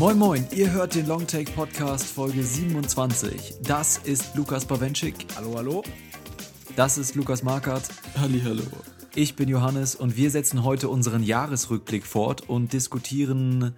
Moin Moin, ihr hört den Longtake Podcast Folge 27. Das ist Lukas Bawenschik. Hallo, hallo. Das ist Lukas Markert. Halli, hallo. Ich bin Johannes und wir setzen heute unseren Jahresrückblick fort und diskutieren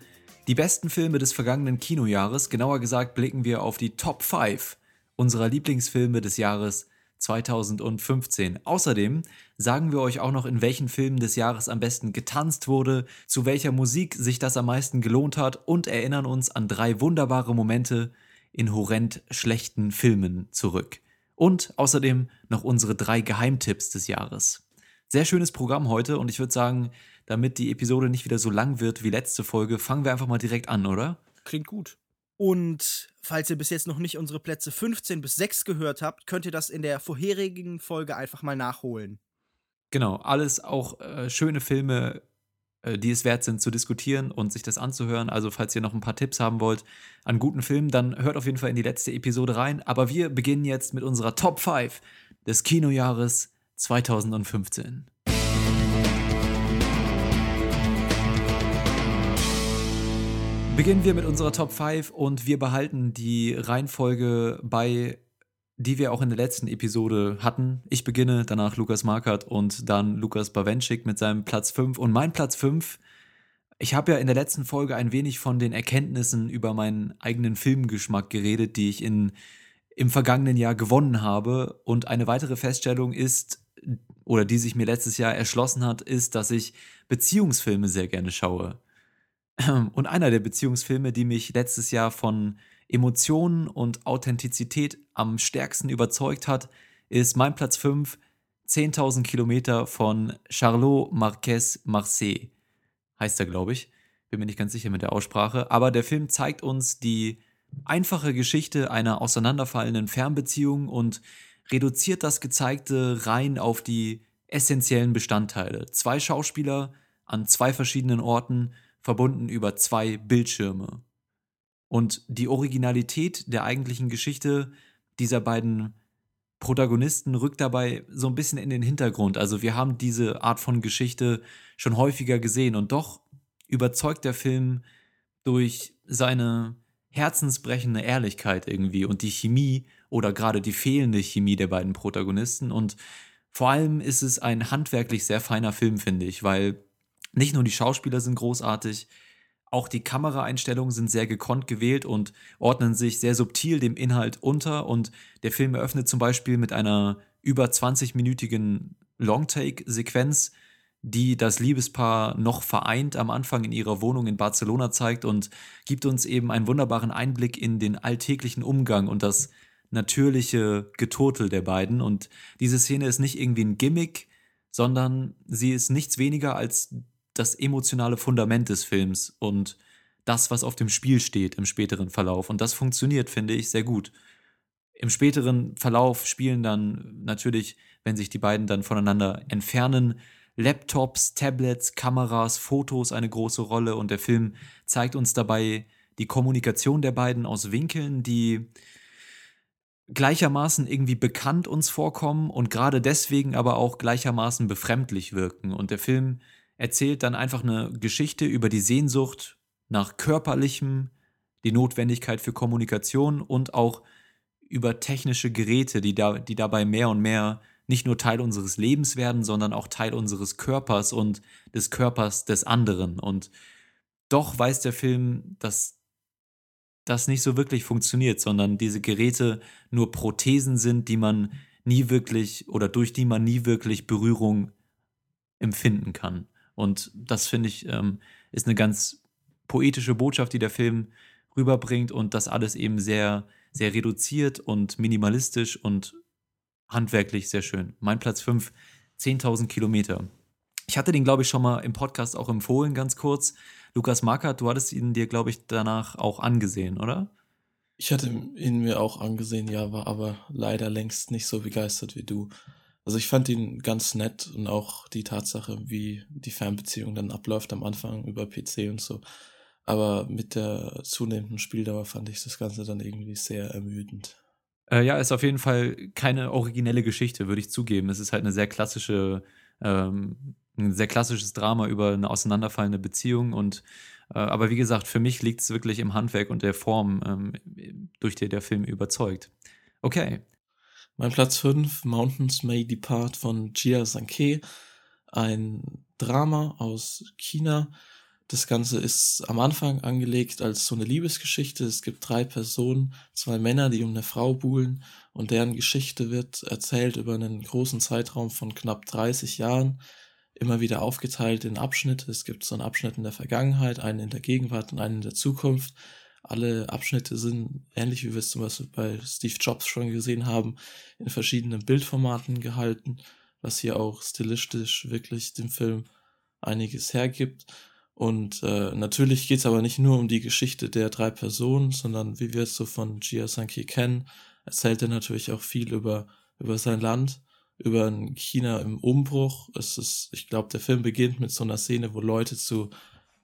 die besten Filme des vergangenen Kinojahres. Genauer gesagt blicken wir auf die Top 5 unserer Lieblingsfilme des Jahres 2015. Außerdem sagen wir euch auch noch, in welchen Filmen des Jahres am besten getanzt wurde, zu welcher Musik sich das am meisten gelohnt hat und erinnern uns an drei wunderbare Momente in horrend schlechten Filmen zurück. Und außerdem noch unsere drei Geheimtipps des Jahres. Sehr schönes Programm heute und ich würde sagen, damit die Episode nicht wieder so lang wird wie letzte Folge, fangen wir einfach mal direkt an, oder? Klingt gut. Und falls ihr bis jetzt noch nicht unsere Plätze 15 bis 6 gehört habt, könnt ihr das in der vorherigen Folge einfach mal nachholen. Genau, alles auch äh, schöne Filme, äh, die es wert sind zu diskutieren und sich das anzuhören. Also falls ihr noch ein paar Tipps haben wollt an guten Filmen, dann hört auf jeden Fall in die letzte Episode rein. Aber wir beginnen jetzt mit unserer Top 5 des Kinojahres 2015. Beginnen wir mit unserer Top 5 und wir behalten die Reihenfolge bei, die wir auch in der letzten Episode hatten. Ich beginne, danach Lukas Markert und dann Lukas Bawenschik mit seinem Platz 5. Und mein Platz 5, ich habe ja in der letzten Folge ein wenig von den Erkenntnissen über meinen eigenen Filmgeschmack geredet, die ich in, im vergangenen Jahr gewonnen habe. Und eine weitere Feststellung ist, oder die sich mir letztes Jahr erschlossen hat, ist, dass ich Beziehungsfilme sehr gerne schaue. Und einer der Beziehungsfilme, die mich letztes Jahr von Emotionen und Authentizität am stärksten überzeugt hat, ist mein Platz 5, 10.000 Kilometer von Charlot Marquez Marseille. Heißt er, glaube ich. Bin mir nicht ganz sicher mit der Aussprache. Aber der Film zeigt uns die einfache Geschichte einer auseinanderfallenden Fernbeziehung und reduziert das Gezeigte rein auf die essentiellen Bestandteile. Zwei Schauspieler an zwei verschiedenen Orten verbunden über zwei Bildschirme. Und die Originalität der eigentlichen Geschichte dieser beiden Protagonisten rückt dabei so ein bisschen in den Hintergrund. Also wir haben diese Art von Geschichte schon häufiger gesehen und doch überzeugt der Film durch seine herzensbrechende Ehrlichkeit irgendwie und die Chemie oder gerade die fehlende Chemie der beiden Protagonisten. Und vor allem ist es ein handwerklich sehr feiner Film, finde ich, weil nicht nur die Schauspieler sind großartig, auch die Kameraeinstellungen sind sehr gekonnt gewählt und ordnen sich sehr subtil dem Inhalt unter. Und der Film eröffnet zum Beispiel mit einer über 20-minütigen Longtake-Sequenz, die das Liebespaar noch vereint am Anfang in ihrer Wohnung in Barcelona zeigt und gibt uns eben einen wunderbaren Einblick in den alltäglichen Umgang und das natürliche Geturtel der beiden. Und diese Szene ist nicht irgendwie ein Gimmick, sondern sie ist nichts weniger als das emotionale Fundament des Films und das, was auf dem Spiel steht im späteren Verlauf. Und das funktioniert, finde ich, sehr gut. Im späteren Verlauf spielen dann natürlich, wenn sich die beiden dann voneinander entfernen, Laptops, Tablets, Kameras, Fotos eine große Rolle und der Film zeigt uns dabei die Kommunikation der beiden aus Winkeln, die gleichermaßen irgendwie bekannt uns vorkommen und gerade deswegen aber auch gleichermaßen befremdlich wirken. Und der Film erzählt dann einfach eine Geschichte über die Sehnsucht nach körperlichem, die Notwendigkeit für Kommunikation und auch über technische Geräte, die, da, die dabei mehr und mehr nicht nur Teil unseres Lebens werden, sondern auch Teil unseres Körpers und des Körpers des anderen. Und doch weiß der Film, dass das nicht so wirklich funktioniert, sondern diese Geräte nur Prothesen sind, die man nie wirklich oder durch die man nie wirklich Berührung empfinden kann. Und das finde ich ähm, ist eine ganz poetische Botschaft, die der Film rüberbringt und das alles eben sehr, sehr reduziert und minimalistisch und handwerklich sehr schön. Mein Platz 5, 10.000 Kilometer. Ich hatte den, glaube ich, schon mal im Podcast auch empfohlen, ganz kurz. Lukas Markert, du hattest ihn dir, glaube ich, danach auch angesehen, oder? Ich hatte ihn mir auch angesehen, ja, war aber leider längst nicht so begeistert wie du. Also ich fand ihn ganz nett und auch die Tatsache, wie die Fernbeziehung dann abläuft am Anfang über PC und so. Aber mit der zunehmenden Spieldauer fand ich das Ganze dann irgendwie sehr ermüdend. Äh, ja, ist auf jeden Fall keine originelle Geschichte, würde ich zugeben. Es ist halt eine sehr klassische, ähm, ein sehr klassisches Drama über eine auseinanderfallende Beziehung und äh, aber wie gesagt, für mich liegt es wirklich im Handwerk und der Form, ähm, durch die der Film überzeugt. Okay. Mein Platz 5, Mountains May Depart von Jia Sankei. Ein Drama aus China. Das Ganze ist am Anfang angelegt als so eine Liebesgeschichte. Es gibt drei Personen, zwei Männer, die um eine Frau buhlen und deren Geschichte wird erzählt über einen großen Zeitraum von knapp 30 Jahren immer wieder aufgeteilt in Abschnitte. Es gibt so einen Abschnitt in der Vergangenheit, einen in der Gegenwart und einen in der Zukunft. Alle Abschnitte sind, ähnlich wie wir es zum Beispiel bei Steve Jobs schon gesehen haben, in verschiedenen Bildformaten gehalten, was hier auch stilistisch wirklich dem Film einiges hergibt. Und äh, natürlich geht es aber nicht nur um die Geschichte der drei Personen, sondern wie wir es so von Jia Sanki kennen, erzählt er natürlich auch viel über, über sein Land über ein China im Umbruch. Es ist, ich glaube, der Film beginnt mit so einer Szene, wo Leute zu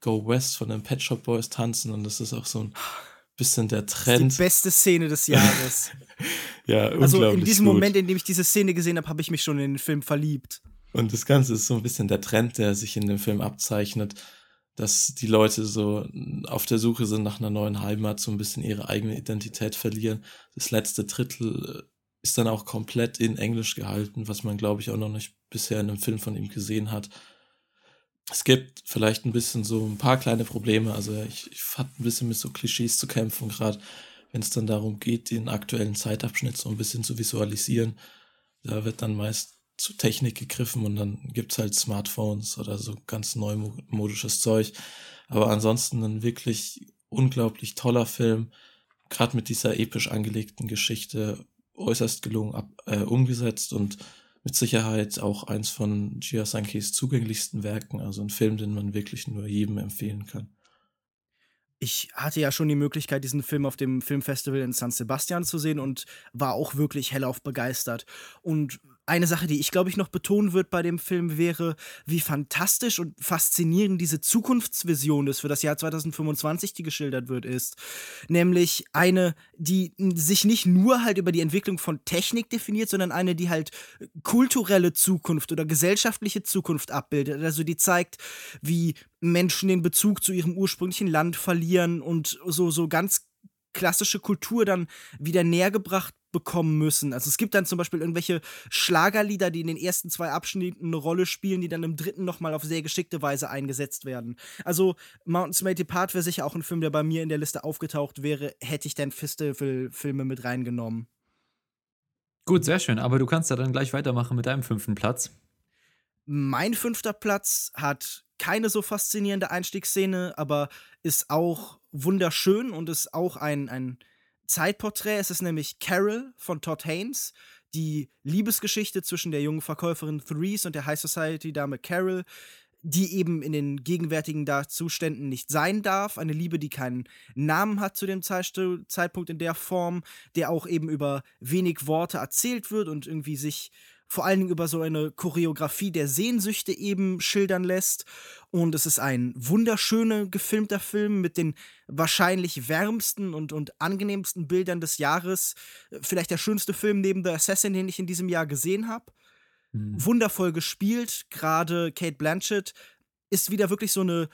Go West von den Pet Shop Boys tanzen und das ist auch so ein bisschen der Trend. die beste Szene des Jahres. ja, Also in diesem gut. Moment, in dem ich diese Szene gesehen habe, habe ich mich schon in den Film verliebt. Und das Ganze ist so ein bisschen der Trend, der sich in dem Film abzeichnet, dass die Leute so auf der Suche sind nach einer neuen Heimat, so ein bisschen ihre eigene Identität verlieren. Das letzte Drittel äh, ist dann auch komplett in Englisch gehalten, was man, glaube ich, auch noch nicht bisher in einem Film von ihm gesehen hat. Es gibt vielleicht ein bisschen so ein paar kleine Probleme. Also ich, ich hatte ein bisschen mit so Klischees zu kämpfen, gerade wenn es dann darum geht, den aktuellen Zeitabschnitt so ein bisschen zu visualisieren. Da wird dann meist zu Technik gegriffen und dann gibt es halt Smartphones oder so ganz neumodisches Zeug. Aber ansonsten ein wirklich unglaublich toller Film, gerade mit dieser episch angelegten Geschichte äußerst gelungen ab, äh, umgesetzt und mit Sicherheit auch eins von Gia Sankis zugänglichsten Werken, also ein Film, den man wirklich nur jedem empfehlen kann. Ich hatte ja schon die Möglichkeit, diesen Film auf dem Filmfestival in San Sebastian zu sehen und war auch wirklich hellauf begeistert. Und eine Sache, die ich glaube ich noch betonen wird bei dem Film wäre, wie fantastisch und faszinierend diese Zukunftsvision ist für das Jahr 2025, die geschildert wird, ist. Nämlich eine, die sich nicht nur halt über die Entwicklung von Technik definiert, sondern eine, die halt kulturelle Zukunft oder gesellschaftliche Zukunft abbildet. Also die zeigt, wie Menschen den Bezug zu ihrem ursprünglichen Land verlieren und so, so ganz klassische Kultur dann wieder näher gebracht bekommen müssen. Also es gibt dann zum Beispiel irgendwelche Schlagerlieder, die in den ersten zwei Abschnitten eine Rolle spielen, die dann im dritten nochmal auf sehr geschickte Weise eingesetzt werden. Also Mountains May Depart wäre sicher auch ein Film, der bei mir in der Liste aufgetaucht wäre, hätte ich dann Festival-Filme mit reingenommen. Gut, sehr schön. Aber du kannst ja dann gleich weitermachen mit deinem fünften Platz. Mein fünfter Platz hat keine so faszinierende Einstiegsszene, aber ist auch wunderschön und ist auch ein, ein Zeitporträt. Es ist nämlich Carol von Todd Haynes, die Liebesgeschichte zwischen der jungen Verkäuferin Threes und der High Society-Dame Carol, die eben in den gegenwärtigen Zuständen nicht sein darf. Eine Liebe, die keinen Namen hat zu dem Zeitpunkt in der Form, der auch eben über wenig Worte erzählt wird und irgendwie sich vor allen Dingen über so eine Choreografie der Sehnsüchte eben schildern lässt. Und es ist ein wunderschöner gefilmter Film mit den wahrscheinlich wärmsten und, und angenehmsten Bildern des Jahres. Vielleicht der schönste Film neben The Assassin, den ich in diesem Jahr gesehen habe. Mhm. Wundervoll gespielt, gerade Kate Blanchett ist wieder wirklich so eine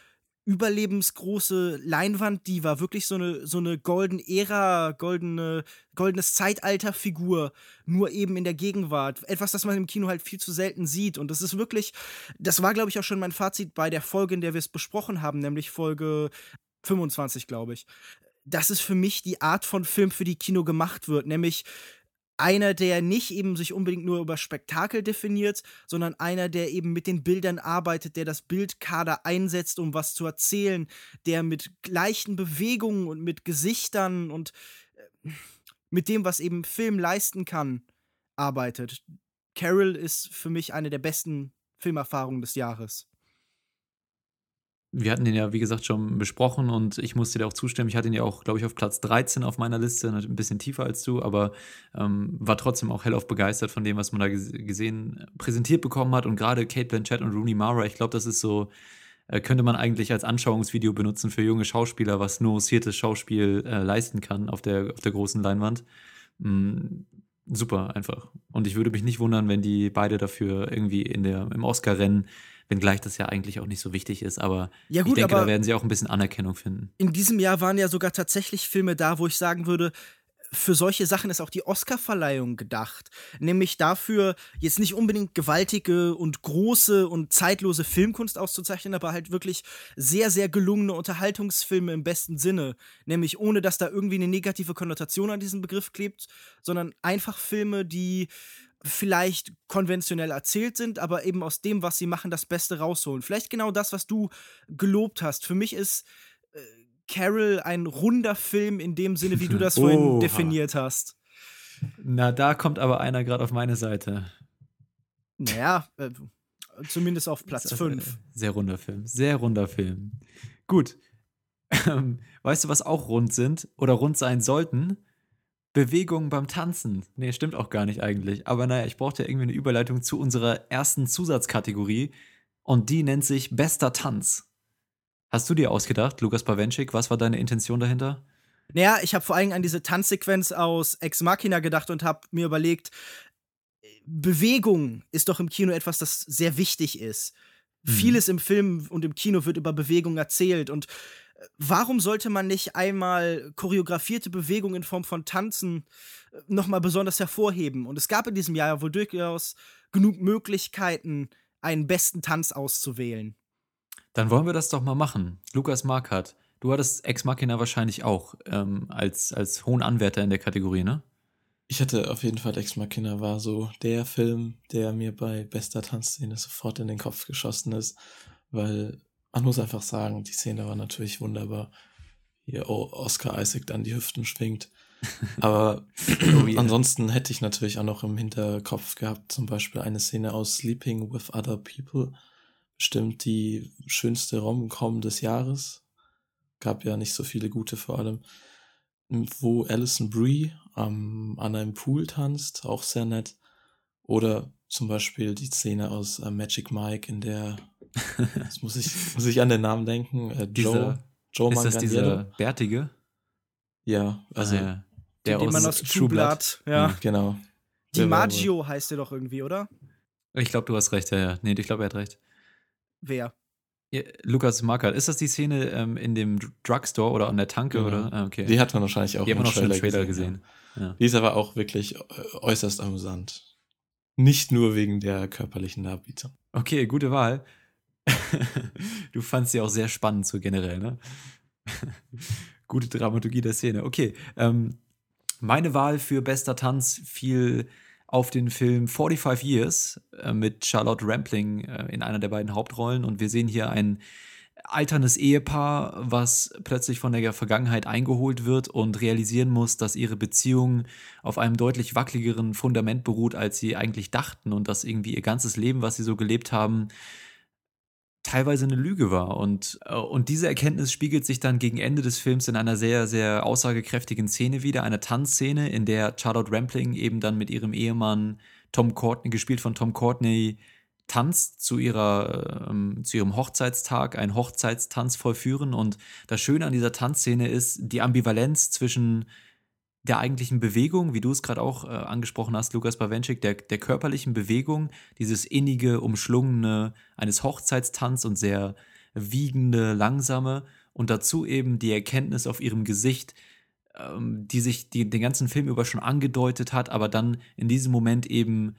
überlebensgroße Leinwand, die war wirklich so eine, so eine golden Ära, goldene, goldenes Zeitalter-Figur, nur eben in der Gegenwart. Etwas, das man im Kino halt viel zu selten sieht. Und das ist wirklich, das war, glaube ich, auch schon mein Fazit bei der Folge, in der wir es besprochen haben, nämlich Folge 25, glaube ich. Das ist für mich die Art von Film, für die Kino gemacht wird, nämlich einer, der nicht eben sich unbedingt nur über Spektakel definiert, sondern einer, der eben mit den Bildern arbeitet, der das Bildkader einsetzt, um was zu erzählen, der mit gleichen Bewegungen und mit Gesichtern und äh, mit dem, was eben Film leisten kann, arbeitet. Carol ist für mich eine der besten Filmerfahrungen des Jahres wir hatten den ja, wie gesagt, schon besprochen und ich musste dir auch zustimmen. Ich hatte ihn ja auch, glaube ich, auf Platz 13 auf meiner Liste, ein bisschen tiefer als du, aber ähm, war trotzdem auch hellauf begeistert von dem, was man da gesehen, präsentiert bekommen hat. Und gerade Kate Blanchett und Rooney Mara, ich glaube, das ist so, äh, könnte man eigentlich als Anschauungsvideo benutzen für junge Schauspieler, was nur hostiertes Schauspiel äh, leisten kann auf der, auf der großen Leinwand. mh, super einfach. Und ich würde mich nicht wundern, wenn die beide dafür irgendwie in der, im Oscar-Rennen, wenngleich das ja eigentlich auch nicht so wichtig ist, aber Ja, ich gut, denke, aber- da werden sie auch ein bisschen Anerkennung finden. In diesem Jahr waren ja sogar tatsächlich Filme da, wo ich sagen würde, für solche Sachen ist auch die Oscarverleihung gedacht. Nämlich dafür, jetzt nicht unbedingt gewaltige und große und zeitlose Filmkunst auszuzeichnen, aber halt wirklich sehr, sehr gelungene Unterhaltungsfilme im besten Sinne. Nämlich ohne, dass da irgendwie eine negative Konnotation an diesem Begriff klebt, sondern einfach Filme, die vielleicht konventionell erzählt sind, aber eben aus dem, was sie machen, das Beste rausholen. Vielleicht genau das, was du gelobt hast. Für mich ist äh, Carol ein runder Film in dem Sinne, wie du das vorhin Oha. definiert hast. Na, da kommt aber einer gerade auf meine Seite. Naja, äh, zumindest auf Platz Das ist, äh, 5. Sehr runder Film. Sehr runder Film. Gut. Ähm, weißt du, was auch rund sind oder rund sein sollten? Bewegungen beim Tanzen. Nee, stimmt auch gar nicht eigentlich. Aber naja, ich brauchte irgendwie eine Überleitung zu unserer ersten Zusatzkategorie. Und die nennt sich Bester Tanz. Hast du dir ausgedacht, Lukas Bawenschik? Was war deine Intention dahinter? Naja, ich habe vor allem an diese Tanzsequenz aus Ex Machina gedacht und habe mir überlegt, Bewegung ist doch im Kino etwas, das sehr wichtig ist. Mhm. Vieles im Film und im Kino wird über Bewegung erzählt und warum sollte man nicht einmal choreografierte Bewegung in Form von Tanzen äh, nochmal besonders hervorheben? Und es gab in diesem Jahr ja wohl durchaus genug Möglichkeiten, einen besten Tanz auszuwählen. Dann wollen wir das doch mal machen. Lukas Markert, du hattest Ex Machina wahrscheinlich auch ähm, als, als hohen Anwärter in der Kategorie, ne? Ich hatte auf jeden Fall Ex Machina war so der Film, der mir bei bester Tanzszene sofort in den Kopf geschossen ist, weil man muss einfach sagen, die Szene war natürlich wunderbar. Hier oh, Oscar Isaac dann die Hüften schwingt. Aber Oh yeah. ansonsten hätte ich natürlich auch noch im Hinterkopf gehabt, zum Beispiel eine Szene aus Sleeping with Other People. Bestimmt die schönste Rom-Com des Jahres. Gab ja nicht so viele gute vor allem. Wo Alison Brie ähm, an einem Pool tanzt, auch sehr nett. Oder zum Beispiel die Szene aus äh, Magic Mike, in der, jetzt muss ich, muss ich an den Namen denken, äh, Joe, Dieser- Joe ist das Manganiello. dieser Bärtige? Ja, also, Ah, ja. der den man aus True Blood, ja. genau. War wohl- DiMaggio heißt der doch irgendwie, oder? Ich glaube, du hast recht, ja, ja. Nee, ich glaube, er hat recht. Wer? Ja, Lukas Markert, ist das die Szene ähm, in dem Drugstore oder an der Tanke Genau. oder? Ah, okay. Die hat man wahrscheinlich auch Die im noch schon im Trailer Trailer gesehen. gesehen. Ja. Die ist aber auch wirklich äh, äußerst amüsant. Nicht nur wegen der körperlichen Darbietung. Okay, gute Wahl. du fandst sie auch sehr spannend so generell, ne? Gute Dramaturgie der Szene. Okay, ähm, meine Wahl für bester Tanz fiel auf den Film 45 Years äh, mit Charlotte Rampling äh, in einer der beiden Hauptrollen und wir sehen hier ein alterndes Ehepaar, was plötzlich von der Vergangenheit eingeholt wird und realisieren muss, dass ihre Beziehung auf einem deutlich wackeligeren Fundament beruht, als sie eigentlich dachten und dass irgendwie ihr ganzes Leben, was sie so gelebt haben, teilweise eine Lüge war. Und, äh, und diese Erkenntnis spiegelt sich dann gegen Ende des Films in einer sehr, sehr aussagekräftigen Szene wieder, einer Tanzszene, in der Charlotte Rampling eben dann mit ihrem Ehemann Tom Courtney, gespielt von Tom Courtney, tanzt zu, ihrer, ähm, zu ihrem Hochzeitstag, einen Hochzeitstanz vollführen. Und das Schöne an dieser Tanzszene ist die Ambivalenz zwischen der eigentlichen Bewegung, wie du es gerade auch äh, angesprochen hast, Lukas Bawenschik, der, der körperlichen Bewegung, dieses innige, umschlungene eines Hochzeitstanz und sehr wiegende, langsame und dazu eben die Erkenntnis auf ihrem Gesicht, ähm, die sich die, den ganzen Film über schon angedeutet hat, aber dann in diesem Moment eben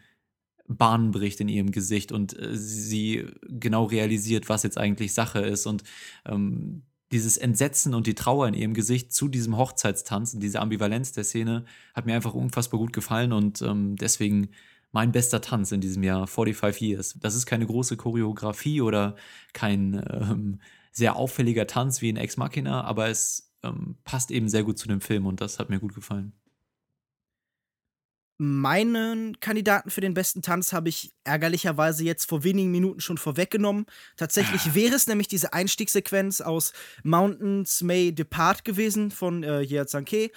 Bahn bricht in ihrem Gesicht und äh, sie genau realisiert, was jetzt eigentlich Sache ist und ähm, dieses Entsetzen und die Trauer in ihrem Gesicht zu diesem Hochzeitstanz und diese Ambivalenz der Szene hat mir einfach unfassbar gut gefallen und ähm, deswegen mein bester Tanz in diesem Jahr, 45 Years. Das ist keine große Choreografie oder kein ähm, sehr auffälliger Tanz wie in Ex Machina, aber es ähm, passt eben sehr gut zu dem Film und das hat mir gut gefallen. Meinen Kandidaten für den besten Tanz habe ich ärgerlicherweise jetzt vor wenigen Minuten schon vorweggenommen. Tatsächlich wäre es nämlich diese Einstiegssequenz aus Mountains May Depart gewesen von äh, Ye Zanke.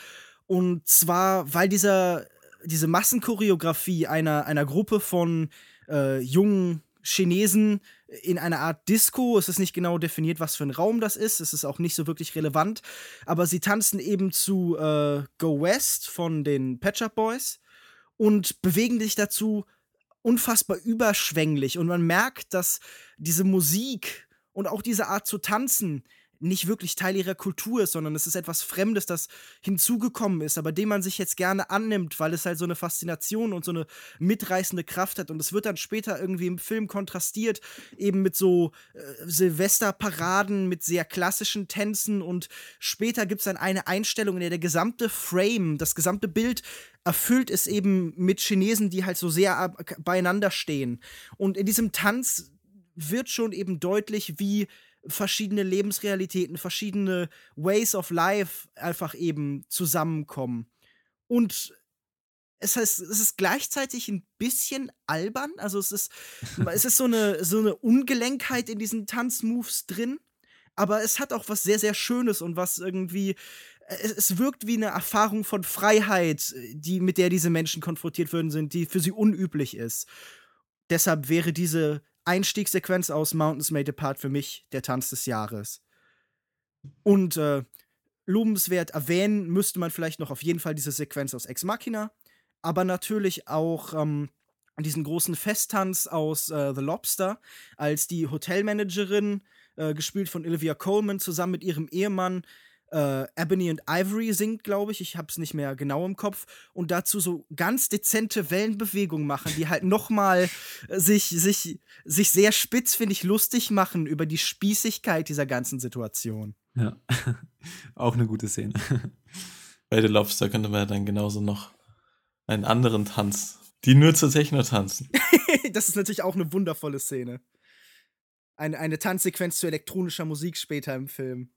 Und zwar, weil dieser, diese Massenchoreografie einer, einer Gruppe von äh, jungen Chinesen in einer Art Disco. Es ist nicht genau definiert, was für ein Raum das ist. Es ist auch nicht so wirklich relevant. Aber sie tanzen eben zu äh, Go West von den Pet Shop Boys und bewegen sich dazu unfassbar überschwänglich. Und man merkt, dass diese Musik und auch diese Art zu tanzen nicht wirklich Teil ihrer Kultur ist, sondern es ist etwas Fremdes, das hinzugekommen ist, aber dem man sich jetzt gerne annimmt, weil es halt so eine Faszination und so eine mitreißende Kraft hat. Und es wird dann später irgendwie im Film kontrastiert, eben mit so äh, Silvesterparaden, mit sehr klassischen Tänzen. Und später gibt es dann eine Einstellung, in der der gesamte Frame, das gesamte Bild erfüllt ist eben mit Chinesen, die halt so sehr beieinander stehen. Und in diesem Tanz wird schon eben deutlich, wie verschiedene Lebensrealitäten, verschiedene Ways of Life einfach eben zusammenkommen. Und es heißt, es ist gleichzeitig ein bisschen albern. Also es ist, es ist so eine, so eine Ungelenkheit in diesen Tanzmoves drin. Aber es hat auch was sehr, sehr Schönes und was irgendwie, es, es wirkt wie eine Erfahrung von Freiheit, die, mit der diese Menschen konfrontiert würden sind, die für sie unüblich ist. Deshalb wäre diese Einstiegssequenz aus Mountains Made Apart für mich der Tanz des Jahres. Und äh, lobenswert erwähnen müsste man vielleicht noch auf jeden Fall diese Sequenz aus Ex Machina, aber natürlich auch ähm, diesen großen Festtanz aus äh, The Lobster, als die Hotelmanagerin, äh, gespielt von Olivia Coleman, zusammen mit ihrem Ehemann äh, Ebony and Ivory singt, glaube ich. Ich habe es nicht mehr genau im Kopf. Und dazu so ganz dezente Wellenbewegungen machen, die halt nochmal äh, sich, sich, sich sehr spitz, finde ich, lustig machen über die Spießigkeit dieser ganzen Situation. Ja, auch eine gute Szene. Bei The Lobster könnte man ja dann genauso noch einen anderen Tanz, die nur zur Techno tanzen. das ist natürlich auch eine wundervolle Szene. Eine, eine Tanzsequenz zu elektronischer Musik später im Film.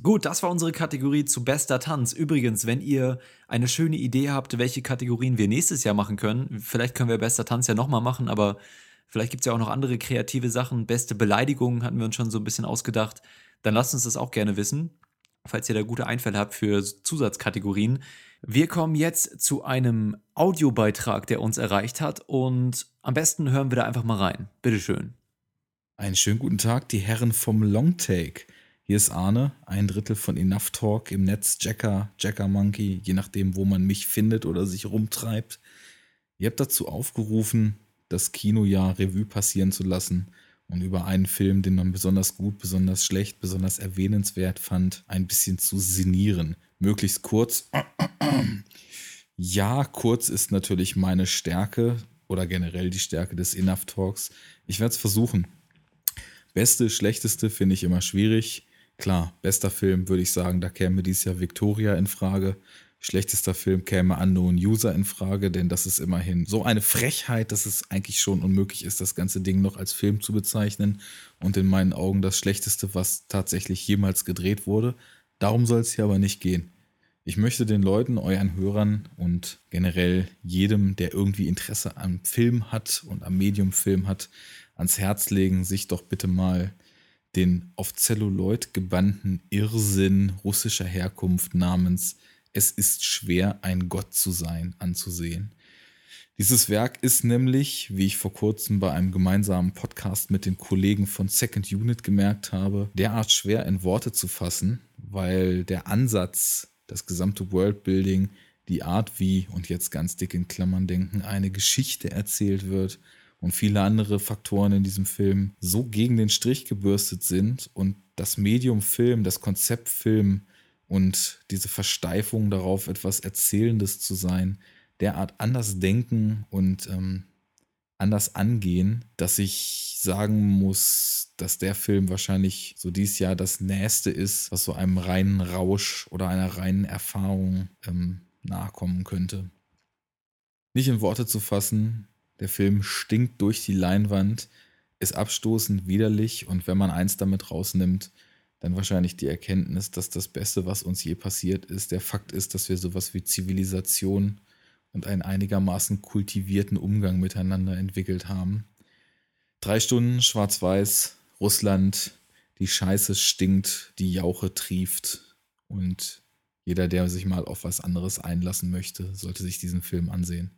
Gut, das war unsere Kategorie zu bester Tanz. Übrigens, wenn ihr eine schöne Idee habt, welche Kategorien wir nächstes Jahr machen können, vielleicht können wir bester Tanz ja nochmal machen, aber vielleicht gibt es ja auch noch andere kreative Sachen. Beste Beleidigungen hatten wir uns schon so ein bisschen ausgedacht. Dann lasst uns das auch gerne wissen, falls ihr da gute Einfälle habt für Zusatzkategorien. Wir kommen jetzt zu einem Audiobeitrag, der uns erreicht hat und am besten hören wir da einfach mal rein. Bitteschön. Einen schönen guten Tag, die Herren vom Longtake. Hier ist Arne, ein Drittel von Enough Talk im Netz, Jacker, Jacker Monkey, je nachdem, wo man mich findet oder sich rumtreibt. Ihr habt dazu aufgerufen, das Kinojahr Revue passieren zu lassen und über einen Film, den man besonders gut, besonders schlecht, besonders erwähnenswert fand, ein bisschen zu sinnieren. Möglichst kurz. Ja, kurz ist natürlich meine Stärke oder generell die Stärke des Enough Talks. Ich werde es versuchen. Beste, schlechteste finde ich immer schwierig. Klar, bester Film würde ich sagen, da käme dieses Jahr Victoria in Frage. Schlechtester Film käme Unknown User in Frage, denn das ist immerhin so eine Frechheit, dass es eigentlich schon unmöglich ist, das ganze Ding noch als Film zu bezeichnen. Und in meinen Augen das Schlechteste, was tatsächlich jemals gedreht wurde. Darum soll es hier aber nicht gehen. Ich möchte den Leuten, euren Hörern und generell jedem, der irgendwie Interesse am Film hat und am Medium-Film hat, ans Herz legen, sich doch bitte mal den auf Zelluloid gebannten Irrsinn russischer Herkunft namens Es ist schwer, ein Gott zu sein anzusehen. Dieses Werk ist nämlich, wie ich vor kurzem bei einem gemeinsamen Podcast mit den Kollegen von Second Unit gemerkt habe, derart schwer in Worte zu fassen, weil der Ansatz, das gesamte Worldbuilding, die Art wie, und jetzt ganz dick in Klammern denken, eine Geschichte erzählt wird, und viele andere Faktoren in diesem Film so gegen den Strich gebürstet sind und das Medium Film, das Konzept Film und diese Versteifung darauf, etwas Erzählendes zu sein, derart anders denken und ähm, anders angehen, dass ich sagen muss, dass der Film wahrscheinlich so dieses Jahr das Nächste ist, was so einem reinen Rausch oder einer reinen Erfahrung ähm, nahe kommen könnte. Nicht in Worte zu fassen, der Film stinkt durch die Leinwand, ist abstoßend widerlich und wenn man eins damit rausnimmt, dann wahrscheinlich die Erkenntnis, dass das Beste, was uns je passiert ist, der Fakt ist, dass wir sowas wie Zivilisation und einen einigermaßen kultivierten Umgang miteinander entwickelt haben. Drei Stunden schwarz-weiß, Russland, die Scheiße stinkt, die Jauche trieft und jeder, der sich mal auf was anderes einlassen möchte, sollte sich diesen Film ansehen.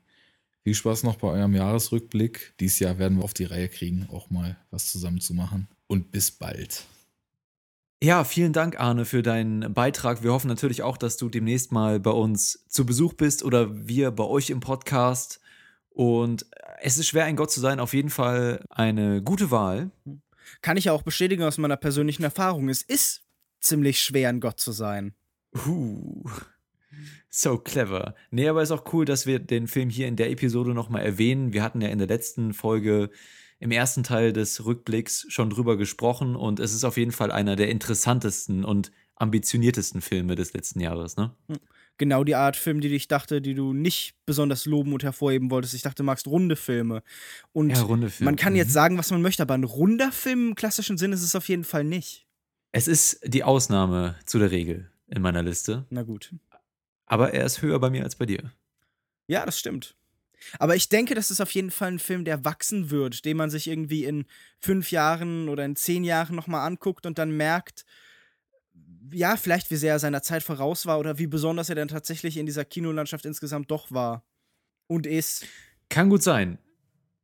Viel Spaß noch bei eurem Jahresrückblick. Dieses Jahr werden wir auf die Reihe kriegen, auch mal was zusammen zu machen. Und bis bald. Ja, vielen Dank, Arne, für deinen Beitrag. Wir hoffen natürlich auch, dass du demnächst mal bei uns zu Besuch bist oder wir bei euch im Podcast. Und es ist schwer, ein Gott zu sein. Auf jeden Fall eine gute Wahl. Kann ich auch bestätigen aus meiner persönlichen Erfahrung. Es ist ziemlich schwer, ein Gott zu sein. Uh, so clever. Nee, aber ist auch cool, dass wir den Film hier in der Episode nochmal erwähnen. Wir hatten ja in der letzten Folge im ersten Teil des Rückblicks schon drüber gesprochen und es ist auf jeden Fall einer der interessantesten und ambitioniertesten Filme des letzten Jahres, ne? Hm. Genau die Art Film, die ich dachte, die du nicht besonders loben und hervorheben wolltest. Ich dachte, du magst runde Filme. Und ja, runde Filme. man kann jetzt mhm. sagen, was man möchte, aber ein runder Film im klassischen Sinn ist es auf jeden Fall nicht. Es ist die Ausnahme zu der Regel in meiner Liste. Na gut. Aber er ist höher bei mir als bei dir. Ja, das stimmt. Aber ich denke, das ist auf jeden Fall ein Film, der wachsen wird, den man sich irgendwie in fünf Jahren oder in zehn Jahren nochmal anguckt und dann merkt, ja, vielleicht wie sehr er seiner Zeit voraus war oder wie besonders er dann tatsächlich in dieser Kinolandschaft insgesamt doch war und ist. Kann gut sein.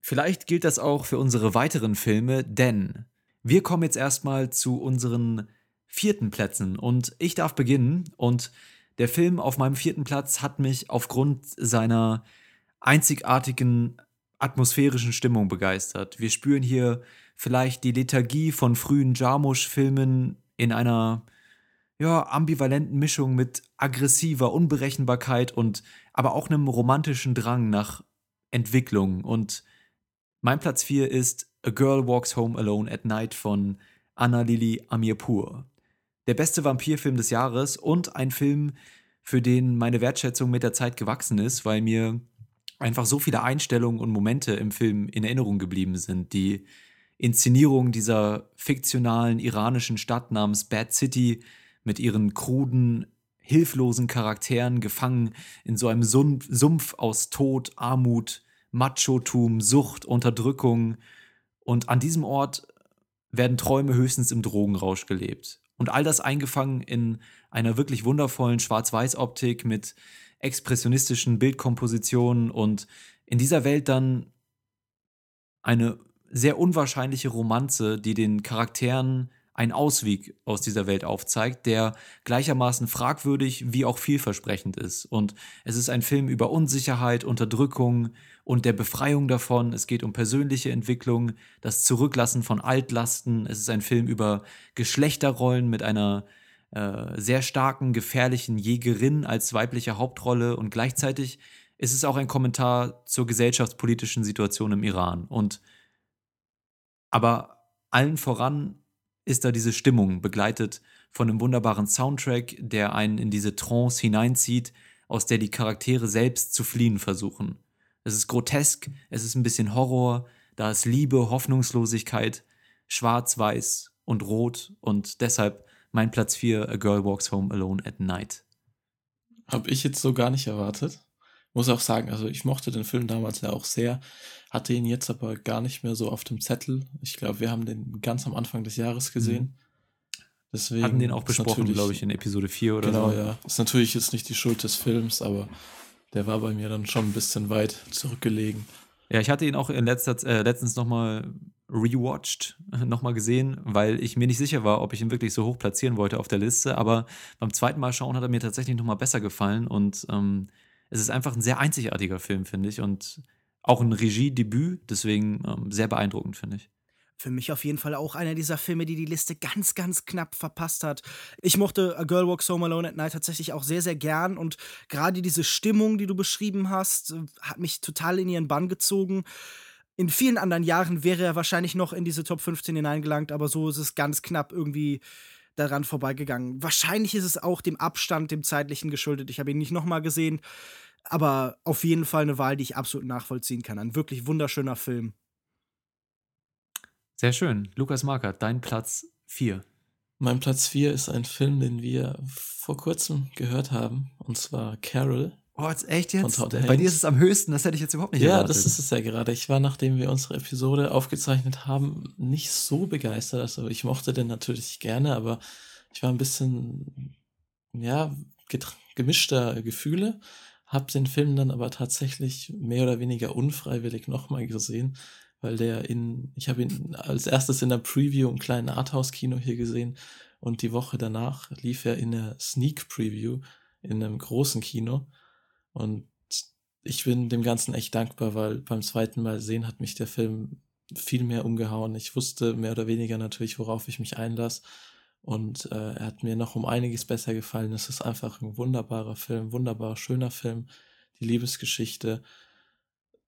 Vielleicht gilt das auch für unsere weiteren Filme, denn wir kommen jetzt erstmal zu unseren vierten Plätzen und ich darf beginnen und der Film auf meinem vierten Platz hat mich aufgrund seiner einzigartigen atmosphärischen Stimmung begeistert. Wir spüren hier vielleicht die Lethargie von frühen Jarmusch-Filmen in einer ja, ambivalenten Mischung mit aggressiver Unberechenbarkeit und aber auch einem romantischen Drang nach Entwicklung. Und mein Platz 4 ist A Girl Walks Home Alone at Night von Anna Lili Amirpur. Der beste Vampirfilm des Jahres und ein Film, für den meine Wertschätzung mit der Zeit gewachsen ist, weil mir einfach so viele Einstellungen und Momente im Film in Erinnerung geblieben sind. Die Inszenierung dieser fiktionalen iranischen Stadt namens Bad City mit ihren kruden, hilflosen Charakteren gefangen in so einem Sumpf aus Tod, Armut, Machotum, Sucht, Unterdrückung. Und an diesem Ort werden Träume höchstens im Drogenrausch gelebt. Und all das eingefangen in einer wirklich wundervollen Schwarz-Weiß-Optik mit expressionistischen Bildkompositionen und in dieser Welt dann eine sehr unwahrscheinliche Romanze, die den Charakteren einen Ausweg aus dieser Welt aufzeigt, der gleichermaßen fragwürdig wie auch vielversprechend ist. Und es ist ein Film über Unsicherheit, Unterdrückung und der Befreiung davon. Es geht um persönliche Entwicklung, das Zurücklassen von Altlasten. Es ist ein Film über Geschlechterrollen mit einer äh, sehr starken, gefährlichen Jägerin als weibliche Hauptrolle und gleichzeitig ist es auch ein Kommentar zur gesellschaftspolitischen Situation im Iran. Und aber allen voran ist da diese Stimmung, begleitet von einem wunderbaren Soundtrack, der einen in diese Trance hineinzieht, aus der die Charaktere selbst zu fliehen versuchen. Es ist grotesk, es ist ein bisschen Horror, da ist Liebe, Hoffnungslosigkeit, schwarz-weiß und rot und deshalb mein Platz 4, A Girl Walks Home Alone at Night. Hab ich jetzt so gar nicht erwartet. Muss auch sagen, also ich mochte den Film damals ja auch sehr, hatte ihn jetzt aber gar nicht mehr so auf dem Zettel. Ich glaube, wir haben den ganz am Anfang des Jahres gesehen. Mhm. Deswegen Hatten den auch besprochen, glaube ich, in Episode 4 oder genau, so. Genau, ja. Ist natürlich jetzt nicht die Schuld des Films, aber der war bei mir dann schon ein bisschen weit zurückgelegen. Ja, ich hatte ihn auch in letzter, äh, letztens nochmal rewatched, nochmal gesehen, weil ich mir nicht sicher war, ob ich ihn wirklich so hoch platzieren wollte auf der Liste. Aber beim zweiten Mal schauen hat er mir tatsächlich nochmal besser gefallen und ähm, es ist einfach ein sehr einzigartiger Film, finde ich. Und auch ein Regiedebüt, deswegen ähm, sehr beeindruckend, finde ich. Für mich auf jeden Fall auch einer dieser Filme, die die Liste ganz, ganz knapp verpasst hat. Ich mochte A Girl Walks Home Alone at Night tatsächlich auch sehr, sehr gern und gerade diese Stimmung, die du beschrieben hast, hat mich total in ihren Bann gezogen. In vielen anderen Jahren wäre er wahrscheinlich noch in diese Top 15 hineingelangt, aber so ist es ganz knapp irgendwie daran vorbeigegangen. Wahrscheinlich ist es auch dem Abstand, dem zeitlichen geschuldet. Ich habe ihn nicht nochmal gesehen, aber auf jeden Fall eine Wahl, die ich absolut nachvollziehen kann. Ein wirklich wunderschöner Film. Sehr schön. Lukas Markert, dein Platz 4. Mein Platz 4 ist ein Film, den wir vor kurzem gehört haben, und zwar Carol Oh, jetzt echt jetzt? Bei dir ist es am höchsten, das hätte ich jetzt überhaupt nicht ja, erwartet. Ja, das ist es ja gerade. Ich war, nachdem wir unsere Episode aufgezeichnet haben, nicht so begeistert. Also ich mochte den natürlich gerne, aber ich war ein bisschen, ja, gemischter Gefühle. habe den Film dann aber tatsächlich mehr oder weniger unfreiwillig nochmal gesehen, weil der in, ich habe ihn als erstes in der Preview im kleinen Arthouse-Kino hier gesehen und die Woche danach lief er in der Sneak Preview in einem großen Kino und ich bin dem Ganzen echt dankbar, weil beim zweiten Mal sehen hat mich der Film viel mehr umgehauen. Ich wusste mehr oder weniger natürlich, worauf ich mich einlasse. Und äh, er hat mir noch um einiges besser gefallen. Es ist einfach ein wunderbarer Film, wunderbarer, schöner Film. Die Liebesgeschichte,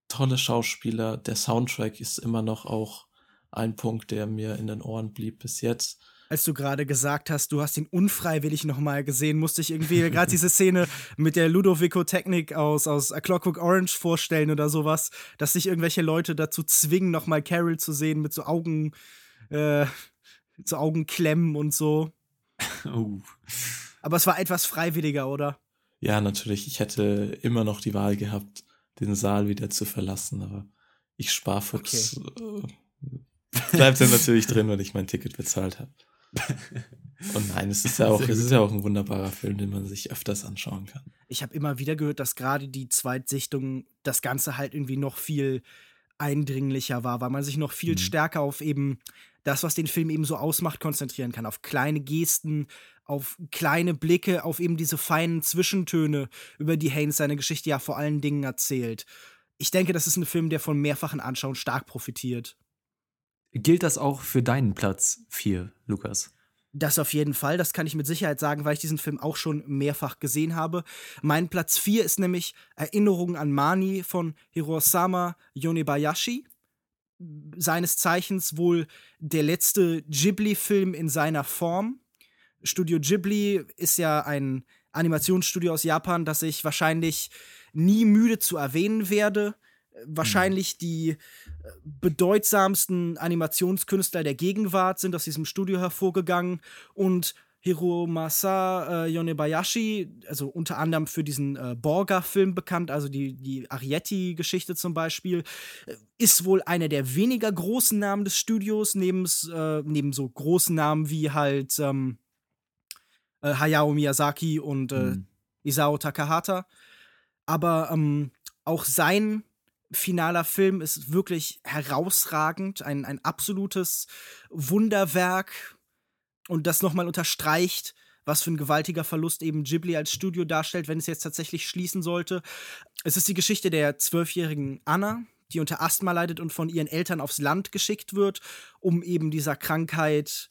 tolle Schauspieler. Der Soundtrack ist immer noch auch ein Punkt, der mir in den Ohren blieb bis jetzt als du gerade gesagt hast, du hast ihn unfreiwillig nochmal gesehen, musste ich irgendwie gerade diese Szene mit der Ludovico-Technik aus, aus A Clockwork Orange vorstellen oder sowas, dass sich irgendwelche Leute dazu zwingen, nochmal Carol zu sehen mit so Augen, äh, so Augenklemmen und so. Oh. Aber es war etwas freiwilliger, oder? Ja, natürlich. Ich hätte immer noch die Wahl gehabt, den Saal wieder zu verlassen, aber ich Sparfuchs okay. äh, bleibt dann natürlich drin, wenn ich mein Ticket bezahlt habe. Und nein, es ist ja auch, es ist ja auch ein wunderbarer Film, den man sich öfters anschauen kann. Ich habe immer wieder gehört, dass gerade die Zweitsichtung das Ganze halt irgendwie noch viel eindringlicher war, weil man sich noch viel mhm. stärker auf eben das, was den Film eben so ausmacht, konzentrieren kann. Auf kleine Gesten, auf kleine Blicke, auf eben diese feinen Zwischentöne, über die Haynes seine Geschichte ja vor allen Dingen erzählt. Ich denke, das ist ein Film, der von mehrfachen Anschauen stark profitiert. Gilt das auch für deinen Platz 4, Lukas? Das auf jeden Fall, das kann ich mit Sicherheit sagen, weil ich diesen Film auch schon mehrfach gesehen habe. Mein Platz 4 ist nämlich Erinnerungen an Mani von Hirosama Yonebayashi. Seines Zeichens wohl der letzte Ghibli-Film in seiner Form. Studio Ghibli ist ja ein Animationsstudio aus Japan, das ich wahrscheinlich nie müde zu erwähnen werde wahrscheinlich die äh, bedeutsamsten Animationskünstler der Gegenwart sind aus diesem Studio hervorgegangen und Hiromasa äh, Yonebayashi, also unter anderem für diesen äh, Borga-Film bekannt, also die, die Arietti-Geschichte zum Beispiel, äh, ist wohl einer der weniger großen Namen des Studios, neben, äh, neben so großen Namen wie halt ähm, äh, Hayao Miyazaki und mhm. Isao Takahata. Aber ähm, auch sein finaler Film ist wirklich herausragend, ein, ein absolutes Wunderwerk und das nochmal unterstreicht, was für ein gewaltiger Verlust eben Ghibli als Studio darstellt, wenn es jetzt tatsächlich schließen sollte. Es ist die Geschichte der zwölfjährigen Anna, die unter Asthma leidet und von ihren Eltern aufs Land geschickt wird, um eben dieser Krankheit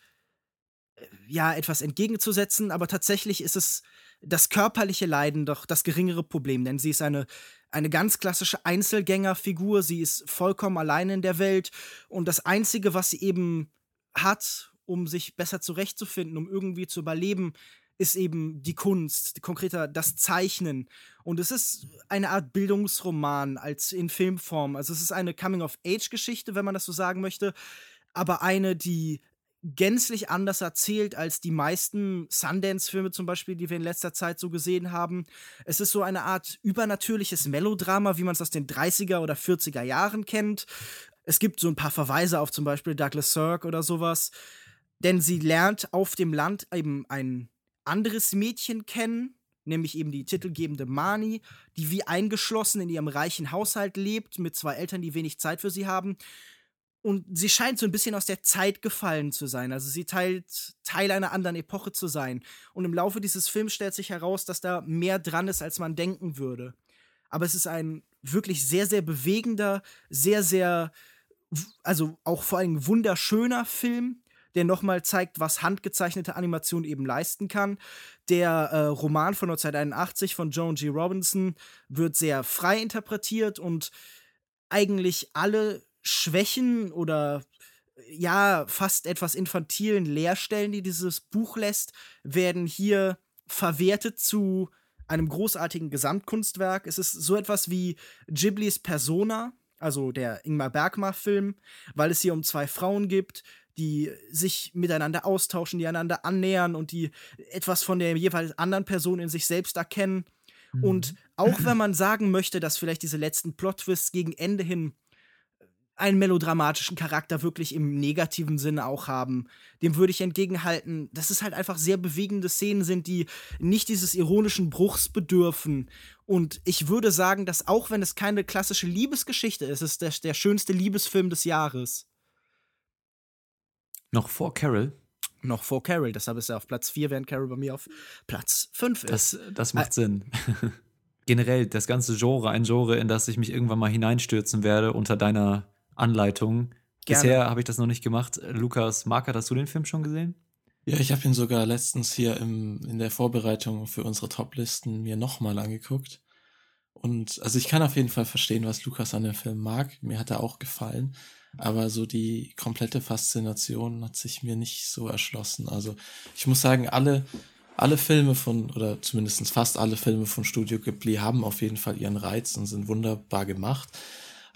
äh, ja etwas entgegenzusetzen. Aber tatsächlich ist es das körperliche Leiden doch das geringere Problem, denn sie ist eine eine ganz klassische Einzelgängerfigur. Sie ist vollkommen allein in der Welt. Und das Einzige, was sie eben hat, um sich besser zurechtzufinden, um irgendwie zu überleben, ist eben die Kunst, konkreter das Zeichnen. Und es ist eine Art Bildungsroman als in Filmform. Also es ist eine Coming-of-Age-Geschichte, wenn man das so sagen möchte, aber eine, die gänzlich anders erzählt als die meisten Sundance-Filme zum Beispiel, die wir in letzter Zeit so gesehen haben. Es ist so eine Art übernatürliches Melodrama, wie man es aus den 30er oder 40er Jahren kennt. Es gibt so ein paar Verweise auf zum Beispiel Douglas Sirk oder sowas. Denn sie lernt auf dem Land eben ein anderes Mädchen kennen, nämlich eben die titelgebende Mani, die wie eingeschlossen in ihrem reichen Haushalt lebt, mit zwei Eltern, die wenig Zeit für sie haben. Und sie scheint so ein bisschen aus der Zeit gefallen zu sein. Also sie teilt Teil einer anderen Epoche zu sein. Und im Laufe dieses Films stellt sich heraus, dass da mehr dran ist, als man denken würde. Aber es ist ein wirklich sehr, sehr bewegender, sehr, sehr, also auch vor allem wunderschöner Film, der nochmal zeigt, was handgezeichnete Animation eben leisten kann. Der äh, Roman von 1981 von Joan G. Robinson wird sehr frei interpretiert und eigentlich alle Schwächen oder ja, fast etwas infantilen Leerstellen, die dieses Buch lässt, werden hier verwertet zu einem großartigen Gesamtkunstwerk. Es ist so etwas wie Ghiblis Persona, also der Ingmar Bergmar-Film, weil es hier um zwei Frauen gibt, die sich miteinander austauschen, die einander annähern und die etwas von der jeweils anderen Person in sich selbst erkennen. Mhm. Und auch wenn man sagen möchte, dass vielleicht diese letzten Plot-Twists gegen Ende hin einen melodramatischen Charakter wirklich im negativen Sinne auch haben. Dem würde ich entgegenhalten, dass es halt einfach sehr bewegende Szenen sind, die nicht dieses ironischen Bruchs bedürfen. Und ich würde sagen, dass auch wenn es keine klassische Liebesgeschichte ist, es ist der, der schönste Liebesfilm des Jahres. Noch vor Carol? Noch vor Carol, deshalb ist er auf Platz 4, während Carol bei mir auf Platz 5 ist. Das, das macht äh, Sinn. Generell, das ganze Genre, ein Genre, in das ich mich irgendwann mal hineinstürzen werde unter deiner Anleitung. Gerne. Bisher habe ich das noch nicht gemacht. Lukas Marker, hast du den Film schon gesehen? Ja, ich habe ihn sogar letztens hier im, in der Vorbereitung für unsere Toplisten mir nochmal angeguckt. Und also ich kann auf jeden Fall verstehen, was Lukas an dem Film mag. Mir hat er auch gefallen. Aber so die komplette Faszination hat sich mir nicht so erschlossen. Also ich muss sagen, alle, alle Filme von, oder zumindest fast alle Filme von Studio Ghibli haben auf jeden Fall ihren Reiz und sind wunderbar gemacht.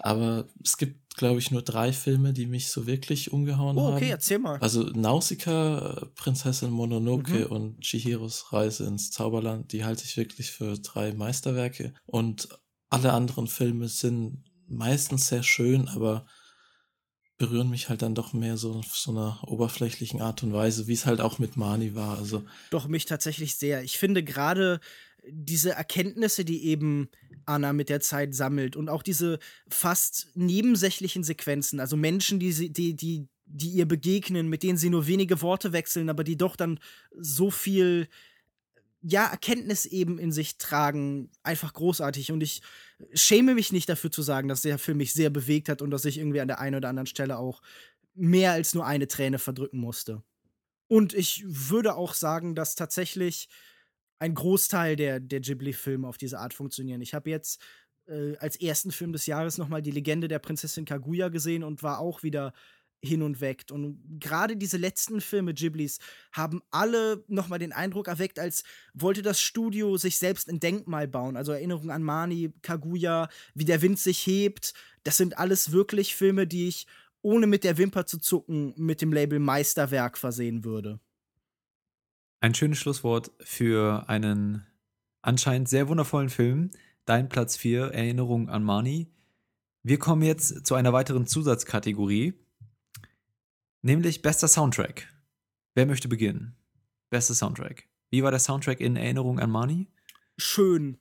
Aber es gibt, glaube ich, nur drei Filme, die mich so wirklich umgehauen haben. Oh, okay, haben. erzähl mal. Also Nausicaa, Prinzessin Mononoke mhm. und Chihiros Reise ins Zauberland, die halte ich wirklich für drei Meisterwerke. Und alle anderen Filme sind meistens sehr schön, aber berühren mich halt dann doch mehr so auf so einer oberflächlichen Art und Weise, wie es halt auch mit Mani war. Also doch mich tatsächlich sehr. Ich finde gerade diese Erkenntnisse, die eben Anna mit der Zeit sammelt und auch diese fast nebensächlichen Sequenzen, also Menschen, die, sie, die, die, die ihr begegnen, mit denen sie nur wenige Worte wechseln, aber die doch dann so viel ja, Erkenntnis eben in sich tragen, einfach großartig. Und ich schäme mich nicht dafür zu sagen, dass der Film mich sehr bewegt hat und dass ich irgendwie an der einen oder anderen Stelle auch mehr als nur eine Träne verdrücken musste. Und ich würde auch sagen, dass tatsächlich ein Großteil der, der Ghibli-Filme auf diese Art funktionieren. Ich habe jetzt äh, als ersten Film des Jahres nochmal die Legende der Prinzessin Kaguya gesehen und war auch wieder hin und weg. Und gerade diese letzten Filme Ghiblis haben alle nochmal den Eindruck erweckt, als wollte das Studio sich selbst ein Denkmal bauen. Also Erinnerungen an Mani, Kaguya, wie der Wind sich hebt. Das sind alles wirklich Filme, die ich ohne mit der Wimper zu zucken mit dem Label Meisterwerk versehen würde. Ein schönes Schlusswort für einen anscheinend sehr wundervollen Film. Dein Platz 4, Erinnerung an Mani. Wir kommen jetzt zu einer weiteren Zusatzkategorie nämlich bester Soundtrack. Wer möchte beginnen? Bester Soundtrack. Wie war der Soundtrack in Erinnerung an Mani? Schön.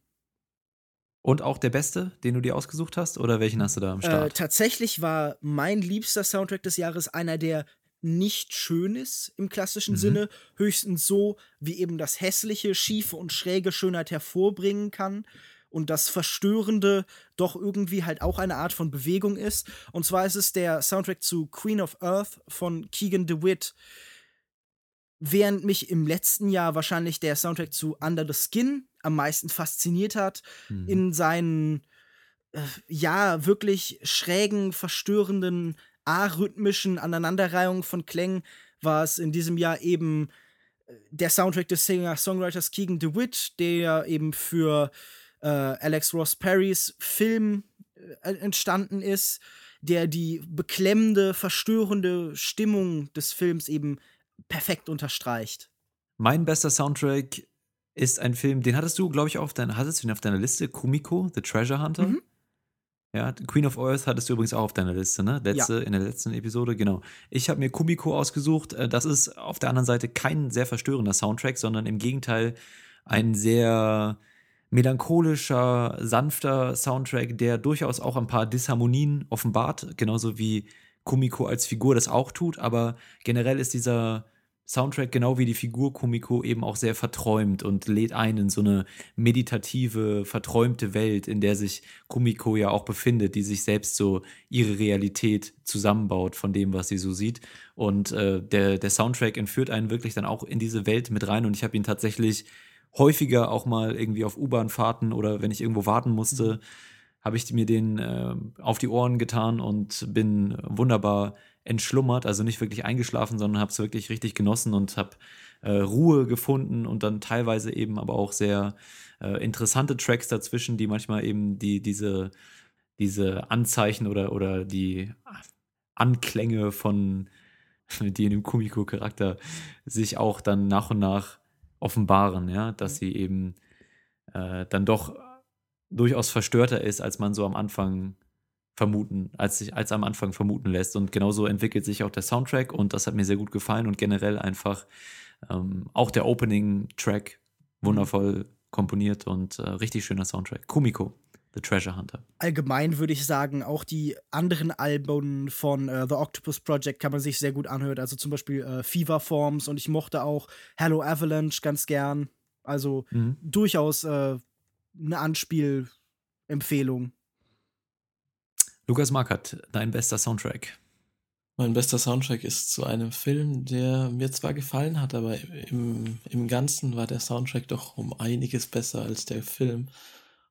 Und auch der beste, den du dir ausgesucht hast? Oder welchen hast du da am Start? Äh, tatsächlich war mein liebster Soundtrack des Jahres einer, der nicht schön ist im klassischen mhm. Sinne, höchstens so, wie eben das hässliche, schiefe und schräge Schönheit hervorbringen kann und das Verstörende doch irgendwie halt auch eine Art von Bewegung ist. Und zwar ist es der Soundtrack zu Queen of Earth von Keegan DeWitt. Während mich im letzten Jahr wahrscheinlich der Soundtrack zu Under the Skin am meisten fasziniert hat, mhm. in seinen, äh, ja, wirklich schrägen, verstörenden, arrhythmischen Aneinanderreihungen von Klängen, war es in diesem Jahr eben äh, der Soundtrack des Singer-Songwriters Keegan DeWitt, der eben für äh, Alex Ross Perrys Film äh, entstanden ist, der die beklemmende, verstörende Stimmung des Films eben perfekt unterstreicht. Mein bester Soundtrack ist ein Film, den hattest du, glaube ich, auf deiner, hattest du ihn auf deiner Liste? Kumiko, The Treasure Hunter? Mhm. Ja, Queen of Earth hattest du übrigens auch auf deiner Liste, ne? Letzte, ja. In der letzten Episode, genau. Ich habe mir Kumiko ausgesucht. Äh, das ist auf der anderen Seite kein sehr verstörender Soundtrack, sondern im Gegenteil ein sehr melancholischer, sanfter Soundtrack, der durchaus auch ein paar Disharmonien offenbart, genauso wie Kumiko als Figur das auch tut, aber generell ist dieser Soundtrack genau wie die Figur Kumiko eben auch sehr verträumt und lädt ein in so eine meditative, verträumte Welt, in der sich Kumiko ja auch befindet, die sich selbst so ihre Realität zusammenbaut von dem, was sie so sieht. Und äh, der, der Soundtrack entführt einen wirklich dann auch in diese Welt mit rein und ich habe ihn tatsächlich häufiger auch mal irgendwie auf U-Bahn-Fahrten oder wenn ich irgendwo warten musste, mhm. Habe ich mir den äh, auf die Ohren getan und bin wunderbar entschlummert, also nicht wirklich eingeschlafen, sondern habe es wirklich richtig genossen und habe äh, Ruhe gefunden und dann teilweise eben aber auch sehr äh, interessante Tracks dazwischen, die manchmal eben die diese diese Anzeichen oder oder die Anklänge von die in dem Kumiko-Charakter sich auch dann nach und nach offenbaren, ja, dass sie eben äh, dann doch durchaus verstörter ist, als man so am Anfang vermuten, als sich als am Anfang vermuten lässt. Und genauso entwickelt sich auch der Soundtrack und das hat mir sehr gut gefallen und generell einfach ähm, auch der Opening-Track wundervoll komponiert und äh, richtig schöner Soundtrack. Kumiko, The Treasure Hunter. Allgemein würde ich sagen, auch die anderen Alben von äh, The Octopus Project kann man sich sehr gut anhören. Also zum Beispiel äh, Fever Forms und ich mochte auch Hello Avalanche ganz gern. Also mhm. durchaus äh, eine Anspielempfehlung. Lukas Markert, dein bester Soundtrack. Mein bester Soundtrack ist zu einem Film, der mir zwar gefallen hat, aber im, im Ganzen war der Soundtrack doch um einiges besser als der Film.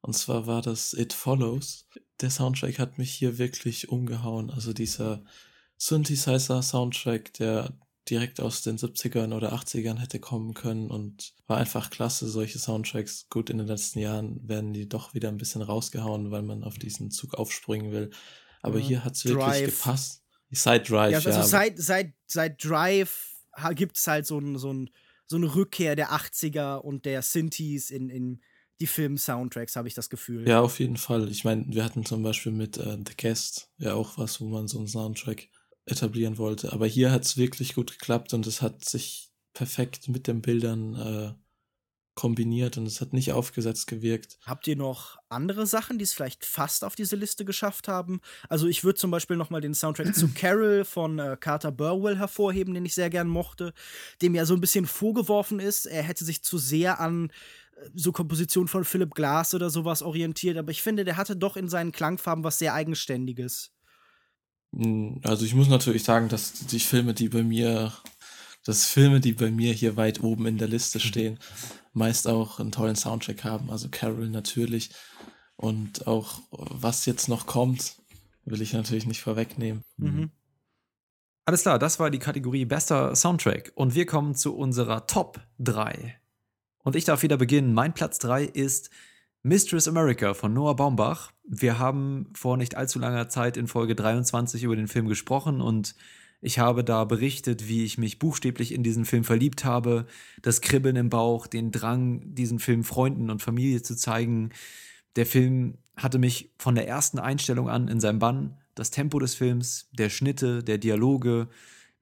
Und zwar war das It Follows. Der Soundtrack hat mich hier wirklich umgehauen. Also dieser Synthesizer-Soundtrack, der direkt aus den 70ern oder 80ern hätte kommen können und war einfach klasse, solche Soundtracks. Gut, in den letzten Jahren werden die doch wieder ein bisschen rausgehauen, weil man auf diesen Zug aufspringen will. Aber mhm. hier hat es wirklich gepasst. Seit Drive, ja. Also ja. seit, seit, seit Drive gibt es halt so, ein, so, ein, so eine Rückkehr der 80er und der Synthes in, in die Film-Soundtracks, habe ich das Gefühl. Ja, auf jeden Fall. Ich meine, wir hatten zum Beispiel mit äh, The Guest ja auch was, wo man so einen Soundtrack etablieren wollte. Aber hier hat es wirklich gut geklappt und es hat sich perfekt mit den Bildern äh, kombiniert und es hat nicht aufgesetzt gewirkt. Habt ihr noch andere Sachen, die es vielleicht fast auf diese Liste geschafft haben? Also ich würde zum Beispiel noch mal den Soundtrack zu Carol von äh, Carter Burwell hervorheben, den ich sehr gern mochte, dem ja so ein bisschen vorgeworfen ist, er hätte sich zu sehr an äh, so Kompositionen von Philip Glass oder sowas orientiert, aber ich finde, der hatte doch in seinen Klangfarben was sehr Eigenständiges. Hm, also ich muss natürlich sagen, dass die Filme, die bei mir, dass Filme, die bei mir hier weit oben in der Liste mhm. stehen, meist auch einen tollen Soundtrack haben. Also Carol natürlich. Und auch was jetzt noch kommt, will ich natürlich nicht vorwegnehmen. Mhm. Alles klar, das war die Kategorie Bester Soundtrack. Und wir kommen zu unserer Top 3. Und ich darf wieder beginnen. Mein Platz 3 ist Mistress America von Noah Baumbach. Wir haben vor nicht allzu langer Zeit in Folge 23 über den Film gesprochen und ich habe da berichtet, wie ich mich buchstäblich in diesen Film verliebt habe, das Kribbeln im Bauch, den Drang, diesen Film Freunden und Familie zu zeigen. Der Film hatte mich von der ersten Einstellung an in seinem Bann, das Tempo des Films, der Schnitte, der Dialoge,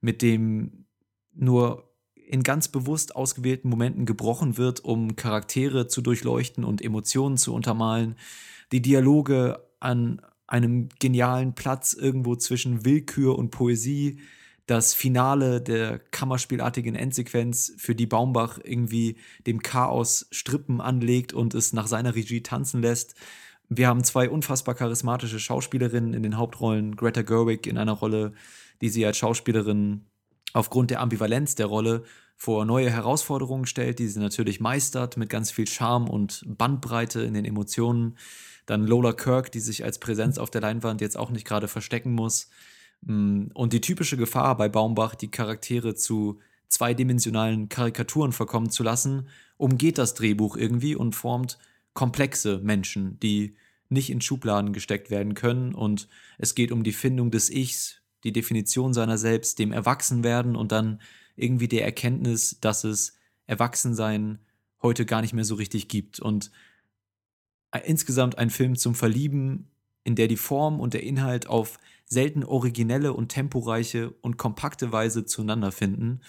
mit dem nur in ganz bewusst ausgewählten Momenten gebrochen wird, um Charaktere zu durchleuchten und Emotionen zu untermalen. Die Dialoge an einem genialen Platz irgendwo zwischen Willkür und Poesie. Das Finale der kammerspielartigen Endsequenz, für die Baumbach irgendwie dem Chaos Strippen anlegt und es nach seiner Regie tanzen lässt. Wir haben zwei unfassbar charismatische Schauspielerinnen in den Hauptrollen. Greta Gerwig in einer Rolle, die sie als Schauspielerin aufgrund der Ambivalenz der Rolle vor neue Herausforderungen stellt, die sie natürlich meistert mit ganz viel Charme und Bandbreite in den Emotionen. Dann Lola Kirk, die sich als Präsenz auf der Leinwand jetzt auch nicht gerade verstecken muss. Mm, und die typische Gefahr bei Baumbach, die Charaktere zu zweidimensionalen Karikaturen verkommen zu lassen, umgeht das Drehbuch irgendwie und formt komplexe Menschen, die nicht in Schubladen gesteckt werden können. Und es geht um die Findung des Ichs, die Definition seiner selbst, dem Erwachsenwerden und dann irgendwie der Erkenntnis, dass es Erwachsensein heute gar nicht mehr so richtig gibt. Und insgesamt ein Film zum Verlieben, in der die Form und der Inhalt auf selten originelle und temporeiche und kompakte Weise zueinander finden.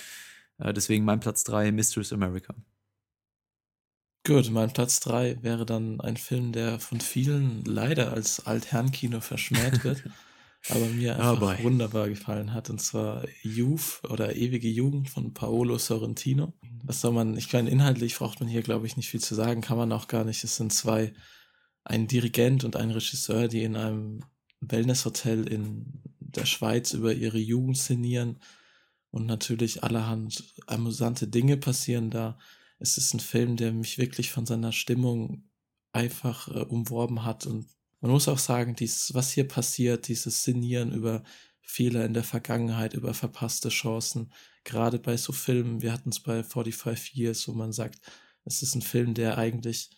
Äh, deswegen mein Platz 3, Mistress America. Gut, mein Platz 3 wäre dann ein Film, der von vielen leider als Altherrenkino verschmäht wird. aber mir einfach oh wunderbar gefallen hat. Und zwar Youth oder Ewige Jugend von Paolo Sorrentino. Was soll man, ich meine, inhaltlich braucht man hier, glaube ich, nicht viel zu sagen, kann man auch gar nicht. Es sind zwei, ein Dirigent und ein Regisseur, die in einem Wellnesshotel in der Schweiz über ihre Jugend szenieren und natürlich allerhand amüsante Dinge passieren da. Es ist ein Film, der mich wirklich von seiner Stimmung einfach äh, umworben hat und man muss auch sagen, dies, was hier passiert, dieses Sinnieren über Fehler in der Vergangenheit, über verpasste Chancen, gerade bei so Filmen, wir hatten es bei 45 Years, wo man sagt, es ist ein Film, der eigentlich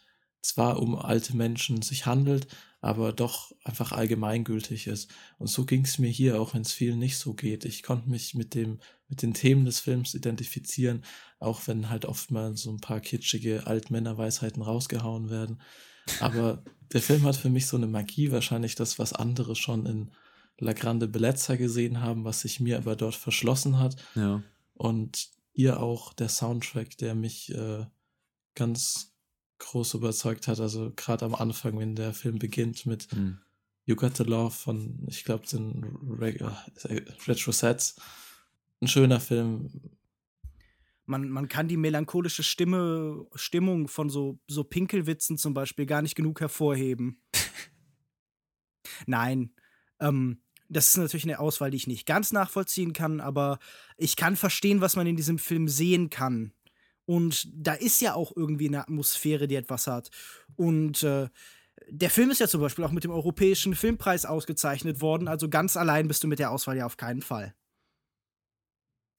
zwar um alte Menschen sich handelt, aber doch einfach allgemeingültig ist. Und so ging es mir hier, auch wenn es vielen nicht so geht. Ich konnte mich mit dem, mit den Themen des Films identifizieren, auch wenn halt oft mal so ein paar kitschige Altmännerweisheiten rausgehauen werden. Aber der Film hat für mich so eine Magie, wahrscheinlich das, was andere schon in La Grande Bellezza gesehen haben, was sich mir aber dort verschlossen hat. Ja. Und ihr auch der Soundtrack, der mich äh, ganz groß überzeugt hat. Also gerade am Anfang, wenn der Film beginnt mit Hm. You Got the Love von, ich glaube, den Re äh, Retro Sets. Ein schöner Film. Man, man kann die melancholische Stimme, Stimmung von so, so Pinkelwitzen zum Beispiel gar nicht genug hervorheben. Nein, ähm, das ist natürlich eine Auswahl, die ich nicht ganz nachvollziehen kann, aber ich kann verstehen, was man in diesem Film sehen kann. Und da ist ja auch irgendwie eine Atmosphäre, die etwas hat. Und äh, der Film ist ja zum Beispiel auch mit dem Europäischen Filmpreis ausgezeichnet worden, also ganz allein bist du mit der Auswahl ja auf keinen Fall.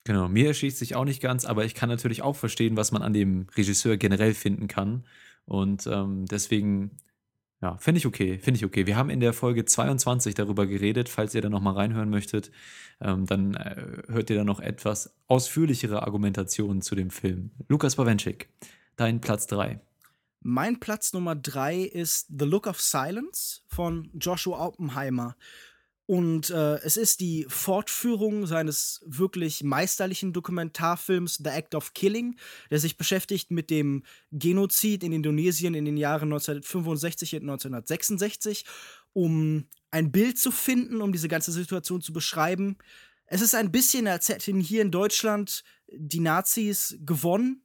Genau, mir erschließt sich auch nicht ganz, aber ich kann natürlich auch verstehen, was man an dem Regisseur generell finden kann. Und ähm, deswegen, ja, finde ich okay, finde ich okay. Wir haben in der Folge 22 darüber geredet, falls ihr da nochmal reinhören möchtet, ähm, dann äh, hört ihr da noch etwas ausführlichere Argumentationen zu dem Film. Lukas Bawenschik, dein Platz 3. Mein Platz Nummer drei ist The Look of Silence von Joshua Oppenheimer. Und äh, es ist die Fortführung seines wirklich meisterlichen Dokumentarfilms The Act of Killing, der sich beschäftigt mit dem Genozid in Indonesien in den Jahren 1965 und 1966, um ein Bild zu finden, um diese ganze Situation zu beschreiben. Es ist ein bisschen, als hätten hier in Deutschland die Nazis gewonnen,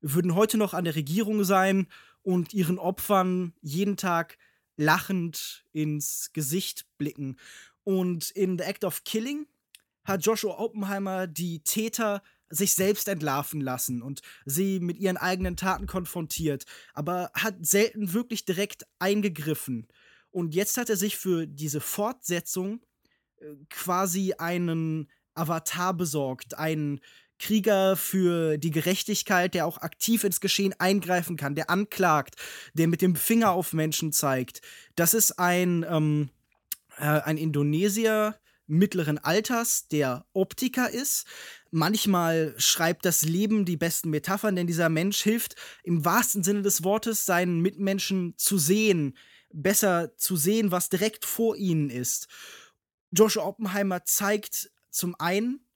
würden heute noch an der Regierung sein und ihren Opfern jeden Tag lachend ins Gesicht blicken. Und in The Act of Killing hat Joshua Oppenheimer die Täter sich selbst entlarven lassen und sie mit ihren eigenen Taten konfrontiert, aber hat selten wirklich direkt eingegriffen. Und jetzt hat er sich für diese Fortsetzung äh, quasi einen Avatar besorgt, einen Krieger für die Gerechtigkeit, der auch aktiv ins Geschehen eingreifen kann, der anklagt, der mit dem Finger auf Menschen zeigt. Das ist ein, ähm, äh, ein Indonesier mittleren Alters, der Optiker ist. Manchmal schreibt das Leben die besten Metaphern, denn dieser Mensch hilft im wahrsten Sinne des Wortes seinen Mitmenschen zu sehen, besser zu sehen, was direkt vor ihnen ist. Joshua Oppenheimer zeigt zum einen,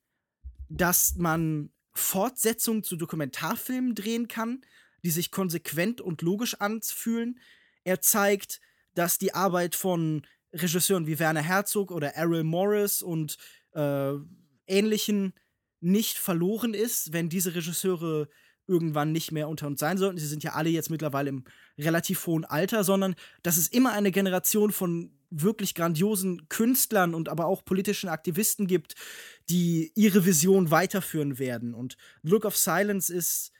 dass man Fortsetzungen zu Dokumentarfilmen drehen kann, die sich konsequent und logisch anfühlen. Er zeigt, dass die Arbeit von Regisseuren wie Werner Herzog oder Errol Morris und äh, ähnlichen nicht verloren ist, wenn diese Regisseure irgendwann nicht mehr unter uns sein sollten. Sie sind ja alle jetzt mittlerweile im relativ hohen Alter, sondern dass es immer eine Generation von wirklich grandiosen Künstlern und aber auch politischen Aktivisten gibt, die ihre Vision weiterführen werden. Und Look of Silence ist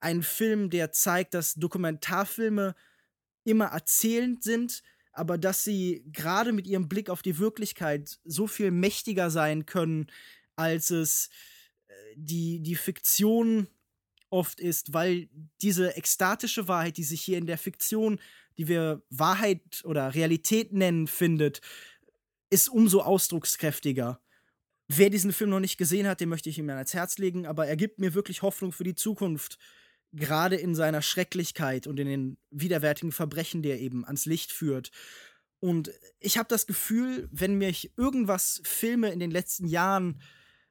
ein Film, der zeigt, dass Dokumentarfilme immer erzählend sind, aber dass sie gerade mit ihrem Blick auf die Wirklichkeit so viel mächtiger sein können, als es äh, die, die Fiktion oft ist, weil diese ekstatische Wahrheit, die sich hier in der Fiktion, die wir Wahrheit oder Realität nennen, findet, ist umso ausdruckskräftiger. Wer diesen Film noch nicht gesehen hat, den möchte ich ihm ans Herz legen, aber er gibt mir wirklich Hoffnung für die Zukunft, gerade in seiner Schrecklichkeit und in den widerwärtigen Verbrechen, die er eben ans Licht führt. Und ich habe das Gefühl, wenn mich irgendwas Filme in den letzten Jahren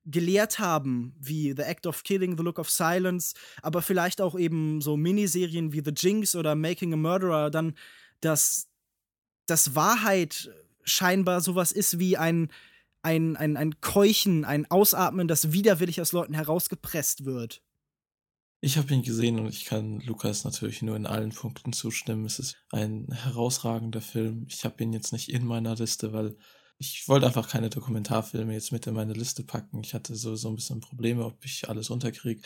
gelehrt haben, wie The Act of Killing, The Look of Silence, aber vielleicht auch eben so Miniserien wie The Jinx oder Making a Murderer, dann, dass, dass Wahrheit scheinbar sowas ist wie ein, ein, ein, ein Keuchen, ein Ausatmen, das widerwillig aus Leuten herausgepresst wird. Ich habe ihn gesehen und ich kann Lukas natürlich nur in allen Punkten zustimmen. Es ist ein herausragender Film. Ich habe ihn jetzt nicht in meiner Liste, weil ich wollte einfach keine Dokumentarfilme jetzt mit in meine Liste packen. Ich hatte so, so ein bisschen Probleme, ob ich alles unterkriege.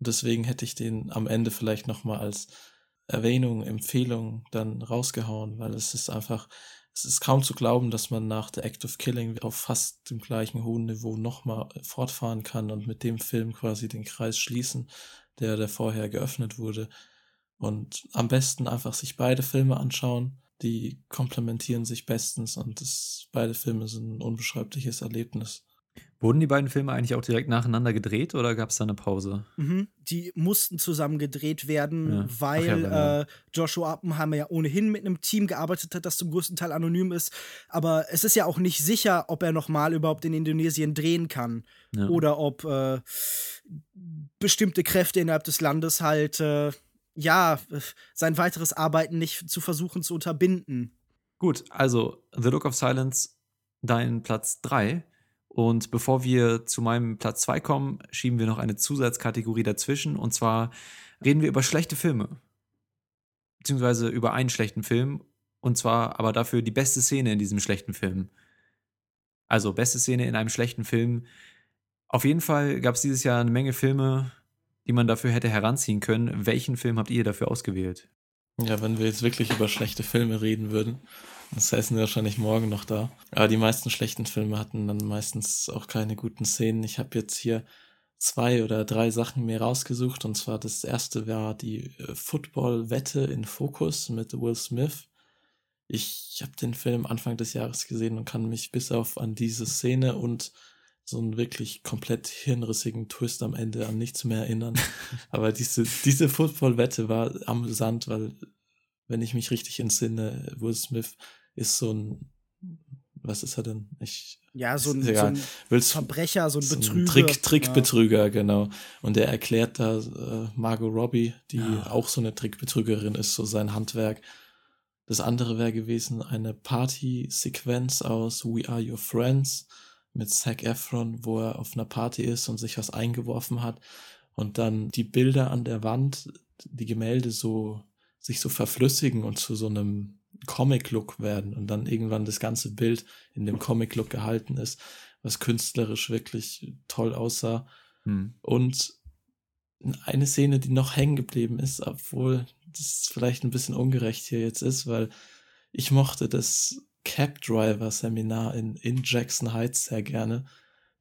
Und deswegen hätte ich den am Ende vielleicht nochmal als Erwähnung, Empfehlung dann rausgehauen, weil es ist einfach, es ist kaum zu glauben, dass man nach The Act of Killing auf fast dem gleichen hohen Niveau nochmal fortfahren kann und mit dem Film quasi den Kreis schließen, der, der vorher geöffnet wurde. Und am besten einfach sich beide Filme anschauen. Die komplementieren sich bestens und das, beide Filme sind ein unbeschreibliches Erlebnis. Wurden die beiden Filme eigentlich auch direkt nacheinander gedreht oder gab es da eine Pause? Mhm. Die mussten zusammen gedreht werden, Ja. weil ja, äh, Joshua Oppenheimer ja ohnehin mit einem Team gearbeitet hat, das zum größten Teil anonym ist. Aber es ist ja auch nicht sicher, ob er nochmal überhaupt in Indonesien drehen kann. Ja. Oder ob äh, bestimmte Kräfte innerhalb des Landes halt, äh, ja, sein weiteres Arbeiten nicht zu versuchen zu unterbinden. Gut, also The Look of Silence, dein Platz 3. Und bevor wir zu meinem Platz 2 kommen, schieben wir noch eine Zusatzkategorie dazwischen. Und zwar reden wir über schlechte Filme. Beziehungsweise über einen schlechten Film. Und zwar aber dafür die beste Szene in diesem schlechten Film. Also beste Szene in einem schlechten Film. Auf jeden Fall gab es dieses Jahr eine Menge Filme, die man dafür hätte heranziehen können. Welchen Film habt ihr dafür ausgewählt? Ja, wenn wir jetzt wirklich über schlechte Filme reden würden, das heißen wir wahrscheinlich morgen noch da. Aber die meisten schlechten Filme hatten dann meistens auch keine guten Szenen. Ich habe jetzt hier zwei oder drei Sachen mir rausgesucht. Und zwar das erste war die äh, Football-Wette in Fokus mit Will Smith. Ich habe den Film Anfang des Jahres gesehen und kann mich bis auf an diese Szene und so einen wirklich komplett hirnrissigen Twist am Ende an nichts mehr erinnern. Aber diese, diese Football-Wette war amüsant, weil, wenn ich mich richtig entsinne, Will Smith ist so ein, was ist er denn? Ich, Ja, so ein, so ein Verbrecher, so ein so ein Betrüger. Trick, Trickbetrüger, genau. Und er erklärt da äh, Margot Robbie, die Ah. auch so eine Trickbetrügerin ist, so sein Handwerk. Das andere wäre gewesen eine Party-Sequenz aus We Are Your Friends mit Zac Efron, wo er auf einer Party ist und sich was eingeworfen hat und dann die Bilder an der Wand, die Gemälde so sich so verflüssigen und zu so einem Comic-Look werden und dann irgendwann das ganze Bild in dem Comic-Look gehalten ist, was künstlerisch wirklich toll aussah. Hm. Und eine Szene, die noch hängen geblieben ist, obwohl das vielleicht ein bisschen ungerecht hier jetzt ist, weil ich mochte das Cab Driver Seminar in, in Jackson Heights sehr gerne.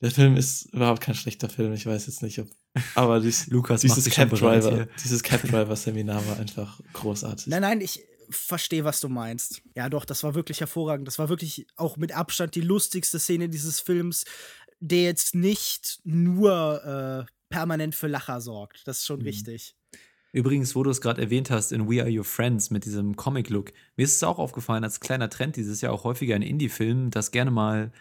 Der Film ist überhaupt kein schlechter Film, ich weiß jetzt nicht, ob, aber dies, Lukas dieses Cab Driver, dieses Cab Driver Seminar war einfach großartig. Nein, nein, ich verstehe, was du meinst. Ja, doch, das war wirklich hervorragend. Das war wirklich auch mit Abstand die lustigste Szene dieses Films, der jetzt nicht nur äh, permanent für Lacher sorgt. Das ist schon Mhm. richtig. Übrigens, wo du es gerade erwähnt hast, in We Are Your Friends mit diesem Comic-Look, mir ist es auch aufgefallen, als kleiner Trend dieses Jahr auch häufiger in Indie-Filmen, dass gerne mal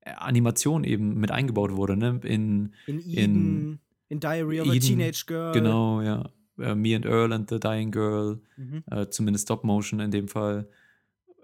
äh, Animation eben mit eingebaut wurde, ne? In, In In- Eden, in, Diary of a Eden, Teenage Girl. genau, ja. Äh, Me and Earl and the Dying Girl, Mhm. äh, zumindest Stop-Motion in dem Fall.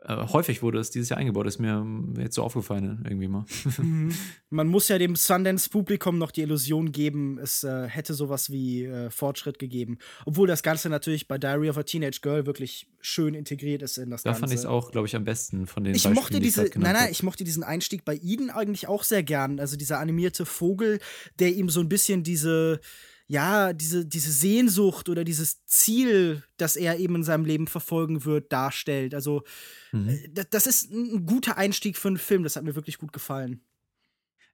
Äh, häufig wurde es dieses Jahr eingebaut, ist mir ähm, jetzt so aufgefallen, irgendwie mal. Mhm. Man muss ja dem Sundance-Publikum noch die Illusion geben, es äh, hätte sowas wie äh, Fortschritt gegeben. Obwohl das Ganze natürlich bei Diary of a Teenage Girl wirklich schön integriert ist in das Da Ganze. fand ich es auch, glaube ich, am besten von den Ich Beispielen, mochte die diese, genannt nein, nein, ich mochte diesen Einstieg bei Eden eigentlich auch sehr gern. Also dieser animierte Vogel, der ihm so ein bisschen diese, ja, diese, diese Sehnsucht oder dieses Ziel, das er eben in seinem Leben verfolgen wird, darstellt. Also Mhm. äh, das, ist ein guter Einstieg für einen Film. Das hat mir wirklich gut gefallen.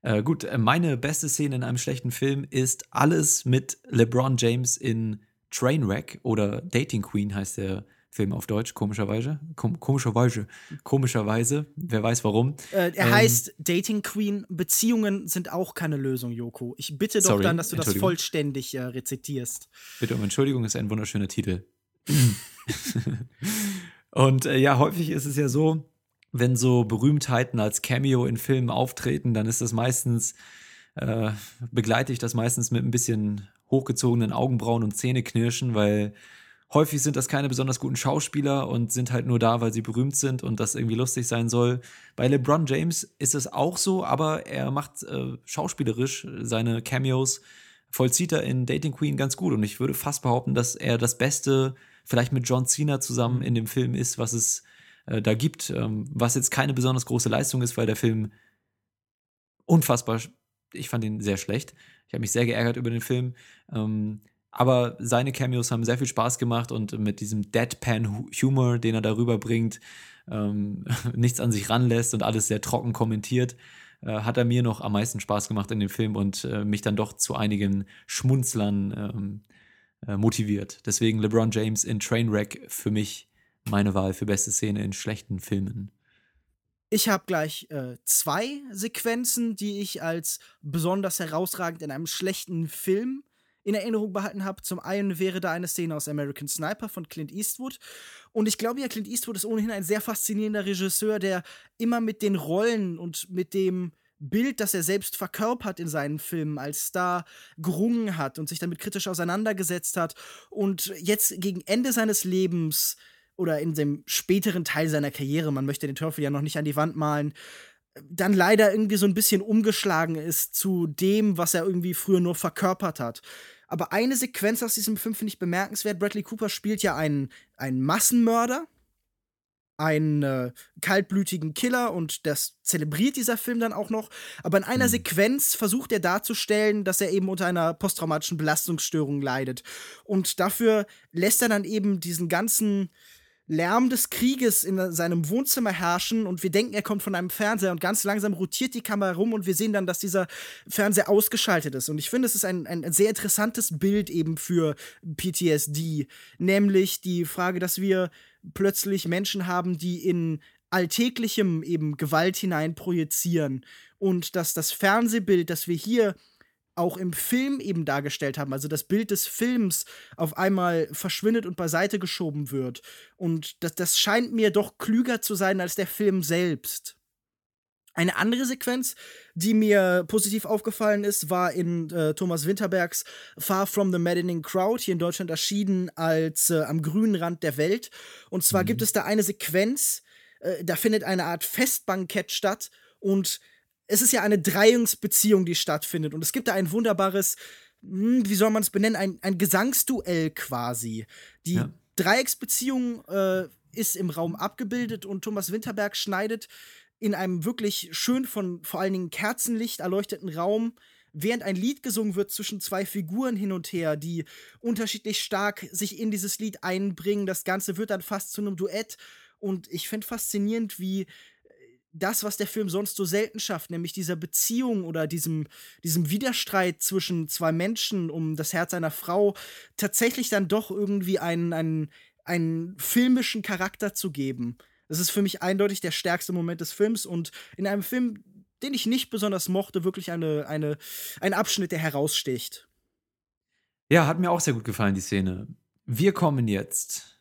Äh, gut, äh, meine beste Szene in einem schlechten Film ist alles mit LeBron James in Trainwreck oder Dating Queen heißt der Film auf Deutsch, komischerweise. Kom komischerweise. Komischerweise. Wer weiß warum. Äh, er Ähm, heißt Dating Queen. Beziehungen sind auch keine Lösung, Joko. Ich bitte doch Sorry, dann, dass du das vollständig äh, rezitierst. Bitte um Entschuldigung, ist ein wunderschöner Titel. Und äh, ja, häufig ist es ja so, wenn so Berühmtheiten als Cameo in Filmen auftreten, dann ist das meistens, äh, begleite ich das meistens mit ein bisschen hochgezogenen Augenbrauen und Zähneknirschen, weil häufig sind das keine besonders guten Schauspieler und sind halt nur da, weil sie berühmt sind und das irgendwie lustig sein soll. Bei LeBron James ist es auch so, aber er macht äh, schauspielerisch seine Cameos, vollzieht er in Dating Queen ganz gut und ich würde fast behaupten, dass er das Beste vielleicht mit John Cena zusammen in dem Film ist, was es äh, da gibt, ähm, was jetzt keine besonders große Leistung ist, weil der Film unfassbar, ich fand ihn sehr schlecht. Ich habe mich sehr geärgert über den Film. Ähm, aber seine Cameos haben sehr viel Spaß gemacht und mit diesem Deadpan-Humor, den er darüber bringt, ähm, nichts an sich ranlässt und alles sehr trocken kommentiert, äh, hat er mir noch am meisten Spaß gemacht in dem Film und äh, mich dann doch zu einigen Schmunzlern ähm, äh, motiviert. Deswegen LeBron James in Trainwreck für mich meine Wahl für beste Szene in schlechten Filmen. Ich habe gleich äh, zwei Sequenzen, die ich als besonders herausragend in einem schlechten Film in Erinnerung behalten habe. Zum einen wäre da eine Szene aus American Sniper von Clint Eastwood. Und ich glaube ja, Clint Eastwood ist ohnehin ein sehr faszinierender Regisseur, der immer mit den Rollen und mit dem Bild, das er selbst verkörpert in seinen Filmen als Star gerungen hat und sich damit kritisch auseinandergesetzt hat und jetzt gegen Ende seines Lebens oder in dem späteren Teil seiner Karriere, man möchte den Teufel ja noch nicht an die Wand malen, dann leider irgendwie so ein bisschen umgeschlagen ist zu dem, was er irgendwie früher nur verkörpert hat. Aber eine Sequenz aus diesem Film finde ich bemerkenswert. Bradley Cooper spielt ja einen, einen Massenmörder, einen äh, kaltblütigen Killer und das zelebriert dieser Film dann auch noch. Aber in einer mhm. Sequenz versucht er darzustellen, dass er eben unter einer posttraumatischen Belastungsstörung leidet. Und dafür lässt er dann eben diesen ganzen Lärm des Krieges in seinem Wohnzimmer herrschen und wir denken, er kommt von einem Fernseher und ganz langsam rotiert die Kamera rum und wir sehen dann, dass dieser Fernseher ausgeschaltet ist. Und ich finde, es ist ein, ein sehr interessantes Bild eben für PTSD, nämlich die Frage, dass wir plötzlich Menschen haben, die in alltäglichem eben Gewalt hinein projizieren und dass das Fernsehbild, das wir hier auch im Film eben dargestellt haben. Also das Bild des Films auf einmal verschwindet und beiseite geschoben wird. Und das, das scheint mir doch klüger zu sein als der Film selbst. Eine andere Sequenz, die mir positiv aufgefallen ist, war in äh, Thomas Winterbergs Far From the Maddening Crowd, hier in Deutschland erschienen als äh, Am grünen Rand der Welt. Und zwar mhm. gibt es da eine Sequenz, äh, da findet eine Art Festbankett statt und es ist ja eine Dreiungsbeziehung, die stattfindet. Und es gibt da ein wunderbares, hm, wie soll man es benennen, ein, ein Gesangsduell quasi. Die ja. Dreiecksbeziehung äh, ist im Raum abgebildet und Thomas Winterberg schneidet in einem wirklich schön von vor allen Dingen Kerzenlicht erleuchteten Raum während ein Lied gesungen wird zwischen zwei Figuren hin und her, die unterschiedlich stark sich in dieses Lied einbringen. Das Ganze wird dann fast zu einem Duett. Und ich finde faszinierend, wie das, was der Film sonst so selten schafft, nämlich dieser Beziehung oder diesem, diesem Widerstreit zwischen zwei Menschen um das Herz einer Frau, tatsächlich dann doch irgendwie einen, einen, einen filmischen Charakter zu geben. Das ist für mich eindeutig der stärkste Moment des Films und in einem Film, den ich nicht besonders mochte, wirklich eine, eine, ein Abschnitt, der heraussticht. Ja, hat mir auch sehr gut gefallen, die Szene. Wir kommen jetzt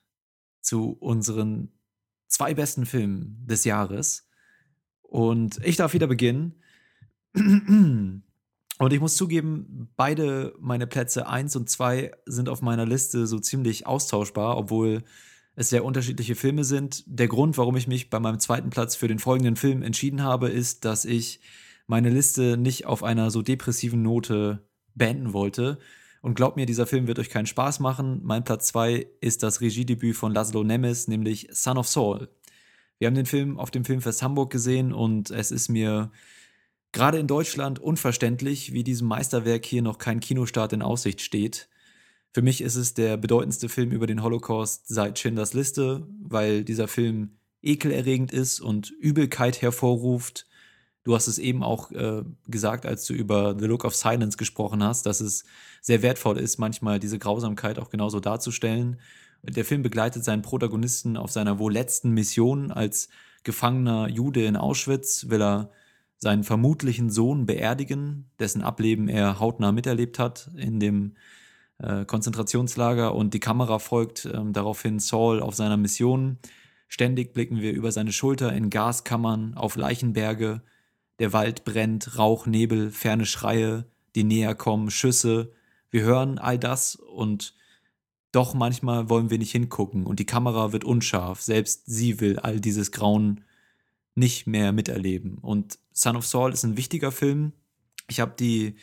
zu unseren zwei besten Filmen des Jahres. Und ich darf wieder beginnen. Und ich muss zugeben, beide meine Plätze 1 und 2 sind auf meiner Liste so ziemlich austauschbar, obwohl es sehr unterschiedliche Filme sind. Der Grund, warum ich mich bei meinem zweiten Platz für den folgenden Film entschieden habe, ist, dass ich meine Liste nicht auf einer so depressiven Note beenden wollte. Und glaubt mir, dieser Film wird euch keinen Spaß machen. Mein Platz 2 ist das Regiedebüt von Laszlo Nemes, nämlich Son of Saul. Wir haben den Film auf dem Filmfest Hamburg gesehen und es ist mir gerade in Deutschland unverständlich, wie diesem Meisterwerk hier noch kein Kinostart in Aussicht steht. Für mich ist es der bedeutendste Film über den Holocaust seit Schindlers Liste, weil dieser Film ekelerregend ist und Übelkeit hervorruft. Du hast es eben auch äh, gesagt, als du über The Look of Silence gesprochen hast, dass es sehr wertvoll ist, manchmal diese Grausamkeit auch genauso darzustellen. Der Film begleitet seinen Protagonisten auf seiner wohl letzten Mission als gefangener Jude in Auschwitz, will er seinen vermutlichen Sohn beerdigen, dessen Ableben er hautnah miterlebt hat in dem äh, Konzentrationslager und die Kamera folgt äh, daraufhin Saul auf seiner Mission. Ständig blicken wir über seine Schulter in Gaskammern, auf Leichenberge. Der Wald brennt, Rauch, Nebel, ferne Schreie, die näher kommen, Schüsse. Wir hören all das und doch manchmal wollen wir nicht hingucken und die Kamera wird unscharf. Selbst sie will all dieses Grauen nicht mehr miterleben. Und Son of Saul ist ein wichtiger Film. Ich habe die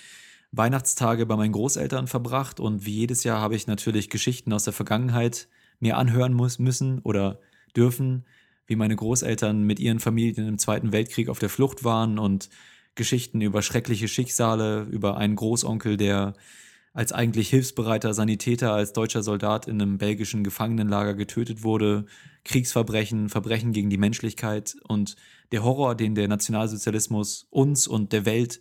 Weihnachtstage bei meinen Großeltern verbracht und wie jedes Jahr habe ich natürlich Geschichten aus der Vergangenheit mir anhören muss, müssen oder dürfen, wie meine Großeltern mit ihren Familien im Zweiten Weltkrieg auf der Flucht waren und Geschichten über schreckliche Schicksale, über einen Großonkel, der als eigentlich hilfsbereiter Sanitäter als deutscher Soldat in einem belgischen Gefangenenlager getötet wurde, Kriegsverbrechen, Verbrechen gegen die Menschlichkeit und der Horror, den der Nationalsozialismus uns und der Welt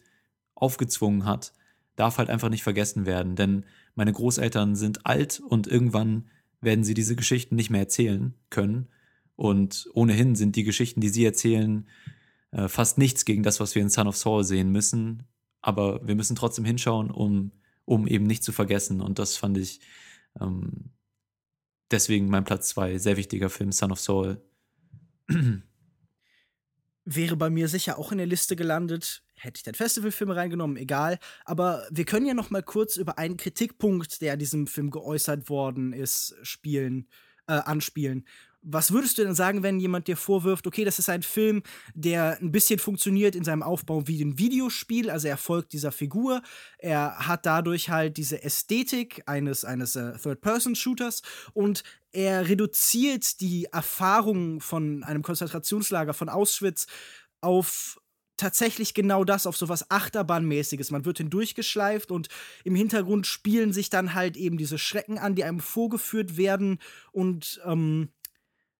aufgezwungen hat, darf halt einfach nicht vergessen werden, denn meine Großeltern sind alt und irgendwann werden sie diese Geschichten nicht mehr erzählen können. Und ohnehin sind die Geschichten, die sie erzählen, äh, fast nichts gegen das, was wir in Son of Saul sehen müssen. Aber wir müssen trotzdem hinschauen, um, um eben nicht zu vergessen. Und das fand ich ähm, deswegen mein Platz 2. Sehr wichtiger Film, Son of Saul. Wäre bei mir sicher auch in der Liste gelandet. Hätte ich den Festivalfilm reingenommen, egal. Aber wir können ja noch mal kurz über einen Kritikpunkt, der diesem Film geäußert worden ist, spielen, äh, anspielen. Was würdest du denn sagen, wenn jemand dir vorwirft, okay, das ist ein Film, der ein bisschen funktioniert in seinem Aufbau wie ein Videospiel, also er folgt dieser Figur, er hat dadurch halt diese Ästhetik eines, eines äh, Third-Person-Shooters und er reduziert die Erfahrung von einem Konzentrationslager von Auschwitz auf tatsächlich genau das, auf sowas Achterbahnmäßiges. Man wird hindurchgeschleift und im Hintergrund spielen sich dann halt eben diese Schrecken an, die einem vorgeführt werden und ähm,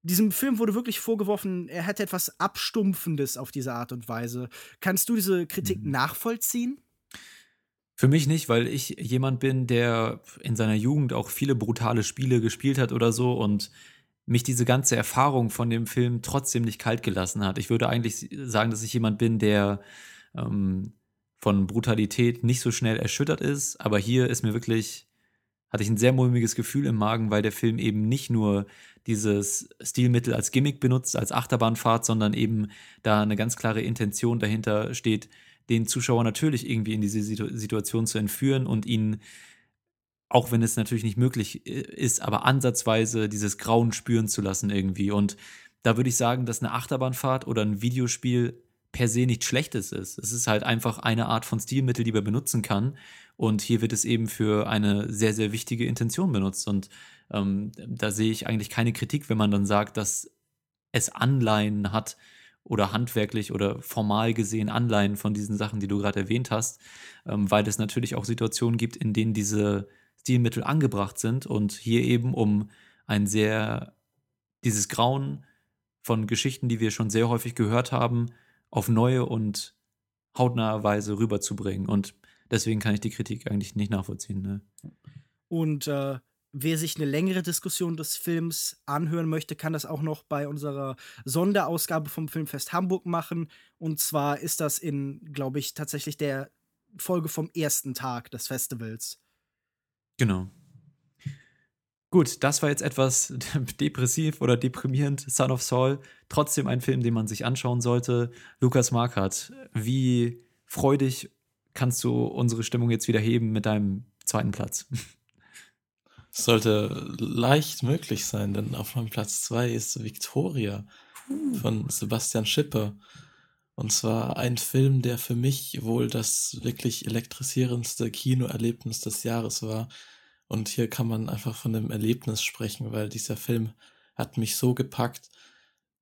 diesem Film wurde wirklich vorgeworfen, er hätte etwas Abstumpfendes auf diese Art und Weise. Kannst du diese Kritik mhm. nachvollziehen? Für mich nicht, weil ich jemand bin, der in seiner Jugend auch viele brutale Spiele gespielt hat oder so und mich diese ganze Erfahrung von dem Film trotzdem nicht kalt gelassen hat. Ich würde eigentlich sagen, dass ich jemand bin, der ähm, von Brutalität nicht so schnell erschüttert ist, aber hier ist mir wirklich, hatte ich ein sehr mulmiges Gefühl im Magen, weil der Film eben nicht nur dieses Stilmittel als Gimmick benutzt, als Achterbahnfahrt, sondern eben da eine ganz klare Intention dahinter steht, den Zuschauer natürlich irgendwie in diese Situation zu entführen und ihn, auch wenn es natürlich nicht möglich äh, ist, aber ansatzweise dieses Grauen spüren zu lassen irgendwie. Und da würde ich sagen, dass eine Achterbahnfahrt oder ein Videospiel per se nichts Schlechtes ist. Es ist halt einfach eine Art von Stilmittel, die man benutzen kann. Und hier wird es eben für eine sehr, sehr wichtige Intention benutzt. Und ähm, da sehe ich eigentlich keine Kritik, wenn man dann sagt, dass es Anleihen hat oder handwerklich oder formal gesehen Anleihen von diesen Sachen, die du gerade erwähnt hast, ähm, weil es natürlich auch Situationen gibt, in denen diese Stilmittel angebracht sind und hier eben um ein sehr, dieses Grauen von Geschichten, die wir schon sehr häufig gehört haben, auf neue und hautnahe Weise rüberzubringen. Und deswegen kann ich die Kritik eigentlich nicht nachvollziehen. Ne? Und äh, Wer sich eine längere Diskussion des Films anhören möchte, kann das auch noch bei unserer Sonderausgabe vom Filmfest Hamburg machen. Und zwar ist das in, glaube ich, tatsächlich der Folge vom ersten Tag des Festivals. Genau. Gut, das war jetzt etwas depressiv oder deprimierend, Son of Saul. Trotzdem ein Film, den man sich anschauen sollte. Lukas Markert, wie freudig kannst du unsere Stimmung jetzt wieder heben mit deinem zweiten Platz? sollte leicht möglich sein, denn auf meinem Platz 2 ist Victoria von Sebastian Schipper. Und zwar ein Film, der für mich wohl das wirklich elektrisierendste Kinoerlebnis des Jahres war. Und hier kann man einfach von dem Erlebnis sprechen, weil dieser Film hat mich so gepackt.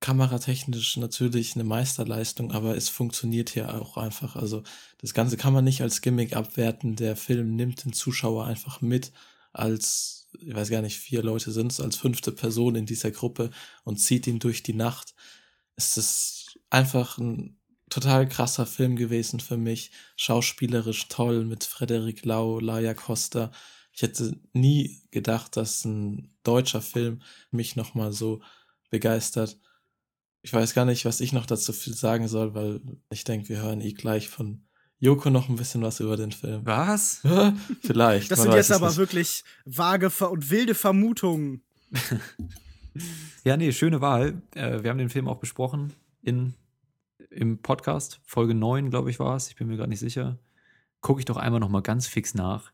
Kameratechnisch natürlich eine Meisterleistung, aber es funktioniert hier auch einfach. Also das Ganze kann man nicht als Gimmick abwerten. Der Film nimmt den Zuschauer einfach mit als ich weiß gar nicht, vier Leute sind es, als fünfte Person in dieser Gruppe und zieht ihn durch die Nacht. Es ist einfach ein total krasser Film gewesen für mich. Schauspielerisch toll mit Frederik Lau, Laia Costa. Ich hätte nie gedacht, dass ein deutscher Film mich nochmal so begeistert. Ich weiß gar nicht, was ich noch dazu viel sagen soll, weil ich denke, wir hören eh gleich von Joko noch ein bisschen was über den Film. Was? Vielleicht. Das sind jetzt aber nicht. wirklich vage und wilde Vermutungen. ja, nee, schöne Wahl. Äh, wir haben den Film auch besprochen in, im Podcast. Folge 9, glaube ich, war es. Ich bin mir gerade nicht sicher. Gucke ich doch einmal noch mal ganz fix nach,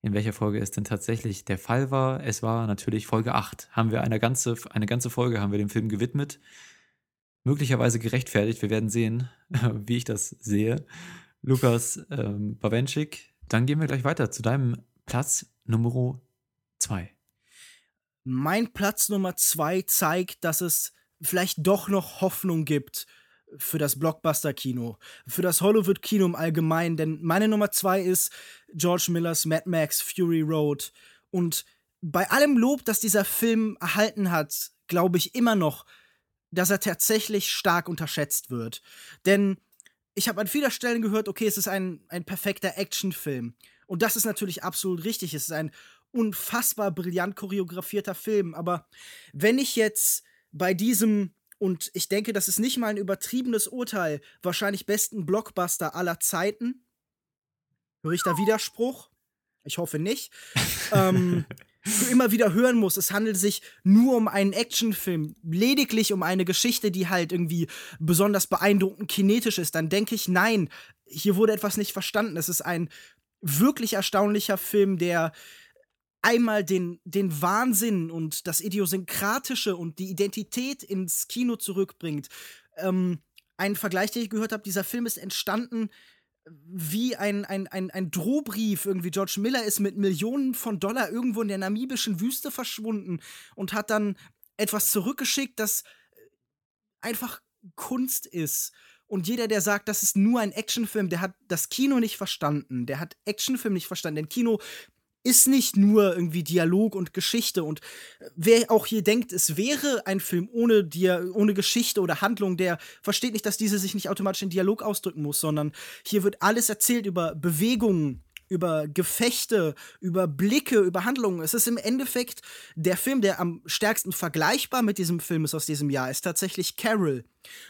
in welcher Folge es denn tatsächlich der Fall war. Es war natürlich Folge 8. Haben wir eine ganze, eine ganze Folge haben wir dem Film gewidmet. Möglicherweise gerechtfertigt. Wir werden sehen, wie ich das sehe. Lukas ähm, Bawenschik. Dann gehen wir gleich weiter zu deinem Platz Nummer zwei. Mein Platz Nummer zwei zeigt, dass es vielleicht doch noch Hoffnung gibt für das Blockbuster-Kino, für das Hollywood-Kino im Allgemeinen. Denn meine Nummer zwei ist George Millers Mad Max Fury Road. Und bei allem Lob, das dieser Film erhalten hat, glaube ich immer noch, dass er tatsächlich stark unterschätzt wird. Denn ich habe an vielen Stellen gehört, okay, es ist ein, ein perfekter Actionfilm. Und das ist natürlich absolut richtig. Es ist ein unfassbar brillant choreografierter Film. Aber wenn ich jetzt bei diesem Und ich denke, das ist nicht mal ein übertriebenes Urteil. Wahrscheinlich besten Blockbuster aller Zeiten. Höre ich da Widerspruch? Ich hoffe nicht. ähm, immer wieder hören musst, es handelt sich nur um einen Actionfilm, lediglich um eine Geschichte, die halt irgendwie besonders beeindruckend kinetisch ist, dann denke ich, nein, hier wurde etwas nicht verstanden. Es ist ein wirklich erstaunlicher Film, der einmal den, den Wahnsinn und das Idiosynkratische und die Identität ins Kino zurückbringt. Ähm, ein Vergleich, den ich gehört habe, dieser Film ist entstanden wie ein, ein, ein, ein Drohbrief. Irgendwie George Miller ist mit Millionen von Dollar irgendwo in der namibischen Wüste verschwunden und hat dann etwas zurückgeschickt, das einfach Kunst ist. Und jeder, der sagt, das ist nur ein Actionfilm, der hat das Kino nicht verstanden. Der hat Actionfilm nicht verstanden. Denn Kino ist nicht nur irgendwie Dialog und Geschichte. Und äh, wer auch hier denkt, es wäre ein Film ohne, Dia ohne Geschichte oder Handlung, der versteht nicht, dass diese sich nicht automatisch in Dialog ausdrücken muss, sondern hier wird alles erzählt über Bewegungen, über Gefechte, über Blicke, über Handlungen. Es ist im Endeffekt der Film, der am stärksten vergleichbar mit diesem Film ist aus diesem Jahr, ist tatsächlich Carol.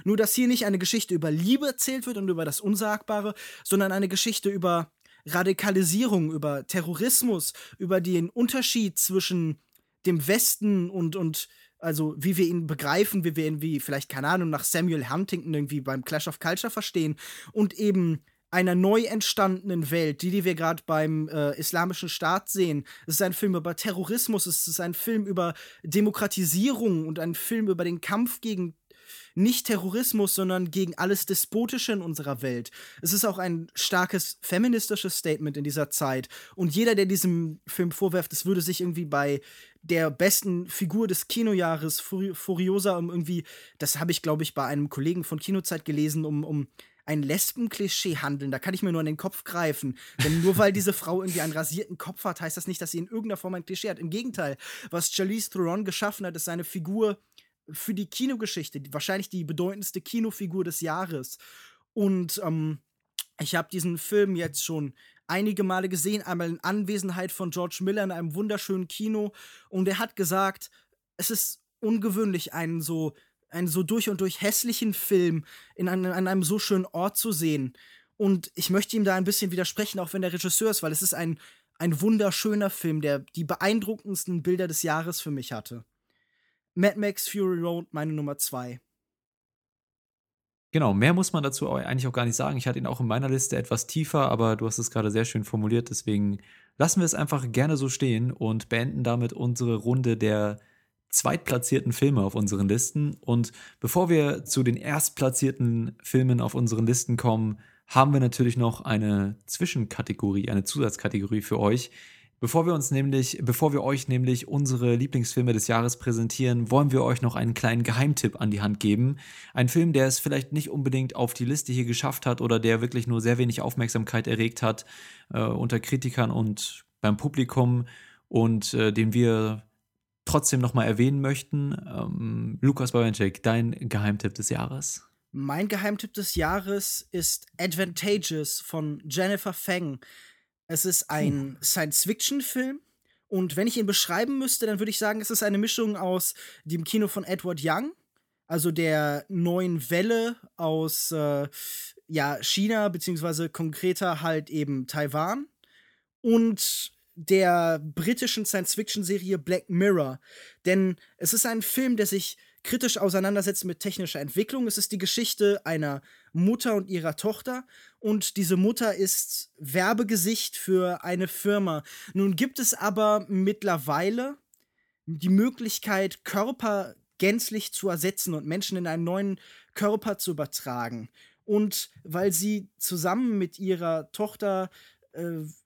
Nur, dass hier nicht eine Geschichte über Liebe erzählt wird und über das Unsagbare, sondern eine Geschichte über Radikalisierung, über Terrorismus, über den Unterschied zwischen dem Westen und, und also wie wir ihn begreifen, wie wir ihn wie vielleicht, keine Ahnung, nach Samuel Huntington irgendwie beim Clash of Culture verstehen und eben einer neu entstandenen Welt, die, die wir gerade beim äh, Islamischen Staat sehen. Es ist ein Film über Terrorismus, es ist ein Film über Demokratisierung und ein Film über den Kampf gegen nicht Terrorismus, sondern gegen alles Despotische in unserer Welt. Es ist auch ein starkes feministisches Statement in dieser Zeit. Und jeder, der diesem Film vorwerft, es würde sich irgendwie bei der besten Figur des Kinojahres, Furiosa, um irgendwie, das habe ich, glaube ich, bei einem Kollegen von Kinozeit gelesen, um, um ein Lesbenklischee handeln. Da kann ich mir nur an den Kopf greifen. Denn nur weil diese Frau irgendwie einen rasierten Kopf hat, heißt das nicht, dass sie in irgendeiner Form ein Klischee hat. Im Gegenteil, was Charlize Theron geschaffen hat, ist seine Figur für die Kinogeschichte, wahrscheinlich die bedeutendste Kinofigur des Jahres. Und ähm, ich habe diesen Film jetzt schon einige Male gesehen, einmal in Anwesenheit von George Miller in einem wunderschönen Kino. Und er hat gesagt, es ist ungewöhnlich, einen so, einen so durch und durch hässlichen Film in einem, an einem so schönen Ort zu sehen. Und ich möchte ihm da ein bisschen widersprechen, auch wenn der Regisseur ist, weil es ist ein, ein wunderschöner Film, der die beeindruckendsten Bilder des Jahres für mich hatte. Mad Max Fury Road meine Nummer zwei. Genau, mehr muss man dazu eigentlich auch gar nicht sagen. Ich hatte ihn auch in meiner Liste etwas tiefer, aber du hast es gerade sehr schön formuliert. Deswegen lassen wir es einfach gerne so stehen und beenden damit unsere Runde der zweitplatzierten Filme auf unseren Listen. Und bevor wir zu den erstplatzierten Filmen auf unseren Listen kommen, haben wir natürlich noch eine Zwischenkategorie, eine Zusatzkategorie für euch, Bevor wir uns nämlich, bevor wir euch nämlich unsere Lieblingsfilme des Jahres präsentieren, wollen wir euch noch einen kleinen Geheimtipp an die Hand geben. Ein Film, der es vielleicht nicht unbedingt auf die Liste hier geschafft hat oder der wirklich nur sehr wenig Aufmerksamkeit erregt hat äh, unter Kritikern und beim Publikum und äh, den wir trotzdem nochmal erwähnen möchten. Ähm, Lukas Bawenschek, dein Geheimtipp des Jahres. Mein Geheimtipp des Jahres ist Advantageous von Jennifer Feng. Es ist ein Science-Fiction-Film. Und wenn ich ihn beschreiben müsste, dann würde ich sagen, es ist eine Mischung aus dem Kino von Edward Young, also der neuen Welle aus äh, ja, China, beziehungsweise konkreter halt eben Taiwan, und der britischen Science-Fiction-Serie Black Mirror. Denn es ist ein Film, der sich kritisch auseinandersetzt mit technischer Entwicklung. Es ist die Geschichte einer Mutter und ihrer Tochter und diese Mutter ist Werbegesicht für eine Firma. Nun gibt es aber mittlerweile die Möglichkeit, Körper gänzlich zu ersetzen und Menschen in einen neuen Körper zu übertragen. Und weil sie zusammen mit ihrer Tochter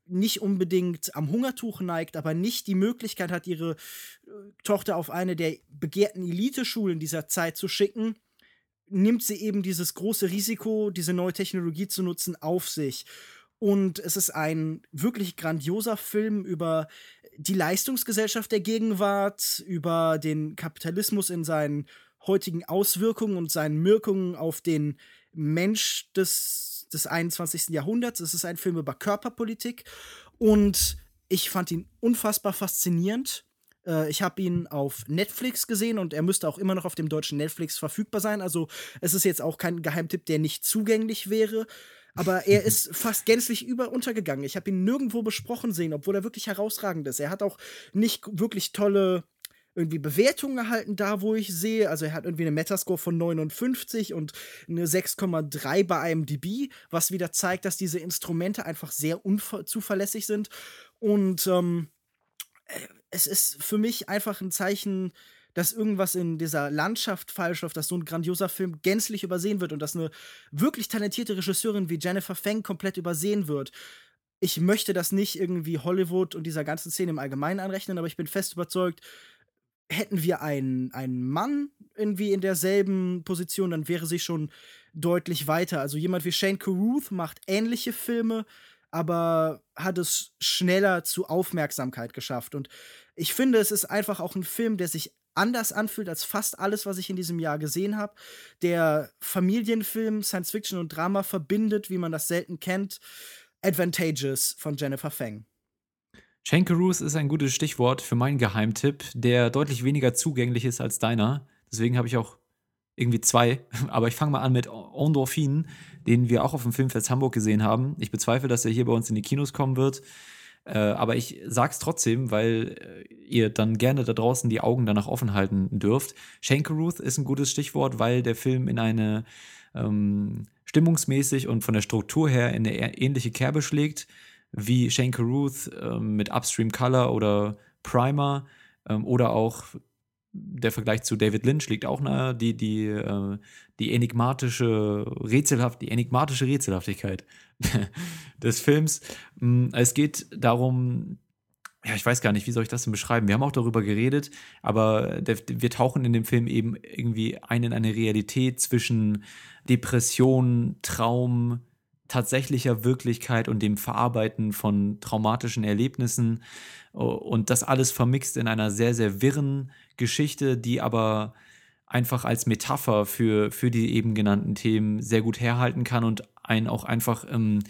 nicht unbedingt am Hungertuch neigt, aber nicht die Möglichkeit hat, ihre äh, Tochter auf eine der begehrten Eliteschulen dieser Zeit zu schicken, nimmt sie eben dieses große Risiko, diese neue Technologie zu nutzen, auf sich. Und es ist ein wirklich grandioser Film über die Leistungsgesellschaft der Gegenwart, über den Kapitalismus in seinen heutigen Auswirkungen und seinen Wirkungen auf den Mensch des, des 21. Jahrhunderts. Es ist ein Film über Körperpolitik und ich fand ihn unfassbar faszinierend. Äh, ich habe ihn auf Netflix gesehen und er müsste auch immer noch auf dem deutschen Netflix verfügbar sein. Also es ist jetzt auch kein Geheimtipp, der nicht zugänglich wäre. Aber er ist fast gänzlich über untergegangen. Ich habe ihn nirgendwo besprochen sehen, obwohl er wirklich herausragend ist. Er hat auch nicht wirklich tolle irgendwie Bewertungen erhalten, da wo ich sehe. Also er hat irgendwie eine Metascore von 59 und eine 6,3 bei IMDb, was wieder zeigt, dass diese Instrumente einfach sehr unzuverlässig sind. Und ähm, äh, es ist für mich einfach ein Zeichen, dass irgendwas in dieser Landschaft falsch läuft, dass so ein grandioser Film gänzlich übersehen wird und dass eine wirklich talentierte Regisseurin wie Jennifer Feng komplett übersehen wird. Ich möchte das nicht irgendwie Hollywood und dieser ganzen Szene im Allgemeinen anrechnen, aber ich bin fest überzeugt, hätten wir einen, einen Mann irgendwie in derselben Position, dann wäre sie schon deutlich weiter. Also jemand wie Shane Carruth macht ähnliche Filme, aber hat es schneller zu Aufmerksamkeit geschafft. Und ich finde, es ist einfach auch ein Film, der sich anders anfühlt als fast alles, was ich in diesem Jahr gesehen habe. Der Familienfilm, Science Fiction und Drama verbindet, wie man das selten kennt. Advantageous von Jennifer Feng. Shankaroos ist ein gutes Stichwort für meinen Geheimtipp, der deutlich weniger zugänglich ist als deiner. Deswegen habe ich auch irgendwie zwei. Aber ich fange mal an mit Endorphin, den wir auch auf dem Filmfest Hamburg gesehen haben. Ich bezweifle, dass er hier bei uns in die Kinos kommen wird. Äh, aber ich sag's trotzdem, weil äh, ihr dann gerne da draußen die Augen danach offen halten dürft. Shankaruth ist ein gutes Stichwort, weil der Film in eine ähm, stimmungsmäßig und von der Struktur her in eine ähnliche Kerbe schlägt wie Shane Carruth ähm, mit Upstream Color oder Primer ähm, oder auch der Vergleich zu David Lynch liegt auch nahe, die, die, äh, die enigmatische Rätselhaft, die enigmatische Rätselhaftigkeit des Films. Mm, es geht darum, ja, ich weiß gar nicht, wie soll ich das denn beschreiben? Wir haben auch darüber geredet, aber der, wir tauchen in dem Film eben irgendwie ein in eine Realität zwischen Depression, Traum, tatsächlicher Wirklichkeit und dem Verarbeiten von traumatischen Erlebnissen und das alles vermixt in einer sehr, sehr wirren Geschichte, die aber einfach als Metapher für, für die eben genannten Themen sehr gut herhalten kann und einen auch einfach ähm,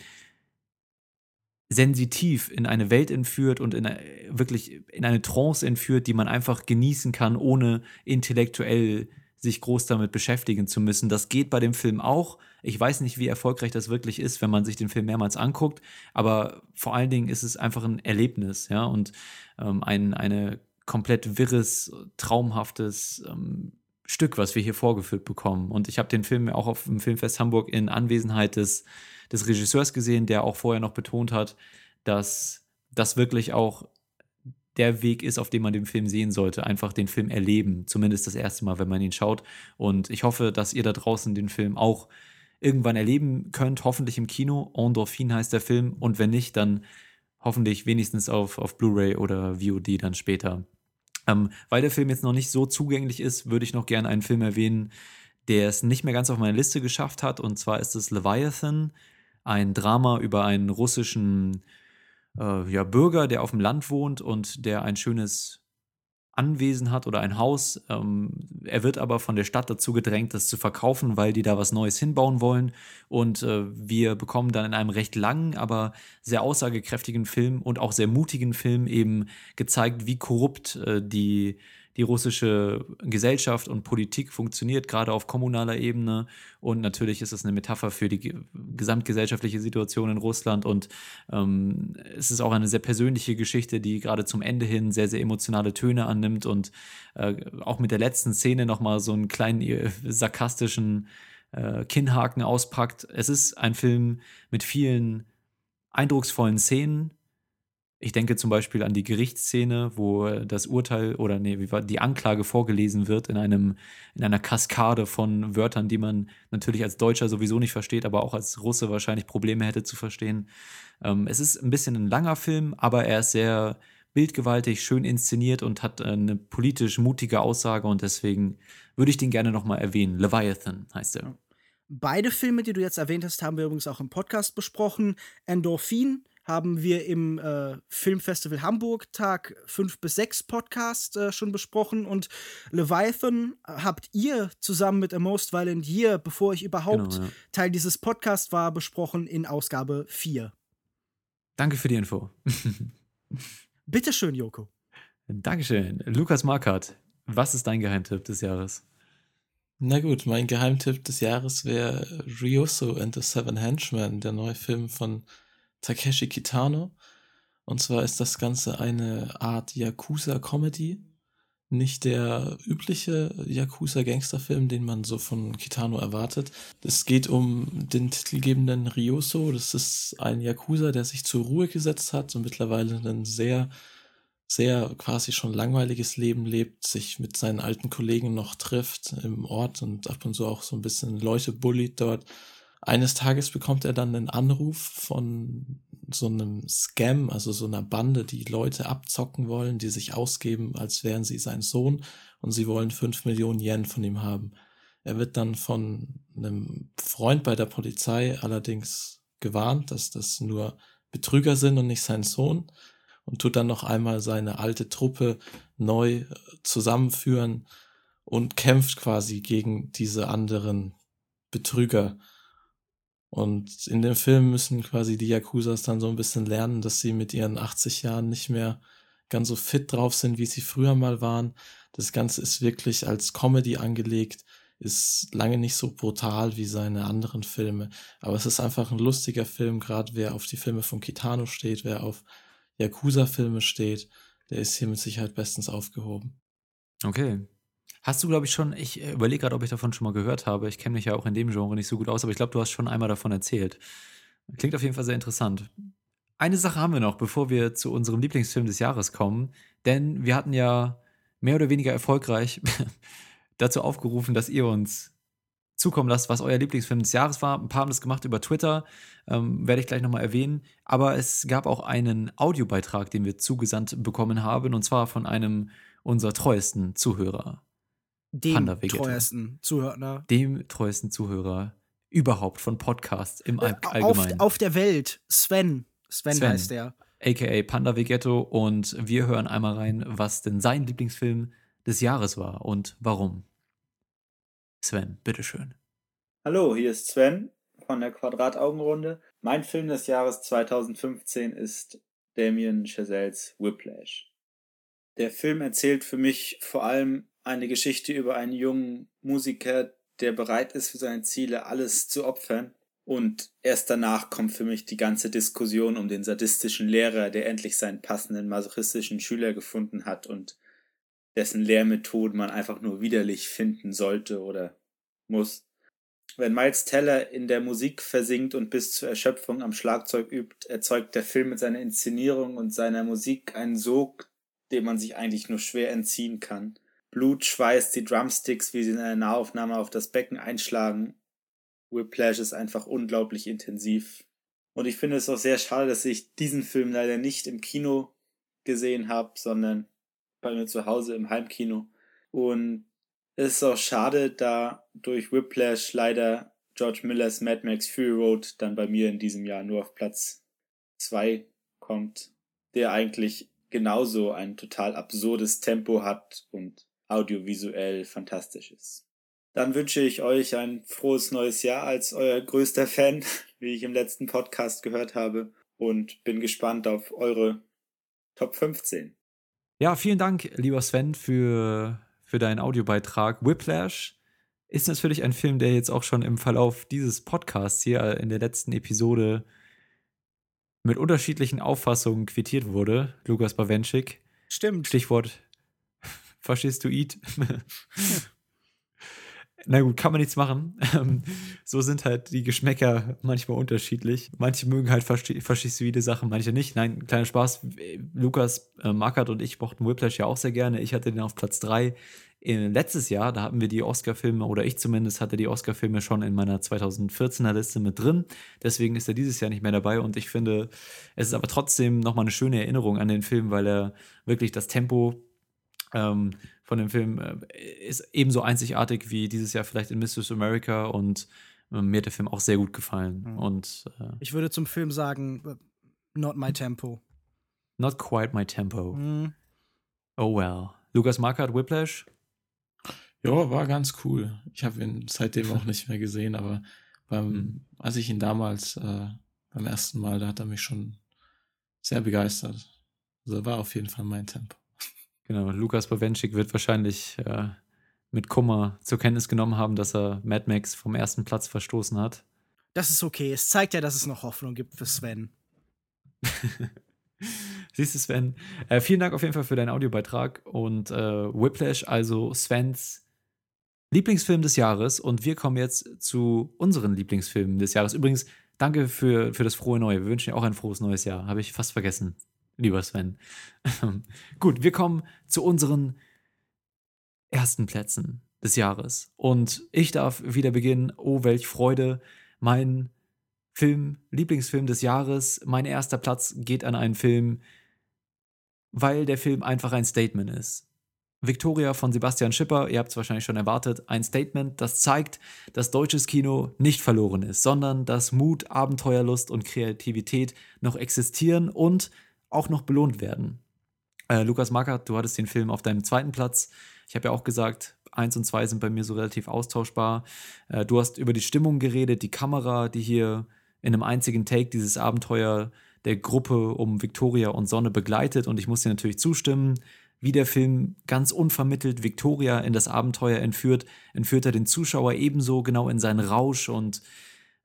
sensitiv in eine Welt entführt und in eine, wirklich in eine Trance entführt, die man einfach genießen kann, ohne intellektuell sich groß damit beschäftigen zu müssen. Das geht bei dem Film auch. Ich weiß nicht, wie erfolgreich das wirklich ist, wenn man sich den Film mehrmals anguckt, aber vor allen Dingen ist es einfach ein Erlebnis, ja, und ähm, ein eine komplett wirres, traumhaftes ähm, Stück, was wir hier vorgeführt bekommen. Und ich habe den Film auch auf dem Filmfest Hamburg in Anwesenheit des, des Regisseurs gesehen, der auch vorher noch betont hat, dass das wirklich auch der Weg ist, auf dem man den Film sehen sollte. Einfach den Film erleben, zumindest das erste Mal, wenn man ihn schaut. Und ich hoffe, dass ihr da draußen den Film auch irgendwann erleben könnt, hoffentlich im Kino. Endorphin heißt der Film. Und wenn nicht, dann hoffentlich wenigstens auf, auf Blu-ray oder VOD dann später. Ähm, weil der Film jetzt noch nicht so zugänglich ist, würde ich noch gerne einen Film erwähnen, der es nicht mehr ganz auf meine Liste geschafft hat. Und zwar ist es Leviathan, ein Drama über einen russischen äh, ja, Bürger, der auf dem Land wohnt und der ein schönes Anwesen hat oder ein Haus. Ähm, er wird aber von der Stadt dazu gedrängt, das zu verkaufen, weil die da was Neues hinbauen wollen. Und äh, wir bekommen dann in einem recht langen, aber sehr aussagekräftigen Film und auch sehr mutigen Film eben gezeigt, wie korrupt äh, die die russische Gesellschaft und Politik funktioniert, gerade auf kommunaler Ebene. Und natürlich ist es eine Metapher für die gesamtgesellschaftliche Situation in Russland. Und ähm, es ist auch eine sehr persönliche Geschichte, die gerade zum Ende hin sehr, sehr emotionale Töne annimmt und äh, auch mit der letzten Szene nochmal so einen kleinen äh, sarkastischen äh, Kinnhaken auspackt. Es ist ein Film mit vielen eindrucksvollen Szenen, ich denke zum Beispiel an die Gerichtsszene, wo das Urteil oder nee, wie war die Anklage vorgelesen wird in einem in einer Kaskade von Wörtern, die man natürlich als Deutscher sowieso nicht versteht, aber auch als Russe wahrscheinlich Probleme hätte zu verstehen. Ähm, es ist ein bisschen ein langer Film, aber er ist sehr bildgewaltig, schön inszeniert und hat eine politisch mutige Aussage und deswegen würde ich den gerne nochmal erwähnen. Leviathan heißt er. Beide Filme, die du jetzt erwähnt hast, haben wir übrigens auch im Podcast besprochen. Endorphin haben wir im äh, Filmfestival Hamburg Tag 5 bis 6 Podcast äh, schon besprochen und Leviathan habt ihr zusammen mit A Most Violent Year, bevor ich überhaupt genau, ja. Teil dieses Podcasts war, besprochen in Ausgabe 4. Danke für die Info. Bitteschön, Joko. Dankeschön. Lukas Markert, was ist dein Geheimtipp des Jahres? Na gut, mein Geheimtipp des Jahres wäre Ryuso and the Seven Henchmen, der neue Film von Takeshi Kitano. Und zwar ist das Ganze eine Art Yakuza-Comedy. Nicht der übliche Yakuza-Gangsterfilm, den man so von Kitano erwartet. Es geht um den titelgebenden Ryoso. Das ist ein Yakuza, der sich zur Ruhe gesetzt hat und mittlerweile einen sehr, sehr quasi schon langweiliges Leben lebt, sich mit seinen alten Kollegen noch trifft im Ort und ab und zu auch so ein bisschen Leute bullied dort. Eines Tages bekommt er dann einen Anruf von so einem Scam, also so einer Bande, die Leute abzocken wollen, die sich ausgeben, als wären sie sein Sohn und sie wollen fünf Millionen Yen von ihm haben. Er wird dann von einem Freund bei der Polizei allerdings gewarnt, dass das nur Betrüger sind und nicht sein Sohn und tut dann noch einmal seine alte Truppe neu äh, zusammenführen und kämpft quasi gegen diese anderen Betrüger und in dem Film müssen quasi die Yakuzas dann so ein bisschen lernen, dass sie mit ihren 80 Jahren nicht mehr ganz so fit drauf sind, wie sie früher mal waren. Das Ganze ist wirklich als Comedy angelegt, ist lange nicht so brutal wie seine anderen Filme. Aber es ist einfach ein lustiger Film, gerade wer auf die Filme von Kitano steht, wer auf Yakuza-Filme steht, der ist hier mit Sicherheit bestens aufgehoben. Okay. Hast du, glaube ich, schon, ich äh, überlege gerade, ob ich davon schon mal gehört habe. Ich kenne mich ja auch in dem Genre nicht so gut aus, aber ich glaube, du hast schon einmal davon erzählt. Klingt auf jeden Fall sehr interessant. Eine Sache haben wir noch, bevor wir zu unserem Lieblingsfilm des Jahres kommen, denn wir hatten ja mehr oder weniger erfolgreich dazu aufgerufen, dass ihr uns zukommen lasst, was euer Lieblingsfilm des Jahres war. Ein paar haben das gemacht über Twitter, ähm, werde ich gleich nochmal erwähnen. Aber es gab auch einen Audiobeitrag, den wir zugesandt bekommen haben, und zwar von einem unserer treuesten Zuhörer dem treuesten Zuhörer. Dem treuesten Zuhörer überhaupt von Podcasts im äh, Allgemeinen. Auf, auf, der Welt. Sven. Sven. Sven heißt der. AKA Panda Vegetto. Und wir hören einmal rein, was denn sein Lieblingsfilm des Jahres war und warum. Sven, bitteschön. Hallo, hier ist Sven von der Quadrataugenrunde. Mein Film des Jahres 2015 ist Damien Chazelles Whiplash. Der Film erzählt für mich vor allem eine Geschichte über einen jungen Musiker, der bereit ist, für seine Ziele alles zu opfern. Und erst danach kommt für mich die ganze Diskussion um den sadistischen Lehrer, der endlich seinen passenden masochistischen Schüler gefunden hat und dessen Lehrmethoden man einfach nur widerlich finden sollte oder muss. Wenn Miles Teller in der Musik versinkt und bis zur Erschöpfung am Schlagzeug übt, erzeugt der Film mit seiner Inszenierung und seiner Musik einen Sog, dem man sich eigentlich nur schwer entziehen kann. Blut schweißt die Drumsticks, wie sie in einer Nahaufnahme auf das Becken einschlagen. Whiplash ist einfach unglaublich intensiv. Und ich finde es auch sehr schade, dass ich diesen Film leider nicht im Kino gesehen habe, sondern bei mir zu Hause im Heimkino. Und es ist auch schade, da durch Whiplash leider George Millers Mad Max Fury Road dann bei mir in diesem Jahr nur auf Platz 2 kommt, der eigentlich genauso ein total absurdes Tempo hat und audiovisuell fantastisch ist. Dann wünsche ich euch ein frohes neues Jahr als euer größter Fan, wie ich im letzten Podcast gehört habe, und bin gespannt auf eure Top 15. Ja, vielen Dank, lieber Sven, für, für deinen Audiobeitrag. Whiplash ist natürlich ein Film, der jetzt auch schon im Verlauf dieses Podcasts hier äh, in der letzten Episode mit unterschiedlichen Auffassungen quittiert wurde. Lukas Bawenschik. Stimmt. Stichwort Faschistoid. Na gut, kann man nichts machen. Ähm, so sind halt die Geschmäcker manchmal unterschiedlich. Manche mögen halt faschistoide Sachen, manche nicht. Nein, kleiner Spaß. Lukas äh, Mackert und ich mochten Whiplash ja auch sehr gerne. Ich hatte den auf Platz 3. letztes Jahr, da hatten wir die Oscar-Filme, oder ich zumindest hatte die Oscar-Filme schon in meiner 2014er Liste mit drin. Deswegen ist er dieses Jahr nicht mehr dabei. Und ich finde, es ist aber trotzdem nochmal eine schöne Erinnerung an den Film, weil er wirklich das Tempo ähm, von dem Film äh, ist ebenso einzigartig wie dieses Jahr vielleicht in Mrs. America und äh, mir hat der Film auch sehr gut gefallen. Mhm. Und äh, ich würde zum Film sagen, äh, not my tempo. Not quite my tempo. Mhm. Oh well. Lukas Markert, Whiplash? Ja, war ganz cool. Ich habe ihn seitdem auch nicht mehr gesehen, aber beim, mhm. als ich ihn damals äh, beim ersten Mal, da hat er mich schon sehr begeistert. Also war auf jeden Fall mein Tempo. Genau, Lukas Bawenschik wird wahrscheinlich äh, mit Kummer zur Kenntnis genommen haben, dass er Mad Max vom ersten Platz verstoßen hat. Das ist okay. Es zeigt ja, dass es noch Hoffnung gibt für Sven. Siehst du, Sven? Äh, vielen Dank auf jeden Fall für deinen Audiobeitrag und äh, Whiplash, also Svens Lieblingsfilm des Jahres. Und wir kommen jetzt zu unseren Lieblingsfilmen des Jahres. Übrigens, danke für, für das frohe Neue. Wir wünschen dir auch ein frohes neues Jahr. Habe ich fast vergessen, lieber Sven. Gut, wir kommen zu unseren ersten Plätzen des Jahres. Und ich darf wieder beginnen. Oh, welch Freude. Mein Film, Lieblingsfilm des Jahres. Mein erster Platz geht an einen Film, weil der Film einfach ein Statement ist. Victoria von Sebastian Schipper, ihr habt es wahrscheinlich schon erwartet, ein Statement, das zeigt, dass deutsches Kino nicht verloren ist, sondern dass Mut, Abenteuerlust und Kreativität noch existieren und auch noch belohnt werden. Äh, Lukas Markert, du hattest den Film auf deinem zweiten Platz. Ich habe ja auch gesagt, eins und zwei sind bei mir so relativ austauschbar. Äh, du hast über die Stimmung geredet, die Kamera, die hier in einem einzigen Take dieses Abenteuer der Gruppe um Victoria und Sonne begleitet. Und ich muss dir natürlich zustimmen, wie der Film ganz unvermittelt Victoria in das Abenteuer entführt, entführt er den Zuschauer ebenso genau in seinen Rausch und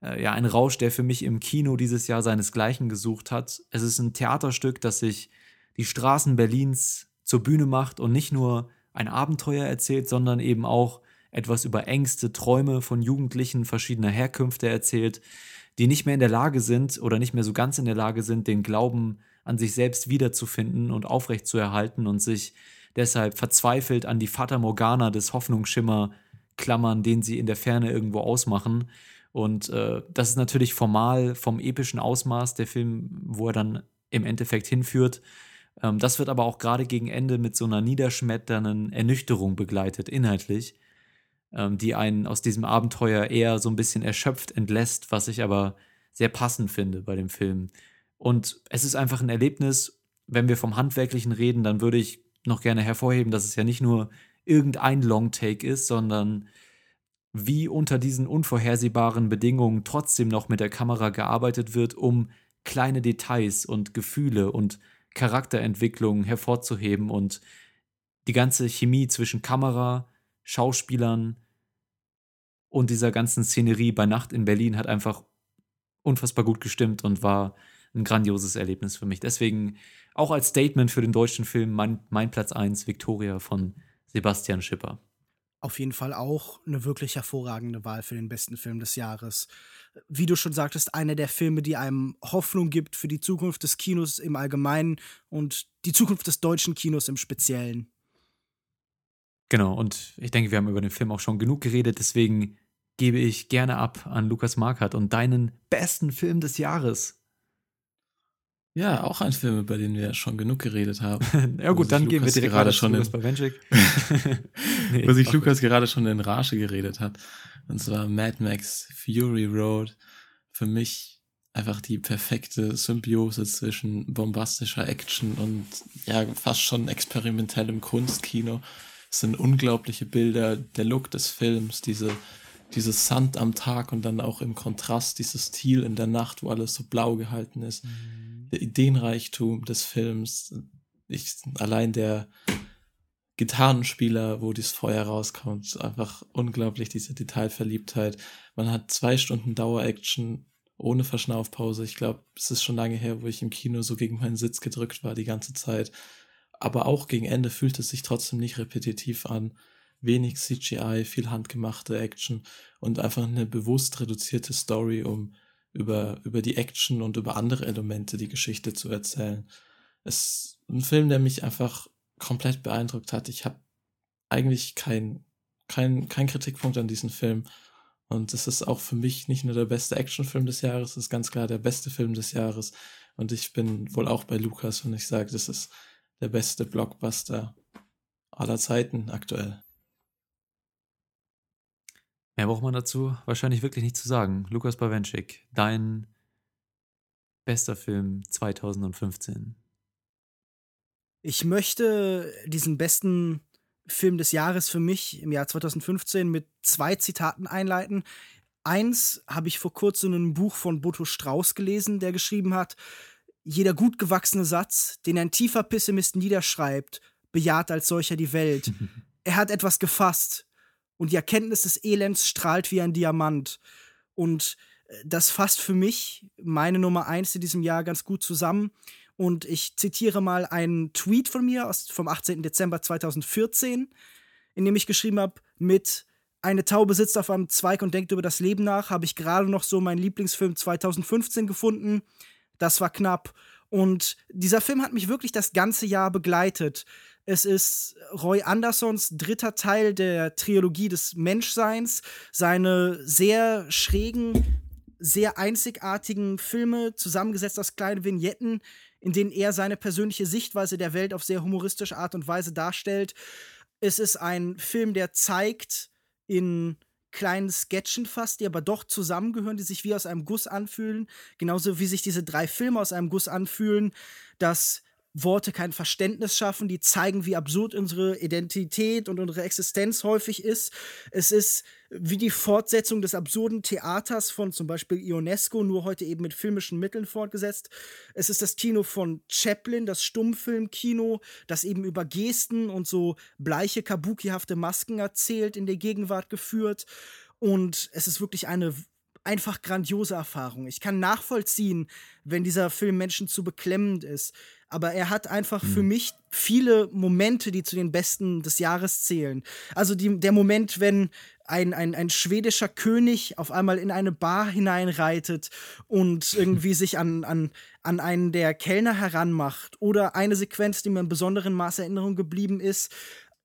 äh, ja, ein Rausch, der für mich im Kino dieses Jahr seinesgleichen gesucht hat. Es ist ein Theaterstück, das sich die Straßen Berlins zur Bühne macht und nicht nur ein Abenteuer erzählt, sondern eben auch etwas über Ängste, Träume von Jugendlichen verschiedener Herkünfte erzählt, die nicht mehr in der Lage sind oder nicht mehr so ganz in der Lage sind, den Glauben an sich selbst wiederzufinden und aufrechtzuerhalten und sich deshalb verzweifelt an die Fata Morgana des Hoffnungsschimmer klammern, den sie in der Ferne irgendwo ausmachen. Und äh, das ist natürlich formal vom epischen Ausmaß der Film, wo er dann im Endeffekt hinführt. Ähm, das wird aber auch gerade gegen Ende mit so einer niederschmetternden Ernüchterung begleitet, inhaltlich, ähm, die einen aus diesem Abenteuer eher so ein bisschen erschöpft entlässt, was ich aber sehr passend finde bei dem Film. Und es ist einfach ein Erlebnis, wenn wir vom Handwerklichen reden, dann würde ich noch gerne hervorheben, dass es ja nicht nur irgendein Long-Take ist, sondern wie unter diesen unvorhersehbaren Bedingungen trotzdem noch mit der Kamera gearbeitet wird, um kleine Details und Gefühle und Charakterentwicklung hervorzuheben und die ganze Chemie zwischen Kamera, Schauspielern und dieser ganzen Szenerie bei Nacht in Berlin hat einfach unfassbar gut gestimmt und war ein grandioses Erlebnis für mich. Deswegen auch als Statement für den deutschen Film mein, mein Platz 1, Victoria von Sebastian Schipper. Auf jeden Fall auch eine wirklich hervorragende Wahl für den besten Film des Jahres. Wie du schon sagtest, einer der Filme, die einem Hoffnung gibt für die Zukunft des Kinos im Allgemeinen und die Zukunft des deutschen Kinos im Speziellen. Genau, und ich denke, wir haben über den Film auch schon genug geredet, deswegen gebe ich gerne ab an Lukas Markert und deinen besten Film des Jahres. Ja, auch ein Film, über den wir schon genug geredet haben. ja gut, dann gehen wir direkt gerade schon in, nee, wo sich Lukas gut. gerade schon in Rage geredet hat. Und zwar Mad Max Fury Road. Für mich einfach die perfekte Symbiose zwischen bombastischer Action und ja, fast schon experimentellem Kunstkino. Es sind unglaubliche Bilder, der Look des Films, diese dieses Sand am Tag und dann auch im Kontrast dieses Stil in der Nacht, wo alles so blau gehalten ist. Mhm. Der Ideenreichtum des Films, ich, allein der Gitarrenspieler, wo dieses Feuer rauskommt, einfach unglaublich, diese Detailverliebtheit. Man hat zwei Stunden Dauer-Action ohne Verschnaufpause. Ich glaube, es ist schon lange her, wo ich im Kino so gegen meinen Sitz gedrückt war die ganze Zeit. Aber auch gegen Ende fühlt es sich trotzdem nicht repetitiv an wenig CGI, viel handgemachte Action und einfach eine bewusst reduzierte Story, um über, über die Action und über andere Elemente die Geschichte zu erzählen. Es ist ein Film, der mich einfach komplett beeindruckt hat. Ich habe eigentlich kein, kein, kein Kritikpunkt an diesem Film. Und es ist auch für mich nicht nur der beste Actionfilm des Jahres, es ist ganz klar der beste Film des Jahres. Und ich bin wohl auch bei Lukas, wenn ich sage, das ist der beste Blockbuster aller Zeiten aktuell. Mehr braucht man dazu wahrscheinlich wirklich nicht zu sagen. Lukas Bawenschik, dein bester Film 2015. Ich möchte diesen besten Film des Jahres für mich im Jahr 2015 mit zwei Zitaten einleiten. Eins habe ich vor kurzem in einem Buch von Boto Strauß gelesen, der geschrieben hat, jeder gut gewachsene Satz, den ein tiefer Pessimist niederschreibt, bejaht als solcher die Welt. er hat etwas gefasst und die Erkenntnis des Elends strahlt wie ein Diamant. Und äh, das fasst für mich meine Nummer eins in diesem Jahr ganz gut zusammen. Und ich zitiere mal einen Tweet von mir aus, vom 18. Dezember 2014, in dem ich geschrieben habe, mit eine Taube sitzt auf einem Zweig und denkt über das Leben nach, habe ich gerade noch so meinen Lieblingsfilm 2015 gefunden. Das war knapp. Und dieser Film hat mich wirklich das ganze Jahr begleitet. Es ist Roy Andersons dritter Teil der Trilogie des Menschseins. Seine sehr schrägen, sehr einzigartigen Filme, zusammengesetzt aus kleinen Vignetten, in denen er seine persönliche Sichtweise der Welt auf sehr humoristische Art und Weise darstellt. Es ist ein Film, der zeigt in kleinen Sketchen fast, die aber doch zusammengehören, die sich wie aus einem Guss anfühlen, genauso wie sich diese drei Filme aus einem Guss anfühlen, dass Worte kein Verständnis schaffen, die zeigen, wie absurd unsere Identität und unsere Existenz häufig ist. Es ist wie die Fortsetzung des absurden Theaters von zum Beispiel Ionesco, nur heute eben mit filmischen Mitteln fortgesetzt. Es ist das Kino von Chaplin, das Stummfilmkino, das eben über Gesten und so bleiche, kabukihafte Masken erzählt, in der Gegenwart geführt. Und es ist wirklich eine einfach grandiose Erfahrung. Ich kann nachvollziehen, wenn dieser Film Menschen zu beklemmend ist aber er hat einfach mhm. für mich viele Momente, die zu den besten des Jahres zählen. Also die, der Moment, wenn ein, ein, ein schwedischer König auf einmal in eine Bar hineinreitet und irgendwie sich an, an, an einen der Kellner heranmacht. Oder eine Sequenz, die mir in besonderen Maß Erinnerung geblieben ist.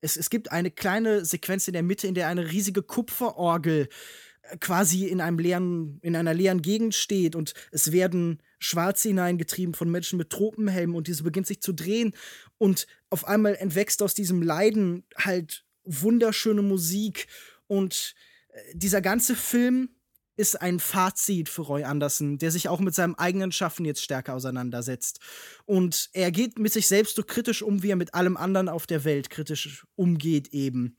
Es, es gibt eine kleine Sequenz in der Mitte, in der eine riesige Kupferorgel quasi in einem leeren, in einer leeren Gegend steht und es werden Schwarze hineingetrieben von Menschen mit Tropenhelmen und diese beginnt sich zu drehen und auf einmal entwächst aus diesem Leiden halt wunderschöne Musik und äh, dieser ganze Film ist ein Fazit für Roy Anderson, der sich auch mit seinem eigenen Schaffen jetzt stärker auseinandersetzt. Und er geht mit sich selbst so kritisch um, wie er mit allem anderen auf der Welt kritisch umgeht eben.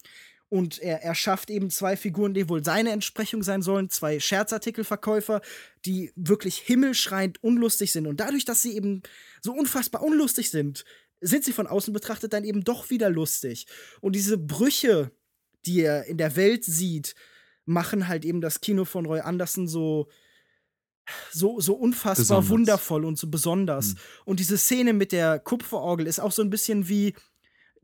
Und er, er schafft eben zwei Figuren, die wohl seine Entsprechung sein sollen, zwei Scherzartikelverkäufer, die wirklich himmelschreiend unlustig sind. Und dadurch, dass sie eben so unfassbar unlustig sind, sind sie von außen betrachtet dann eben doch wieder lustig. Und diese Brüche, die er in der Welt sieht, machen halt eben das Kino von Roy Anderson so, so, so unfassbar besonders. wundervoll und so besonders. Mhm. Und diese Szene mit der Kupferorgel ist auch so ein bisschen wie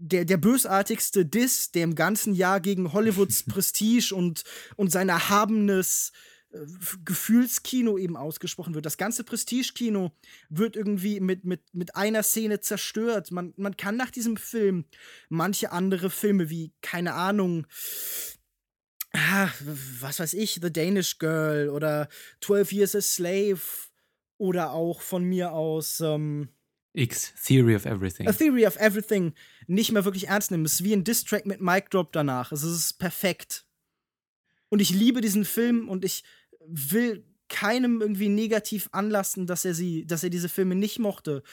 der, der bösartigste Diss, der im ganzen Jahr gegen Hollywoods Prestige und, und sein erhabenes äh, Gefühlskino eben ausgesprochen wird. Das ganze Prestige-Kino wird irgendwie mit, mit, mit einer Szene zerstört. Man, man kann nach diesem Film manche andere Filme wie, keine Ahnung, ah, was weiß ich, The Danish Girl oder 12 Years a Slave oder auch von mir aus ähm, X, Theory of Everything. A Theory of Everything nicht mehr wirklich ernst nehmen. Es ist wie ein Distrack mit Mic Drop danach. Es ist perfekt. Und ich liebe diesen Film und ich will keinem irgendwie negativ anlassen, dass er sie, dass er diese Filme nicht mochte.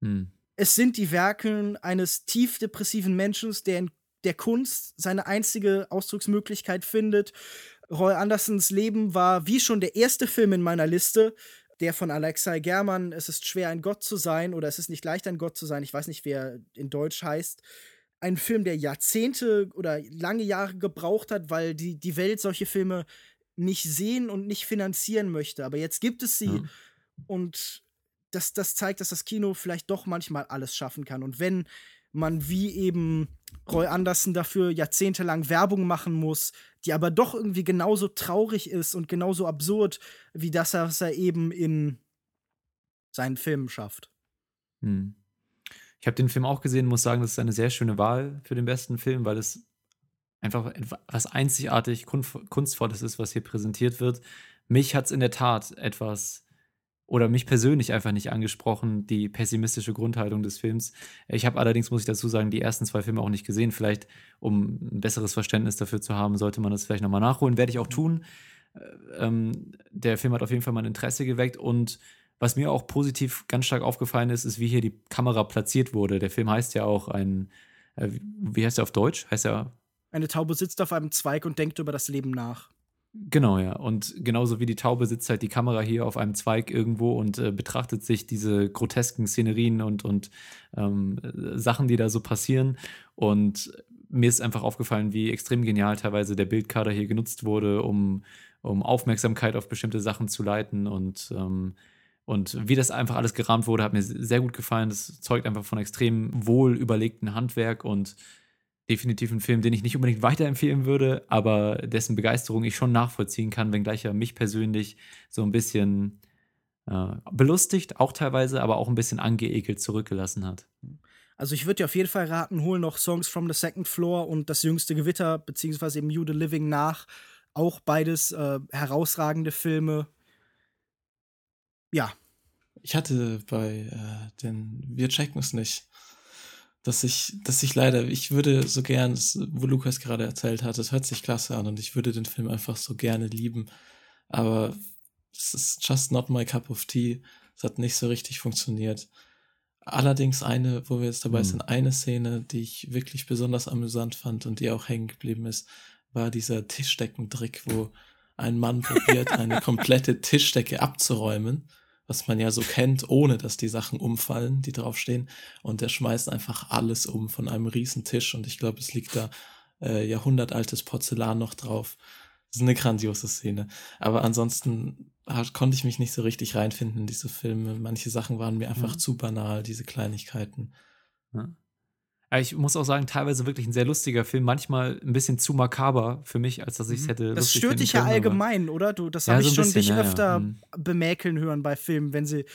Hm. Es sind die Werke eines tief depressiven Menschen, der in der Kunst seine einzige Ausdrucksmöglichkeit findet. Roy Andersons Leben war wie schon der erste Film in meiner Liste der von Alexei German, es ist schwer ein Gott zu sein oder es ist nicht leicht ein Gott zu sein, ich weiß nicht, wer in Deutsch heißt. Ein Film, der Jahrzehnte oder lange Jahre gebraucht hat, weil die, die Welt solche Filme nicht sehen und nicht finanzieren möchte. Aber jetzt gibt es sie ja. und das, das zeigt, dass das Kino vielleicht doch manchmal alles schaffen kann. Und wenn man wie eben Roy Anderson dafür jahrzehntelang Werbung machen muss, die aber doch irgendwie genauso traurig ist und genauso absurd wie das, was er eben in seinen Filmen schafft. Hm. Ich habe den Film auch gesehen, muss sagen, das ist eine sehr schöne Wahl für den besten Film, weil es einfach etwas einzigartig Kunstvolles ist, was hier präsentiert wird. Mich hat es in der Tat etwas oder mich persönlich einfach nicht angesprochen, die pessimistische Grundhaltung des Films. Ich habe allerdings, muss ich dazu sagen, die ersten zwei Filme auch nicht gesehen. Vielleicht, um ein besseres Verständnis dafür zu haben, sollte man das vielleicht nochmal nachholen. Werde ich auch tun. Äh, ähm, der Film hat auf jeden Fall mein Interesse geweckt und was mir auch positiv ganz stark aufgefallen ist, ist, wie hier die Kamera platziert wurde. Der Film heißt ja auch ein, äh, wie heißt er auf Deutsch? Heißt er? Eine Taube sitzt auf einem Zweig und denkt über das Leben nach. Genau, ja. Und genauso wie die Taube sitzt halt die Kamera hier auf einem Zweig irgendwo und äh, betrachtet sich diese grotesken Szenerien und, und ähm, Sachen, die da so passieren. Und mir ist einfach aufgefallen, wie extrem genial teilweise der Bildkader hier genutzt wurde, um, um Aufmerksamkeit auf bestimmte Sachen zu leiten und ähm, und wie das einfach alles gerahmt wurde, hat mir sehr gut gefallen. Das zeugt einfach von extrem wohl überlegten Handwerk und definitiv ein Film, den ich nicht unbedingt weiterempfehlen würde, aber dessen Begeisterung ich schon nachvollziehen kann, wenngleich er mich persönlich so ein bisschen äh, belustigt, auch teilweise, aber auch ein bisschen angeekelt zurückgelassen hat. Also ich würde dir auf jeden Fall raten, hol noch Songs from the Second Floor und Das jüngste Gewitter, beziehungsweise eben You the Living nach. Auch beides äh, herausragende Filme. Ja. Ich hatte bei äh, den Wir checken es nicht dass ich, dass ich leider, ich würde so gern, wo Lukas gerade erzählt hat, es hört sich klasse an und ich würde den Film einfach so gerne lieben, aber es ist just not my cup of tea. Es hat nicht so richtig funktioniert. Allerdings eine, wo wir jetzt dabei hm. sind, eine Szene, die ich wirklich besonders amüsant fand und die auch hängen geblieben ist, war dieser Tischdeckentrick, wo ein Mann probiert, eine komplette Tischdecke abzuräumen was man ja so kennt, ohne dass die Sachen umfallen, die draufstehen. Und der schmeißt einfach alles um von einem riesen Tisch und ich glaube, es liegt da äh, jahrhundertaltes Porzellan noch drauf. Das ist eine grandiose Szene. Aber ansonsten konnte ich mich nicht so richtig reinfinden in diese Filme. Manche Sachen waren mir einfach mhm. zu banal, diese Kleinigkeiten. Ich muss auch sagen, teilweise wirklich ein sehr lustiger Film, manchmal ein bisschen zu makaber für mich, als dass ich es mhm. hätte. Das stört dich ja allgemein, oder? Du, das ja, habe ich so schon bisschen, dich ja, öfter ja. Mhm. bemäkeln hören bei Filmen, wenn sie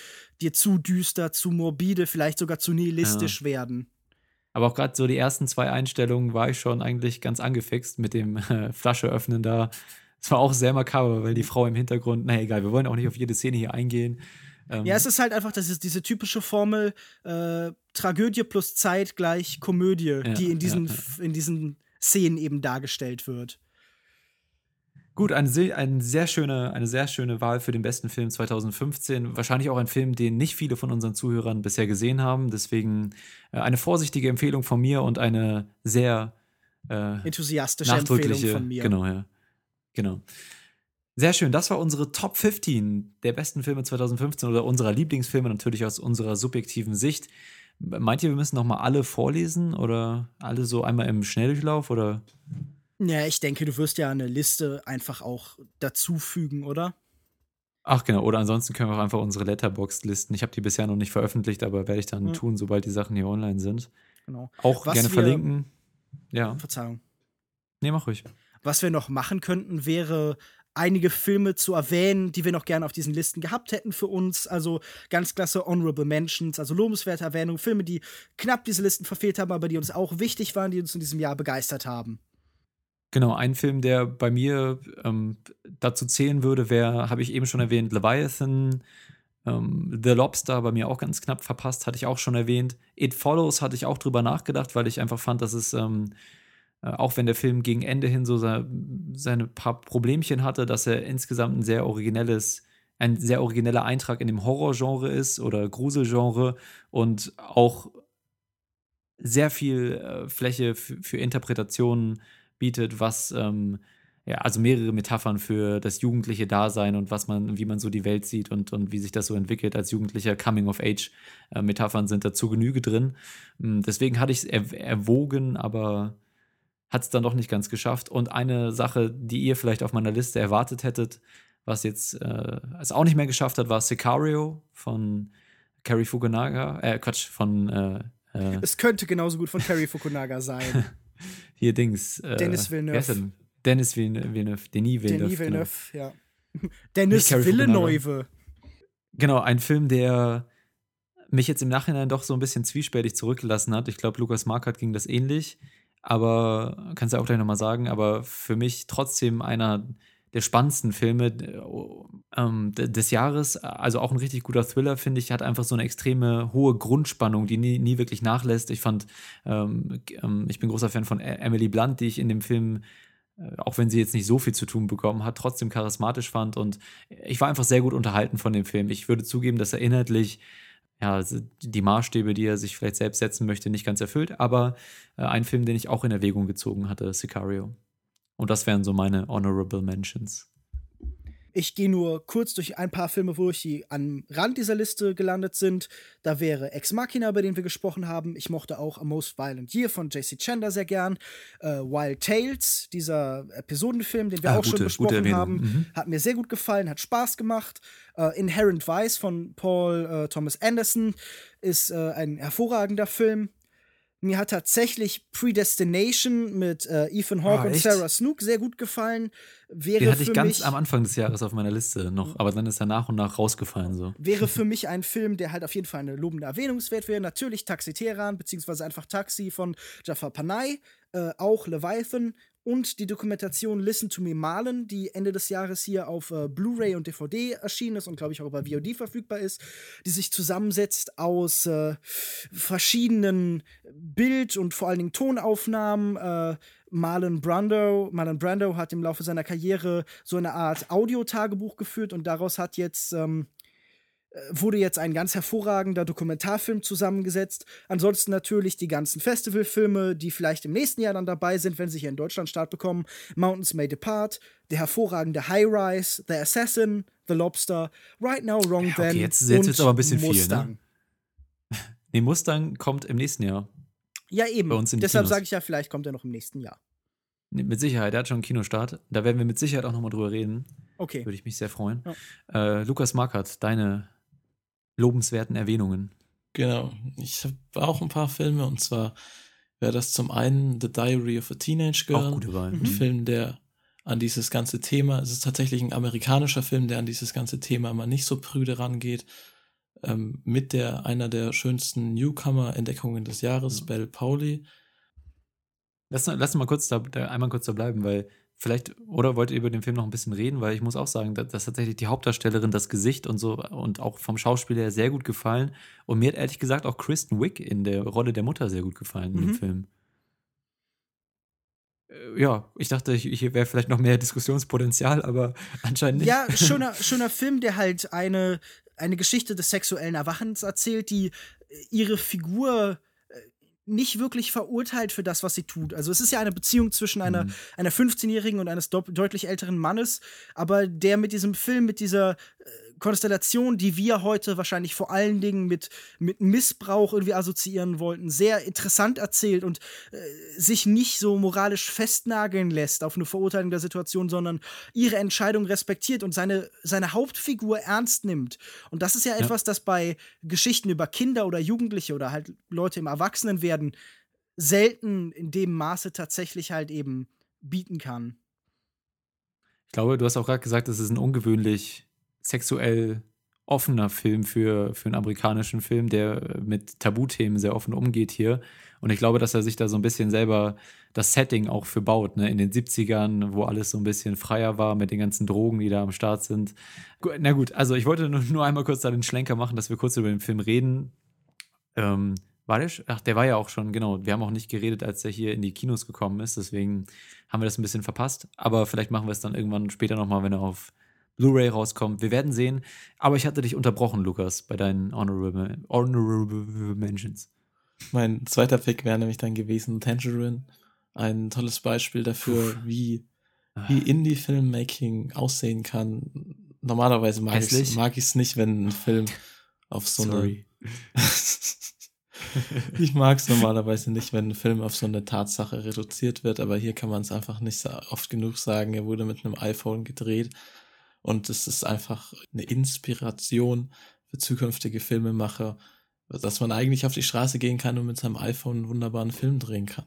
dir zu düster, zu morbide, vielleicht sogar zu nihilistisch werden. Aber auch gerade so die ersten zwei Einstellungen war ich schon eigentlich ganz angefixt mit dem äh, Flasche öffnen da. Es war auch sehr makaber, weil die Frau im Hintergrund, na egal, wir wollen auch nicht auf jede Szene hier eingehen. Ähm, ja, es ist halt einfach das ist diese typische Formel äh, Tragödie plus Zeit gleich Komödie, ja, die in diesen, ja, ja. in diesen Szenen eben dargestellt wird. Gut, eine, eine, sehr schöne, eine sehr schöne Wahl für den besten Film 2015. Wahrscheinlich auch ein Film, den nicht viele von unseren Zuhörern bisher gesehen haben. Deswegen äh, eine vorsichtige Empfehlung von mir und eine sehr äh, enthusiastische Empfehlung von mir. Genau, ja. Genau. Sehr schön, das war unsere Top 15 der besten Filme 2015 oder unserer Lieblingsfilme natürlich aus unserer subjektiven Sicht. Meint ihr, wir müssen noch mal alle vorlesen oder alle so einmal im Schnelldurchlauf oder? Ja, ich denke, du wirst ja eine Liste einfach auch dazufügen, oder? Ach genau, oder ansonsten können wir auch einfach unsere Letterbox listen. Ich habe die bisher noch nicht veröffentlicht, aber werde ich dann mhm. tun, sobald die Sachen hier online sind. Genau. Auch Was gerne verlinken. Ja. Verzeihung. Nee, mach ruhig. Was wir noch machen könnten, wäre einige Filme zu erwähnen, die wir noch gerne auf diesen Listen gehabt hätten für uns. Also ganz klasse Honorable Mentions, also lobenswerte Erwähnungen, Filme, die knapp diese Listen verfehlt haben, aber die uns auch wichtig waren, die uns in diesem Jahr begeistert haben. Genau, ein Film, der bei mir ähm, dazu zählen würde, wäre, habe ich eben schon erwähnt, Leviathan. Ähm, The Lobster bei mir auch ganz knapp verpasst, hatte ich auch schon erwähnt. It Follows hatte ich auch drüber nachgedacht, weil ich einfach fand, dass es ähm, äh, auch wenn der Film gegen Ende hin so seine paar Problemchen hatte, dass er insgesamt ein sehr originelles, ein sehr origineller Eintrag in dem Horrorgenre ist oder Gruselgenre und auch sehr viel äh, Fläche für Interpretationen bietet, was ähm, ja, also mehrere Metaphern für das jugendliche Dasein und was man, wie man so die Welt sieht und, und wie sich das so entwickelt als jugendlicher Coming-of-Age-Metaphern äh, sind dazu Genüge drin. Hm, deswegen hatte ich es erwogen, aber hat es dann doch nicht ganz geschafft. Und eine Sache, die ihr vielleicht auf meiner Liste erwartet hättet, was jetzt äh, es auch nicht mehr geschafft hat, war Sicario von Cary Fukunaga. Äh, Quatsch, von. Äh, äh, es könnte genauso gut von Cary Fukunaga sein. Hier Dings. Äh, Dennis Villeneuve. Dennis Villeneuve. Denis Villeneuve. Denis Villeneuve, genau. ja. Dennis Villeneuve. Genau, ein Film, der mich jetzt im Nachhinein doch so ein bisschen zwiespältig zurückgelassen hat. Ich glaube, Lukas Markert ging das ähnlich aber kannst du auch gleich nochmal sagen, aber für mich trotzdem einer der spannendsten Filme ähm, des Jahres. Also auch ein richtig guter Thriller, finde ich. Hat einfach so eine extreme hohe Grundspannung, die nie, nie wirklich nachlässt. Ich fand, ähm, ähm ich bin großer Fan von e-, Emily Blunt, die ich in dem Film, äh, auch wenn sie jetzt nicht so viel zu tun bekommen hat, trotzdem charismatisch fand. Und ich war einfach sehr gut unterhalten von dem Film. Ich würde zugeben, dass er inhaltlich ja, also die Maßstäbe, die er sich vielleicht selbst setzen möchte, nicht ganz erfüllt. Aber äh, ein Film, den ich auch in Erwägung gezogen hatte, Sicario. Und das wären so meine Honorable Mentions. Ich gehe nur kurz durch ein paar Filme, wo ich die am Rand dieser Liste gelandet sind. Da wäre Ex Machina, über den wir gesprochen haben. Ich mochte auch A Most Violent Year von J.C. Chandler sehr gern. Äh, Wild Tales, dieser Episodenfilm, den wir Ah, auch gute- schon besprochen haben, Mhm. hat mir sehr gut gefallen, hat Spaß gemacht. Äh, Inherent Vice von Paul äh, Thomas Anderson ist äh, ein hervorragender Film. Mir hat tatsächlich Predestination mit äh, Ethan Hawke Ah, und? Sarah Snook sehr gut gefallen. Wäre Den hatte ich ganz am Anfang des Jahres auf meiner Liste noch, aber dann ist er nach und nach rausgefallen so. wäre für mich ein Film, der halt auf jeden Fall eine lobende Erwähnungswert wäre. Natürlich Taxi Teheran, beziehungsweise einfach Taxi von Jafar Panay, äh, auch Leviathan und die Dokumentation Listen to Me Malen, die Ende des Jahres hier auf äh, Blu-ray und DVD erschienen ist und glaube ich auch über VOD verfügbar ist, die sich zusammensetzt aus äh, verschiedenen Bild- und vor allen Dingen Tonaufnahmen. Äh, Marlon Brando, Marlon Brando hat im Laufe seiner Karriere so eine Art Audiotagebuch geführt und daraus hat jetzt ähm, wurde jetzt ein ganz hervorragender Dokumentarfilm zusammengesetzt. Ansonsten natürlich die ganzen Festivalfilme, die vielleicht im nächsten Jahr dann dabei sind, wenn sie hier in Deutschland Start bekommen. Mountains May Depart, der hervorragende High Rise, The Assassin, The Lobster, Right Now, Wrong Ja, okay, Then jetzt- jetzt wird's aber ein bisschen viel, ne? Mustang. Nee, Mustang kommt im nächsten Jahr. Ja, eben. Bei uns in Deshalb sage ich ja, vielleicht kommt er noch im nächsten Jahr. Nee, Mit Sicherheit, der hat schon einen Kinostart. Da werden wir mit Sicherheit auch nochmal drüber reden. Okay. Würde ich mich sehr freuen. Äh, Lukas Markert, deine lobenswerten Erwähnungen. Genau. Ich habe auch ein paar Filme und zwar wäre das zum einen The Diary of a Teenage Girl. Auch gute Wahl. Mhm. Ein Film, der an dieses ganze Thema, es ist tatsächlich ein amerikanischer Film, der an dieses ganze Thema immer nicht so prüde rangeht. Ähm, mit der einer der schönsten Newcomer-Entdeckungen des Jahres, Belle Pauli. Lass, lass mal kurz da, da einmal kurz da bleiben, weil vielleicht, oder wollt ihr über den Film noch ein bisschen reden, weil ich muss auch sagen, dass, dass tatsächlich die Hauptdarstellerin das Gesicht und so und auch vom Schauspieler her sehr gut gefallen. Und mir hat ehrlich gesagt auch Kristen Wick in der Rolle der Mutter sehr gut gefallen in Mhm. dem Film. Äh, Ja, ich dachte, hier wäre vielleicht noch mehr Diskussionspotenzial, aber anscheinend nicht. Ja, schöner, schöner Film, der halt eine, eine Geschichte des sexuellen Erwachens erzählt, die ihre Figur nicht wirklich verurteilt für das, was sie tut. Also es ist ja eine Beziehung zwischen einer, Mhm. einer 15-Jährigen und eines deutlich älteren Mannes, aber der mit diesem Film, mit dieser äh, Konstellation, die wir heute wahrscheinlich vor allen Dingen mit, mit Missbrauch irgendwie assoziieren wollten, sehr interessant erzählt und äh, sich nicht so moralisch festnageln lässt auf eine Verurteilung der Situation, sondern ihre Entscheidung respektiert und seine, seine Hauptfigur ernst nimmt. Und das ist ja, Ja. etwas, das bei Geschichten über Kinder oder Jugendliche oder halt Leute im Erwachsenenwerden selten in dem Maße tatsächlich halt eben bieten kann. Ich glaube, du hast auch gerade gesagt, es ist ein ungewöhnlich sexuell offener Film für, für einen amerikanischen Film, der mit Tabuthemen sehr offen umgeht hier. Und ich glaube, dass er sich da so ein bisschen selber das Setting auch für baut, ne? In den 70ern, wo alles so ein bisschen freier war mit den ganzen Drogen, die da am Start sind. Na gut, also ich wollte nur, einmal kurz da den Schlenker machen, dass wir kurz über den Film reden. Ähm, war der? Ach, der war ja auch schon, genau. Wir haben auch nicht geredet, als der hier in die Kinos gekommen ist, deswegen haben wir das ein bisschen verpasst. Aber vielleicht machen wir es dann irgendwann später nochmal, wenn er auf Blu-ray rauskommt. Wir werden sehen. Aber ich hatte dich unterbrochen, Lukas, bei deinen Honorable, honorable Mentions. Mein zweiter Pick wäre nämlich dann gewesen Tangerine. Ein tolles Beispiel dafür, wie, wie Indie-Filmmaking aussehen kann. Normalerweise mag ich es nicht, wenn ein Film auf so Sorry. eine. ich mag es normalerweise nicht, wenn ein Film auf so eine Tatsache reduziert wird, aber hier kann man es einfach nicht oft genug sagen. Er wurde mit einem iPhone gedreht und es ist einfach eine Inspiration für zukünftige Filmemacher, dass man eigentlich auf die Straße gehen kann und mit seinem iPhone einen wunderbaren Film drehen kann.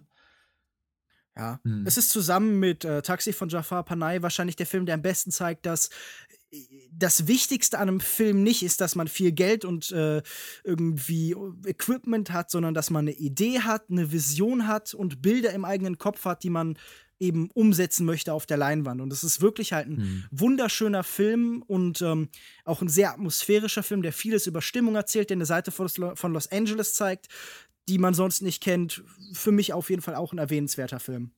Ja. Hm. Es ist zusammen mit äh, Taxi von Jafar Panay wahrscheinlich der Film, der am besten zeigt, dass das Wichtigste an einem Film nicht ist, dass man viel Geld und äh, irgendwie Equipment hat, sondern dass man eine Idee hat, eine Vision hat und Bilder im eigenen Kopf hat, die man eben umsetzen möchte auf der Leinwand. Und es ist wirklich halt ein Hm. wunderschöner Film und ähm, auch ein sehr atmosphärischer Film, der vieles über Stimmung erzählt, der eine Seite von Los- Angeles zeigt, die man sonst nicht kennt. Für mich auf jeden Fall auch ein erwähnenswerter Film.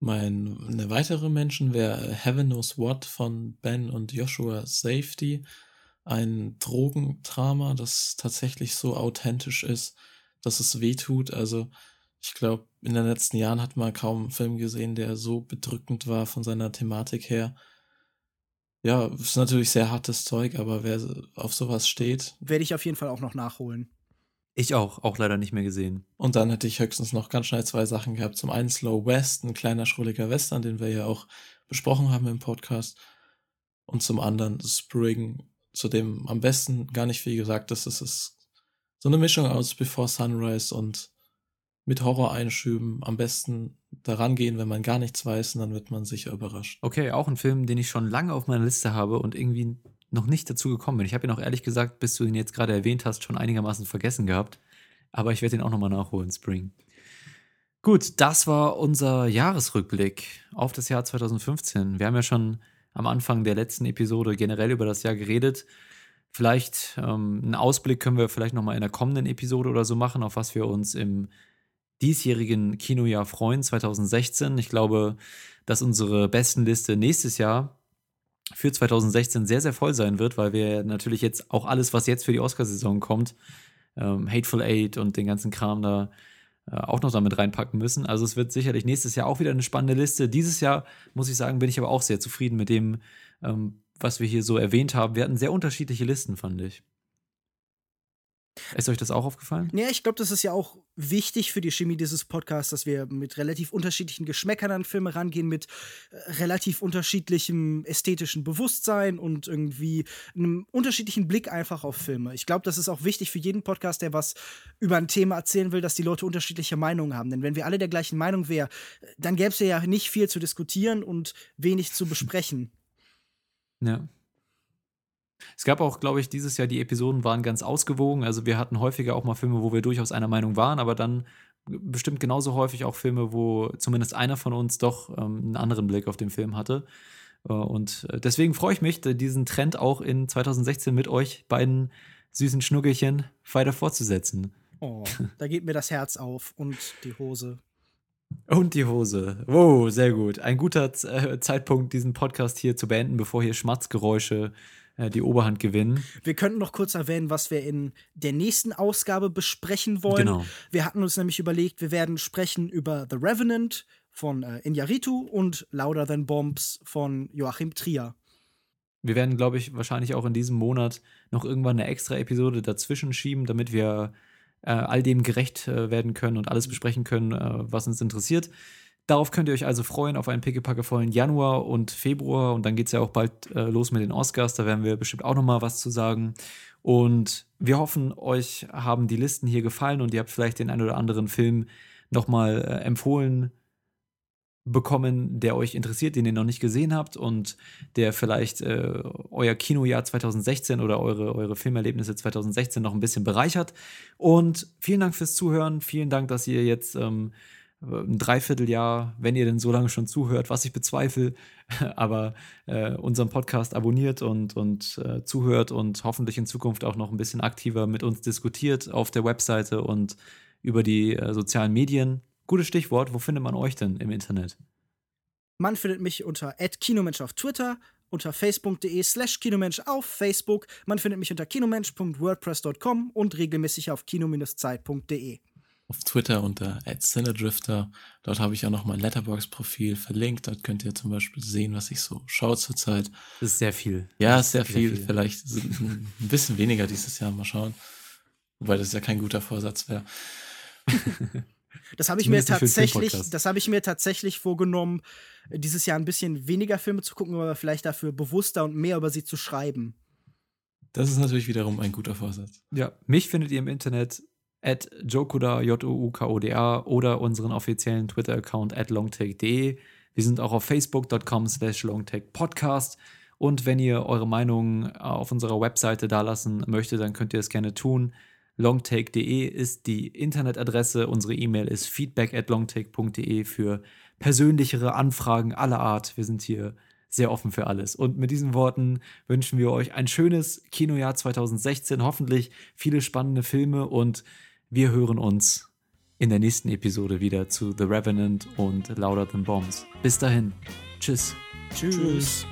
Mein, eine weitere Menschen wäre Heaven Knows What von Ben und Joshua Safety. Ein Drogendrama, das tatsächlich so authentisch ist, dass es weh tut. Also Ich glaube, in den letzten Jahren hat man kaum einen Film gesehen, der so bedrückend war von seiner Thematik her. Ja, ist natürlich sehr hartes Zeug, aber wer auf sowas steht. Werde ich auf jeden Fall auch noch nachholen. Ich auch, auch leider nicht mehr gesehen. Und dann hätte ich höchstens noch ganz schnell zwei Sachen gehabt. Zum einen Slow West, ein kleiner schrulliger Western, den wir ja auch besprochen haben im Podcast. Und zum anderen Spring, zu dem am besten gar nicht viel gesagt ist. Es ist so eine Mischung aus Before Sunrise und mit Horror-Einschüben am besten daran gehen, wenn man gar nichts weiß, und dann wird man sicher überrascht. Okay, auch ein Film, den ich schon lange auf meiner Liste habe und irgendwie noch nicht dazu gekommen bin. Ich habe ihn auch ehrlich gesagt, bis du ihn jetzt gerade erwähnt hast, schon einigermaßen vergessen gehabt. Aber ich werde ihn auch nochmal nachholen, Spring. Gut, das war unser Jahresrückblick auf das Jahr 2015. Wir haben ja schon am Anfang der letzten Episode generell über das Jahr geredet. Vielleicht ähm, einen Ausblick können wir vielleicht nochmal in der kommenden Episode oder so machen, auf was wir uns im diesjährigen Kinojahr freuen, 2016. Ich glaube, dass unsere Bestenliste nächstes Jahr für 2016 sehr, sehr voll sein wird, weil wir natürlich jetzt auch alles, was jetzt für die Oscarsaison kommt, ähm, Hateful Eight und den ganzen Kram da äh, auch noch damit reinpacken müssen. Also es wird sicherlich nächstes Jahr auch wieder eine spannende Liste. Dieses Jahr, muss ich sagen, bin ich aber auch sehr zufrieden mit dem, ähm, was wir hier so erwähnt haben. Wir hatten sehr unterschiedliche Listen, fand ich. Ist euch das auch aufgefallen? Ja, ich glaube, das ist ja auch wichtig für die Chemie dieses Podcasts, dass wir mit relativ unterschiedlichen Geschmäckern an Filme rangehen, mit äh, relativ unterschiedlichem ästhetischen Bewusstsein und irgendwie einem unterschiedlichen Blick einfach auf Filme. Ich glaube, das ist auch wichtig für jeden Podcast, der was über ein Thema erzählen will, dass die Leute unterschiedliche Meinungen haben. Denn wenn wir alle der gleichen Meinung wären, dann gäbe es ja nicht viel zu diskutieren und wenig zu besprechen. Ja. Es gab auch, glaube ich, dieses Jahr die Episoden waren ganz ausgewogen. Also wir hatten häufiger auch mal Filme, wo wir durchaus einer Meinung waren, aber dann bestimmt genauso häufig auch Filme, wo zumindest einer von uns doch ähm, einen anderen Blick auf den Film hatte. Äh, und äh, deswegen freue ich mich, diesen Trend auch in 2016 mit euch beiden süßen Schnuckelchen weiter fortzusetzen. Oh, da geht mir das Herz auf und die Hose. Und die Hose. Wow, sehr gut. Ein guter äh, Zeitpunkt, diesen Podcast hier zu beenden, bevor hier Schmatzgeräusche äh, die Oberhand gewinnen. Wir könnten noch kurz erwähnen, was wir in der nächsten Ausgabe besprechen wollen. Genau. Wir hatten uns nämlich überlegt, wir werden sprechen über The Revenant von äh, Inyaritu und Louder Than Bombs von Joachim Trier. Wir werden, glaube ich, wahrscheinlich auch in diesem Monat noch irgendwann eine extra Episode dazwischen schieben, damit wir äh, all dem gerecht äh, werden können und alles besprechen können, äh, was uns interessiert. Darauf könnt ihr euch also freuen, auf einen pickepackevollen Januar und Februar. Und dann geht es ja auch bald äh, los mit den Oscars. Da werden wir bestimmt auch noch mal was zu sagen. Und wir hoffen, euch haben die Listen hier gefallen und ihr habt vielleicht den einen oder anderen Film noch mal äh, empfohlen bekommen, der euch interessiert, den ihr noch nicht gesehen habt und der vielleicht äh, euer Kinojahr 2016 oder eure, eure Filmerlebnisse 2016 noch ein bisschen bereichert. Und vielen Dank fürs Zuhören. Vielen Dank, dass ihr jetzt ähm, ein Dreivierteljahr, wenn ihr denn so lange schon zuhört, was ich bezweifle, aber äh, unseren Podcast abonniert und, und äh, zuhört und hoffentlich in Zukunft auch noch ein bisschen aktiver mit uns diskutiert auf der Webseite und über die äh, sozialen Medien. Gutes Stichwort, wo findet man euch denn im Internet? Man findet mich unter @kinomensch auf Twitter, unter facebook.de slash kinomensch auf Facebook. Man findet mich unter kinomensch.wordpress.com und regelmäßig auf kino-zeit.de auf Twitter unter @cinedrifter. Dort habe ich auch noch mein Letterbox-Profil verlinkt. Dort könnt ihr zum Beispiel sehen, was ich so schaue zurzeit. Das ist sehr viel. Ja, ist sehr, sehr viel. viel. Vielleicht ein bisschen weniger dieses Jahr. Mal schauen. Wobei das ja kein guter Vorsatz wäre. Das habe ich mir tatsächlich, das habe ich mir tatsächlich vorgenommen, dieses Jahr ein bisschen weniger Filme zu gucken, aber vielleicht dafür bewusster und mehr über sie zu schreiben. Das ist natürlich wiederum ein guter Vorsatz. Ja, mich findet ihr im Internet at Jokuda, J-O-U-K-O-D-A oder unseren offiziellen Twitter-Account at longtake.de. Wir sind auch auf facebook.com slash longtakepodcast. Und wenn ihr eure Meinung auf unserer Webseite dalassen möchtet, dann könnt ihr es gerne tun. longtake.de ist die Internetadresse. Unsere E-Mail ist feedback at longtake.de für persönlichere Anfragen aller Art. Wir sind hier sehr offen für alles. Und mit diesen Worten wünschen wir euch ein schönes Kinojahr 2016. Hoffentlich viele spannende Filme und wir hören uns in der nächsten Episode wieder zu The Revenant und Louder Than Bombs. Bis dahin. Tschüss. Tschüss. Tschüss.